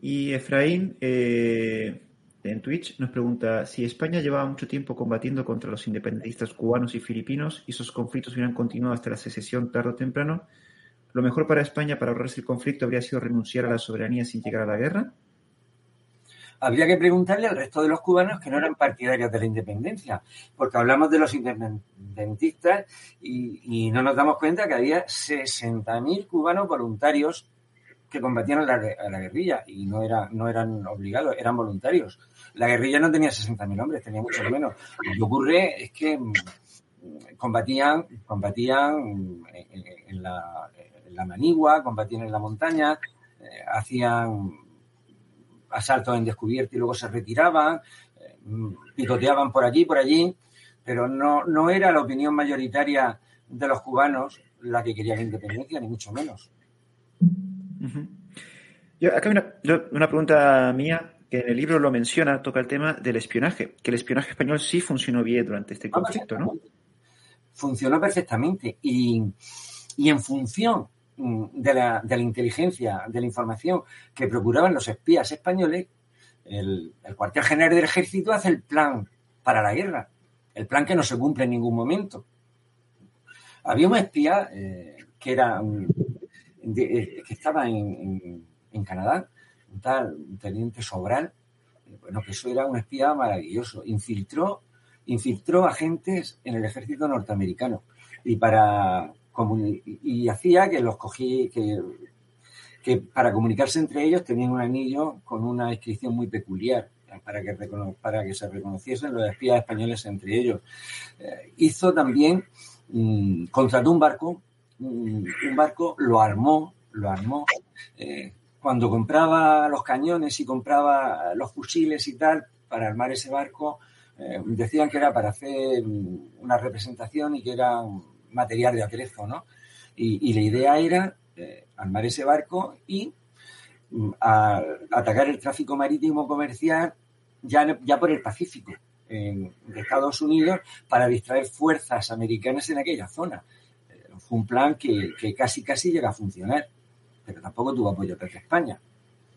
Speaker 1: Y Efraín, eh, en Twitch, nos pregunta si España llevaba mucho tiempo combatiendo contra los independentistas cubanos y filipinos y esos conflictos hubieran continuado hasta la secesión tarde o temprano, ¿lo mejor para España para ahorrarse el conflicto habría sido renunciar a la soberanía sin llegar a la guerra?
Speaker 2: habría que preguntarle al resto de los cubanos que no eran partidarios de la independencia, porque hablamos de los independentistas y, no nos damos cuenta que había 60.000 cubanos voluntarios que combatían a la, guerrilla y no, era, no eran obligados, eran voluntarios. La guerrilla no tenía 60.000 hombres, tenía mucho menos. Lo que ocurre es que mm, combatían, combatían en, la, manigua, combatían en la montaña, eh, hacían asaltos en descubierto y luego se retiraban, eh, picoteaban por aquí, por allí, pero no, no era la opinión mayoritaria de los cubanos la que quería la independencia, ni mucho menos.
Speaker 1: Yo, acá una, una, pregunta mía que en el libro lo menciona, toca el tema del espionaje, que el espionaje español sí funcionó bien durante este conflicto, ¿no?
Speaker 2: Funcionó perfectamente y, y en función Mm, de la, de la, inteligencia, de la información que procuraban los espías españoles, el, cuartel general del ejército hace el plan para la guerra, el plan que no se cumple en ningún momento. Había un espía eh, que era eh, que estaba en, en, Canadá, un tal teniente Sobral, bueno, que eso era un espía maravilloso, infiltró, infiltró agentes en el ejército norteamericano y para y hacía que los cogí, que, que para comunicarse entre ellos tenían un anillo con una inscripción muy peculiar para que, para que se reconociesen los espías españoles entre ellos. Eh, hizo también, mm, contrató un barco, mm, un barco lo armó, lo armó. Eh, cuando compraba los cañones y compraba los fusiles y tal, para armar ese barco, Eh, decían que era para hacer una representación y que era material de atrezo, ¿no? Y, la idea era eh, armar ese barco y mm, atacar el tráfico marítimo comercial ya, ya por el Pacífico de Estados Unidos para distraer fuerzas americanas en aquella zona. Eh, fue un plan que, que, casi casi llega a funcionar, pero tampoco tuvo apoyo de España,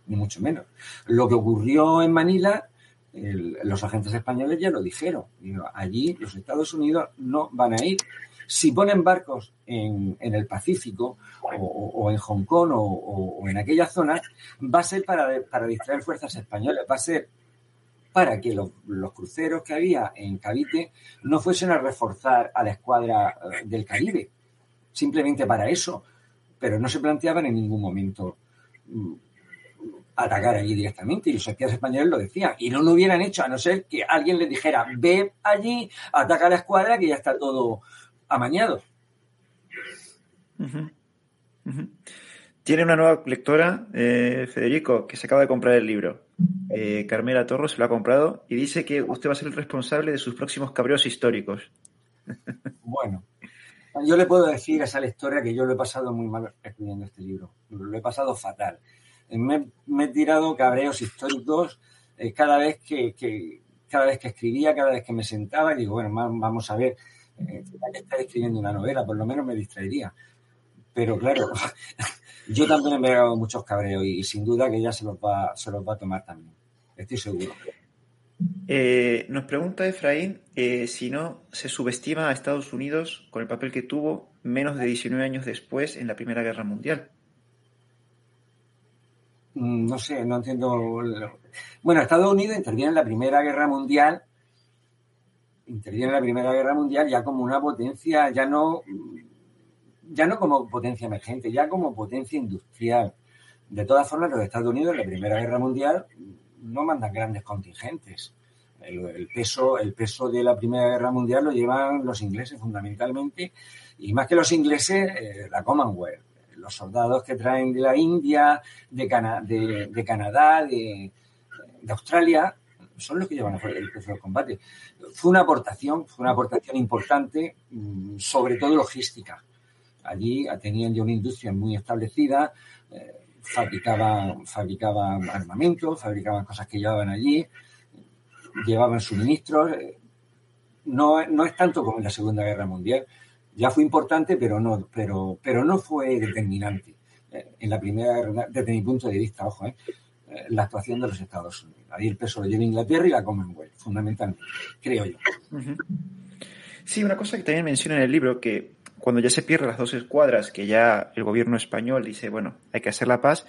Speaker 2: ni mucho menos. Lo que ocurrió en Manila los agentes españoles ya lo dijeron. allí los Estados Unidos no van a ir. Si ponen barcos en, el Pacífico o, en Hong Kong o, en aquella zona, va a ser para, distraer fuerzas españolas, va a ser para que los, cruceros que había en Cavite no fuesen a reforzar a la escuadra eh, del Caribe, simplemente para eso, pero no se planteaban en ningún momento mm, atacar allí directamente. Y los espías españoles lo decían. Y no lo hubieran hecho, a no ser que alguien les dijera, ve allí, ataca a la escuadra, que ya está todo amañado.
Speaker 1: Tiene una nueva lectora, eh, Federico, que se acaba de comprar el libro. Eh, Carmela Torro se lo ha comprado y dice que usted va a ser el responsable de sus próximos cabreos históricos.
Speaker 2: Bueno, yo le puedo decir a esa lectora que yo lo he pasado muy mal escribiendo este libro. Lo he pasado fatal me, he tirado cabreos históricos eh, cada vez que, cada vez que escribía, cada vez que me sentaba y digo, bueno, vamos a ver, eh, que estar escribiendo una novela, por lo menos me distraería. Pero claro, yo también he dado muchos cabreos y, sin duda que ella se los va, se los va a tomar también. Estoy seguro.
Speaker 1: Eh, nos pregunta Efraín si no se subestima a Estados Unidos con el papel que tuvo menos de 19 años después en la Primera Guerra Mundial.
Speaker 2: Mm, no sé, no entiendo. Bueno, Estados Unidos interviene en la Primera Guerra Mundial, interviene en la Primera Guerra Mundial ya como una potencia, ya no, ya no como potencia emergente, ya como potencia industrial. De todas formas, los Estados Unidos en la Primera Guerra Mundial no mandan grandes contingentes. El, peso, el peso de la Primera Guerra Mundial lo llevan los ingleses fundamentalmente, y más que los ingleses, eh, la Commonwealth los soldados que traen de la India, de, de, Canadá, de, Australia, son los que llevan el peso del combate. Fue una aportación, fue una aportación importante, mm, sobre todo logística. Allí tenían ya una industria muy establecida, eh, fabricaban, fabricaban armamento, fabricaban cosas que llevaban allí, llevaban suministros. No, no es tanto como en la Segunda Guerra Mundial, ya fue importante, pero no, pero, pero no fue determinante. Eh, en la primera, desde mi punto de vista, ojo, eh, eh, la actuación de los Estados Unidos. Ahí el peso lo lleva Inglaterra y la Commonwealth, fundamentalmente, creo yo.
Speaker 1: Sí, una cosa que también menciona en el libro, que cuando ya se pierden las dos escuadras, que ya el gobierno español dice, bueno, hay que hacer la paz,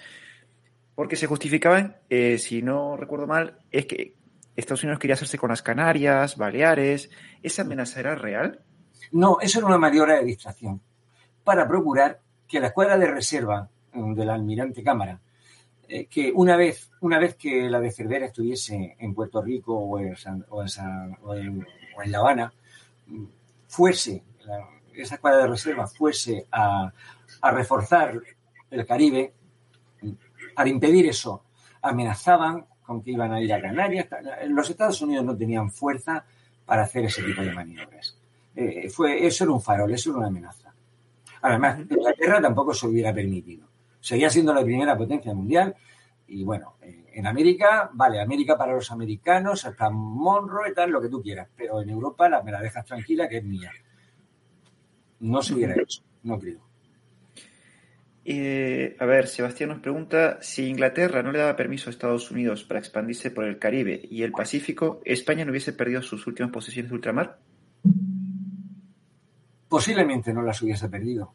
Speaker 1: porque se justificaban, si no recuerdo mal, es que Estados Unidos quería hacerse con las Canarias, Baleares. ¿Esa amenaza era real?
Speaker 2: No, eso era una maniobra de distracción para procurar que la escuadra de reserva mm, del almirante Cámara, eh, que una vez, una vez que la de Cervera estuviese en Puerto Rico o en, La Habana, mm, fuese, esa escuadra de reserva fuese a, a reforzar el Caribe, al impedir eso, amenazaban con que iban a ir a Canarias. Los Estados Unidos no tenían fuerza para hacer ese tipo de maniobras. Eh, fue, eso era un farol, eso era una amenaza. Además, Inglaterra tampoco se hubiera permitido. Seguía siendo la primera potencia mundial y bueno, eh, en América, vale, América para los americanos, hasta Monroe y tal, lo que tú quieras, pero en Europa la, me la dejas tranquila que es mía. No se hubiera hecho, no creo.
Speaker 1: Eh, a ver, Sebastián nos pregunta si Inglaterra no le daba permiso a Estados Unidos para expandirse por el Caribe y el Pacífico, ¿España no hubiese perdido sus últimas posesiones de ultramar?
Speaker 2: posiblemente no las hubiese perdido.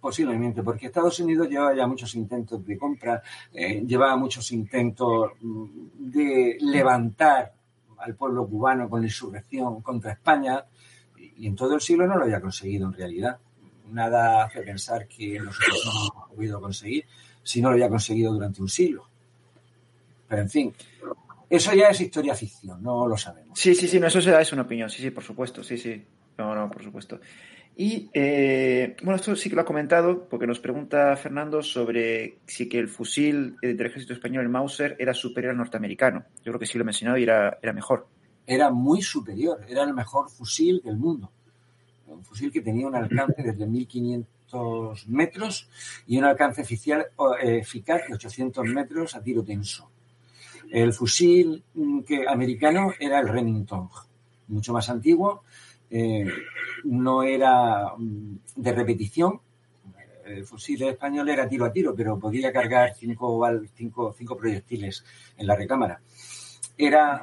Speaker 2: Posiblemente, porque Estados Unidos llevaba ya muchos intentos de compra, eh, llevaba muchos intentos mm, de levantar al pueblo cubano con la insurrección contra España, y, en todo el siglo no lo había conseguido en realidad. Nada hace pensar que nosotros no hemos podido conseguir si no lo había conseguido durante un siglo. Pero en fin, eso ya es historia ficción, no lo sabemos.
Speaker 1: Sí, sí, sí, no, eso es una opinión, sí, sí, por supuesto, sí, sí. No, no, por supuesto. Y eh, bueno, esto sí que lo ha comentado porque nos pregunta Fernando sobre si que el fusil del ejército español, el Mauser, era superior al norteamericano. Yo creo que sí lo he mencionado y era, era mejor.
Speaker 2: Era muy superior, era el mejor fusil del mundo. Un fusil que tenía un alcance desde 1500 metros y un alcance oficial, eh, eficaz de 800 metros a tiro tenso. El fusil mm, americano era el Remington, mucho más antiguo, eh, no era mm, de repetición. El fusil español era tiro a tiro, pero podía cargar cinco, cinco, cinco proyectiles en la recámara. Era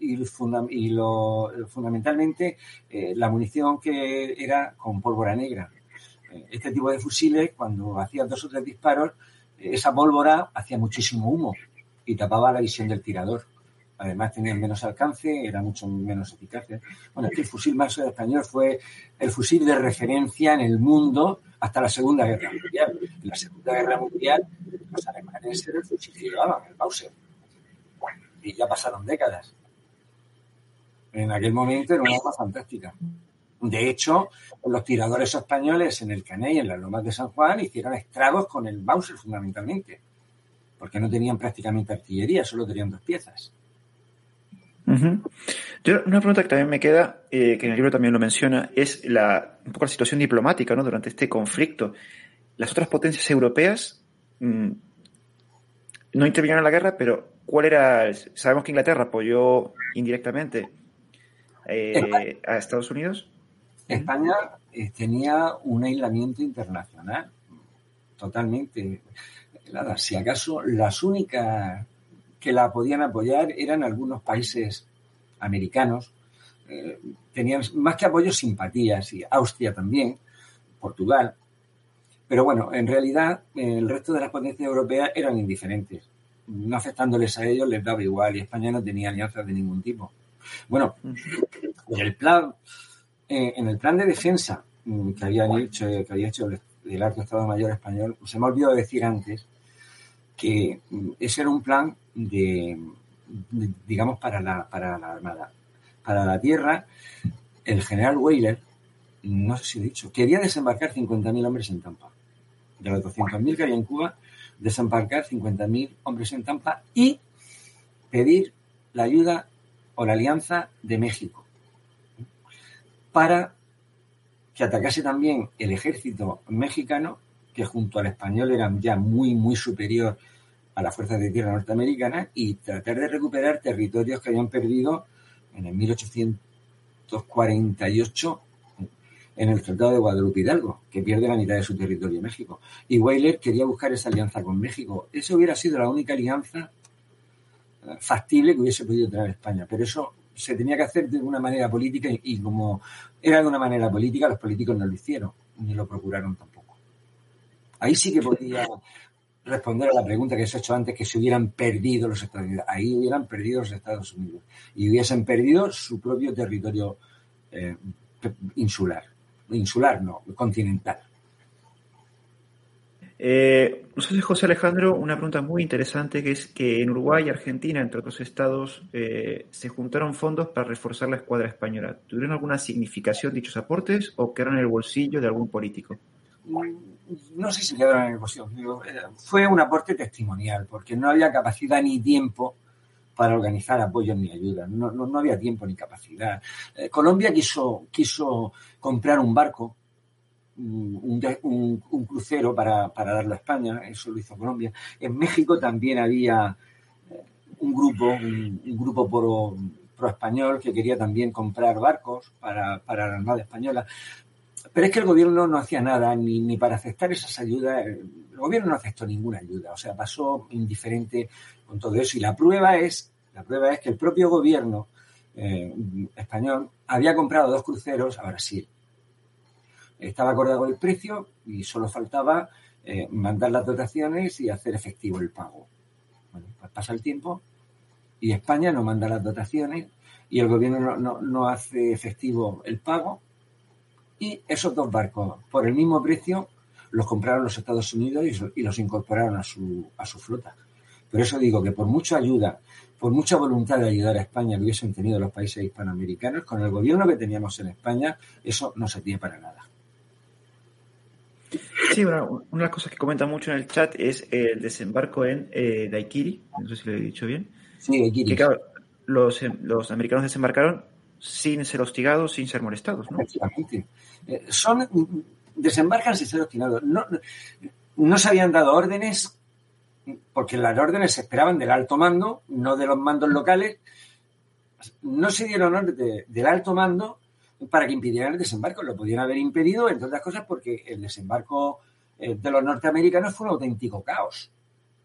Speaker 2: y, lo, fundamentalmente eh, la munición que era con pólvora negra. Eh, este tipo de fusiles, cuando hacían dos o tres disparos, esa pólvora hacía muchísimo humo y tapaba la visión del tirador. Además tenían menos alcance, era mucho menos eficaces. Bueno, el fusil más español fue el fusil de referencia en el mundo hasta la Segunda Guerra Mundial. En la Segunda Guerra Mundial los alemanes eran el fusil que llevaban, el Mauser. Y ya pasaron décadas. En aquel momento era una arma fantástica. De hecho, los tiradores españoles en el Caney, en las lomas de San Juan, hicieron estragos con el Mauser fundamentalmente, porque no tenían prácticamente artillería, solo tenían dos piezas.
Speaker 1: Yo, una pregunta que también me queda, eh, que en el libro también lo menciona, es la, un poco la situación diplomática ¿no? durante este conflicto. Las otras potencias europeas mm, no intervinieron en la guerra, pero ¿cuál era? Sabemos que Inglaterra apoyó indirectamente eh, a Estados Unidos.
Speaker 2: España eh, tenía un aislamiento internacional, totalmente. Si acaso las únicas que la podían apoyar eran algunos países americanos. Eh, tenían más que apoyo simpatías, y Austria también, Portugal. Pero bueno, en realidad el resto de las potencias europeas eran indiferentes. No afectándoles a ellos les daba igual y España no tenía alianzas de ningún tipo. Bueno, en el plan, eh, en el plan de defensa mm, que había hecho, que había hecho el, el Alto Estado Mayor español, se me ha olvidado decir antes que mm, ese era un plan de, digamos, para la, para la Armada. Para la Tierra, el general Weyler, no sé si he dicho, quería desembarcar 50.000 hombres en Tampa. De los 200.000 que había en Cuba, desembarcar 50.000 hombres en Tampa y pedir la ayuda o la alianza de México para que atacase también el ejército mexicano que junto al español era ya muy, muy superior a las fuerzas de tierra norteamericanas y tratar de recuperar territorios que habían perdido en el 1848 en el Tratado de Guadalupe Hidalgo, que pierde la mitad de su territorio México. Y Weyler quería buscar esa alianza con México. Eso hubiera sido la única alianza factible que hubiese podido traer España, pero eso se tenía que hacer de una manera política y como era de una manera política, los políticos no lo hicieron, ni lo procuraron tampoco. Ahí sí que podía responder a la pregunta que se ha hecho antes, que se hubieran perdido los Estados Unidos. Ahí hubieran perdido los Estados Unidos y hubiesen perdido su propio territorio eh, insular. Insular, no, continental.
Speaker 1: Eh, nos José Alejandro una pregunta muy interesante que es que en Uruguay y Argentina, entre otros estados, eh, se juntaron fondos para reforzar la escuadra española. ¿Tuvieron alguna significación dichos aportes o quedaron en el bolsillo de algún político?
Speaker 2: no sé si quedaron en el bolsillo, eh, fue un aporte testimonial, porque no había capacidad ni tiempo para organizar apoyos ni ayudas. No, no, había tiempo ni capacidad. Eh, Colombia quiso, quiso comprar un barco, un, un, crucero para, para, darlo a España, eso lo hizo Colombia. En México también había eh, un grupo, un, grupo pro, pro, español que quería también comprar barcos para, para la Armada Española. Pero es que el gobierno no hacía nada ni, ni para aceptar esas ayudas. El gobierno no aceptó ninguna ayuda, o sea, pasó indiferente con todo eso. Y la prueba es, la prueba es que el propio gobierno eh, español había comprado dos cruceros a Brasil. Estaba acordado el precio y solo faltaba eh, mandar las dotaciones y hacer efectivo el pago. Bueno, pues pasa el tiempo y España no manda las dotaciones y el gobierno no, no hace efectivo el pago y esos dos barcos, por el mismo precio, los compraron los Estados Unidos y los incorporaron a su, a su flota. Por eso digo que por mucha ayuda, por mucha voluntad de ayudar a España que hubiesen tenido los países hispanoamericanos, con el gobierno que teníamos en España, eso no se para nada.
Speaker 1: Sí, una de las cosas que comenta mucho en el chat es el desembarco en eh, Daikiri, no sé si lo he dicho bien.
Speaker 2: Sí, Daikiri.
Speaker 1: los, los americanos desembarcaron sin ser hostigados, sin ser molestados, ¿no?
Speaker 2: Efectivamente. Eh, son, desembarcan sin ser hostigados. No, no se habían dado órdenes, porque las órdenes se esperaban del alto mando, no de los mandos locales. No se dieron órdenes del alto mando para que impidieran el desembarco. Lo podían haber impedido, entre otras cosas, porque el desembarco eh, de los norteamericanos fue un auténtico caos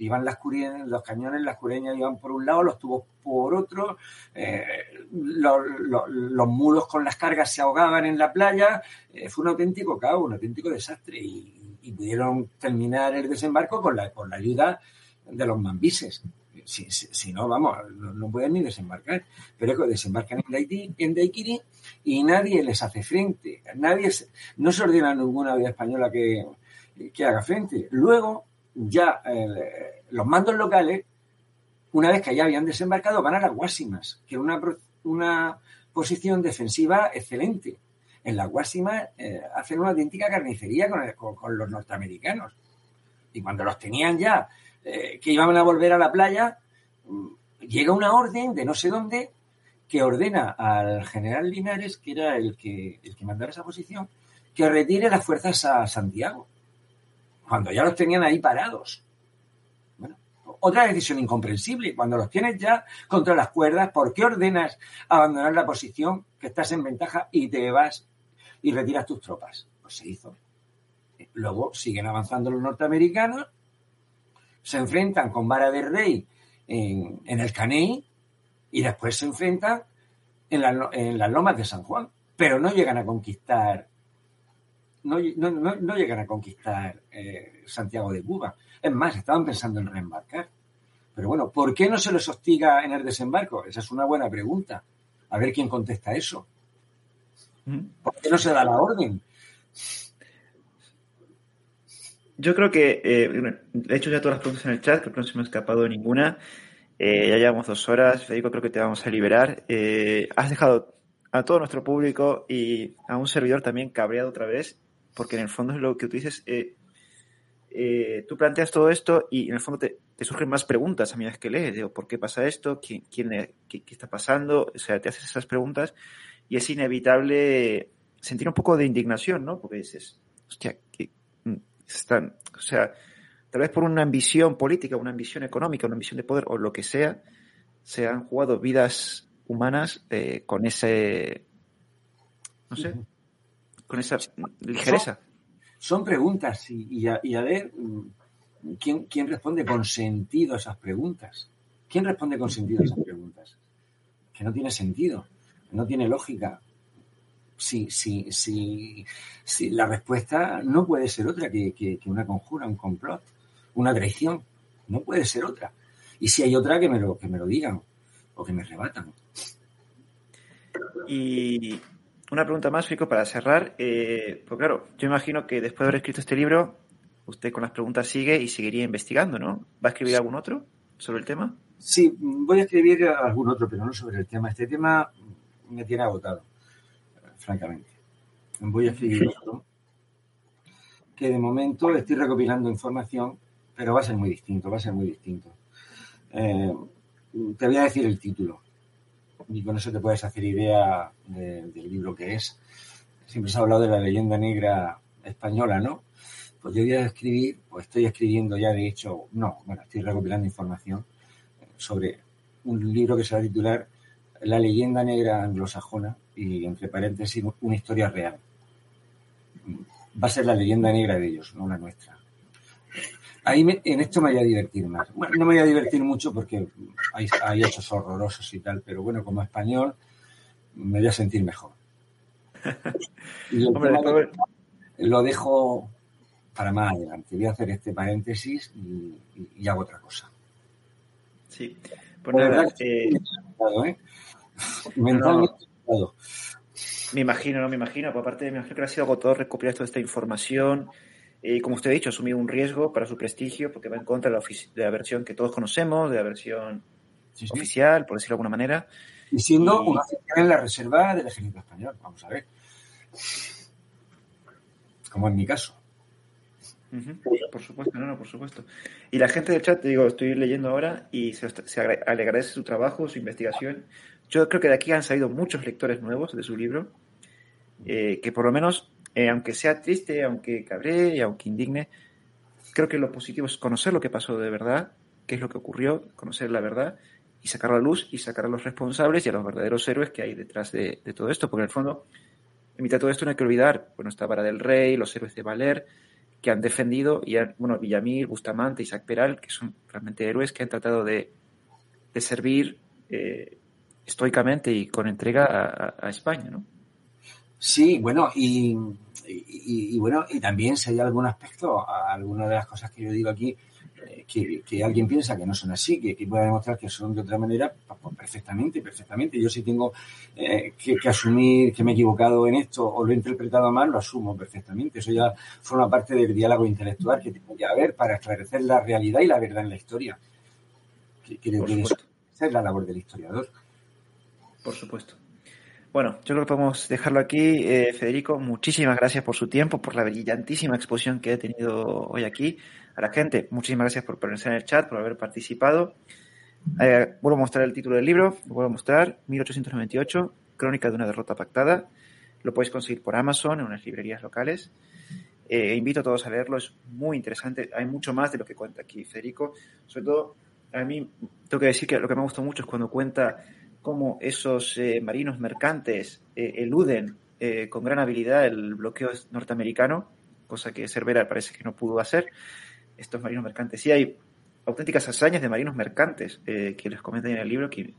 Speaker 2: iban las cureñas, los cañones, las cureñas iban por un lado, los tubos por otro, eh, los, mulos con las cargas se ahogaban en la playa, eh, fue un auténtico caos, un auténtico desastre y, pudieron terminar el desembarco con la, con la ayuda de los mambises. Si, no, vamos, no, pueden ni desembarcar. Pero es que desembarcan en, Haití, en Daiquiri y nadie les hace frente. Nadie no se ordena ninguna vida española que, que haga frente. Luego, ya eh, los mandos locales, una vez que ya habían desembarcado, van a las Guasimas, que es una, una posición defensiva excelente. En las Guasimas eh, hacen una auténtica carnicería con, los norteamericanos. Y cuando los tenían ya, eh, que iban a volver a la playa, mm, llega una orden de no sé dónde que ordena al general Linares, que era el que, el que mandaba esa posición, que retire las fuerzas a Santiago cuando ya los tenían ahí parados. Bueno, otra decisión incomprensible, cuando los tienes ya contra las cuerdas, ¿por qué ordenas abandonar la posición que estás en ventaja y te vas y retiras tus tropas? Pues se hizo. Luego siguen avanzando los norteamericanos, se enfrentan con Vara de Rey en, el Caney y después se enfrentan en, en las lomas de San Juan, pero no llegan a conquistar no, llegan a conquistar eh, Santiago de Cuba. Es más, estaban pensando en reembarcar. Pero bueno, ¿por qué no se les hostiga en el desembarco? Esa es una buena pregunta. A ver quién contesta eso. Mm. ¿Por qué no se da la orden?
Speaker 1: Yo creo que eh, he hecho ya todas las preguntas en el chat, creo que no se me ha escapado ninguna. Eh, ya llevamos dos horas, Federico, creo que te vamos a liberar. has dejado a todo nuestro público y a un servidor también cabreado otra vez porque en el fondo es lo que tú dices, eh, eh, tú planteas todo esto y en el fondo te, surgen más preguntas a medida que lees, digo, ¿por qué pasa esto? ¿Quién, quién qué, está pasando? O sea, te haces esas preguntas y es inevitable sentir un poco de indignación, ¿no? Porque dices, hostia, que mm, están, o sea, tal vez por una ambición política, una ambición económica, una ambición de poder o lo que sea, se han jugado vidas humanas eh, con ese, no sé, con esa ligereza.
Speaker 2: Son, preguntas y, a, ver ¿quién, quién responde con sentido a esas preguntas. ¿Quién responde con sentido a esas preguntas? Que no tiene sentido, no tiene lógica. Si, si, si, si la respuesta no puede ser otra que, una conjura, un complot, una traición. No puede ser otra. Y si hay otra, que me lo, que me lo digan o que me rebatan.
Speaker 1: Y una pregunta más, Fico, para cerrar. Eh, pues claro, yo imagino que después de haber escrito este libro, usted con las preguntas sigue y seguiría investigando, ¿no? ¿Va a escribir algún otro sobre el tema?
Speaker 2: Sí, voy a escribir algún otro, pero no sobre el tema. Este tema me tiene agotado, francamente. Voy a escribir otro, que de momento estoy recopilando información, pero va a ser muy distinto, va a ser muy distinto. Eh, te voy a decir el título y con eso te puedes hacer idea del libro que es. Siempre se ha hablado de la leyenda negra española, ¿no? Pues yo voy a escribir, o estoy escribiendo ya, de hecho, no, bueno, estoy recopilando información sobre un libro que se va a titular La leyenda negra anglosajona y, entre paréntesis, una historia real. Va a ser la leyenda negra de ellos, no la nuestra. Ahí en esto me voy a divertir más. Bueno, no me voy a divertir mucho porque hay, hay hechos horrorosos y tal, pero bueno, como español me voy a sentir mejor. Y lo dejo para más adelante. Voy a hacer este paréntesis y, hago otra cosa.
Speaker 1: Sí. Pues nada, eh, ¿eh? Mentalmente Me imagino, no me imagino. Por aparte, me imagino que ha sido agotador recopilar toda esta información. Y como usted ha dicho, asumir un riesgo para su prestigio porque va en contra de la, versión que todos conocemos, de la versión oficial, por decirlo de alguna manera.
Speaker 2: Y siendo una en la reserva del ejército español, vamos a ver. Como en mi caso.
Speaker 1: Por supuesto, no, no, por supuesto. Y la gente del chat, te digo, estoy leyendo ahora y se, se agradece su trabajo, su investigación. Yo creo que de aquí han salido muchos lectores nuevos de su libro, eh, que por lo menos, eh, aunque sea triste, aunque cabré y aunque indigne, creo que lo positivo es conocer lo que pasó de verdad, qué es lo que ocurrió, conocer la verdad y sacar a la luz y sacar a los responsables y a los verdaderos héroes que hay detrás de, de todo esto, porque en el fondo, en mitad de todo esto no hay que olvidar, bueno, está Vara del Rey, los héroes de Valer, que han defendido, y bueno, Villamil, Bustamante, Isaac Peral, que son realmente héroes que han tratado de, de servir eh, estoicamente y con entrega a, España, ¿no?
Speaker 2: Sí, bueno, y, y, y, bueno, y también si hay algún aspecto, alguna de las cosas que yo digo aquí, que, que, alguien piensa que no son así, que, que pueda demostrar que son de otra manera, pues, pues perfectamente, perfectamente. Yo si tengo eh, que, que, asumir que me he equivocado en esto o lo he interpretado mal, lo asumo perfectamente. Eso ya forma parte del diálogo intelectual que tengo que haber para esclarecer la realidad y la verdad en la historia. Que creo que es la labor del historiador.
Speaker 1: Por supuesto. Bueno, yo creo que podemos dejarlo aquí. Eh, Federico, muchísimas gracias por su tiempo, por la brillantísima exposición que he tenido hoy aquí. A la gente, muchísimas gracias por permanecer en el chat, por haber participado. Eh, vuelvo a mostrar el título del libro, lo vuelvo a mostrar, 1898, Crónica de una derrota pactada. Lo podéis conseguir por Amazon, en unas librerías locales. Eh, invito a todos a leerlo, es muy interesante. Hay mucho más de lo que cuenta aquí Federico. Sobre todo, a mí tengo que decir que lo que me gusta mucho es cuando cuenta cómo esos eh, marinos mercantes eh, eluden eh, con gran habilidad el bloqueo norteamericano, cosa que Cervera parece que no pudo hacer. Estos marinos mercantes, sí hay auténticas hazañas de marinos mercantes eh, que les comentan en el libro que,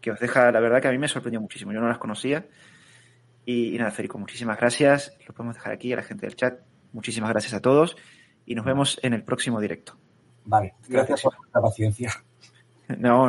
Speaker 1: que, os deja, la verdad que a mí me sorprendió muchísimo, yo no las conocía. Y, y nada, Federico, muchísimas gracias. Lo podemos dejar aquí a la gente del chat. Muchísimas gracias a todos y nos vemos en el próximo directo.
Speaker 2: Vale, gracias, gracias. por la paciencia.
Speaker 1: No, no.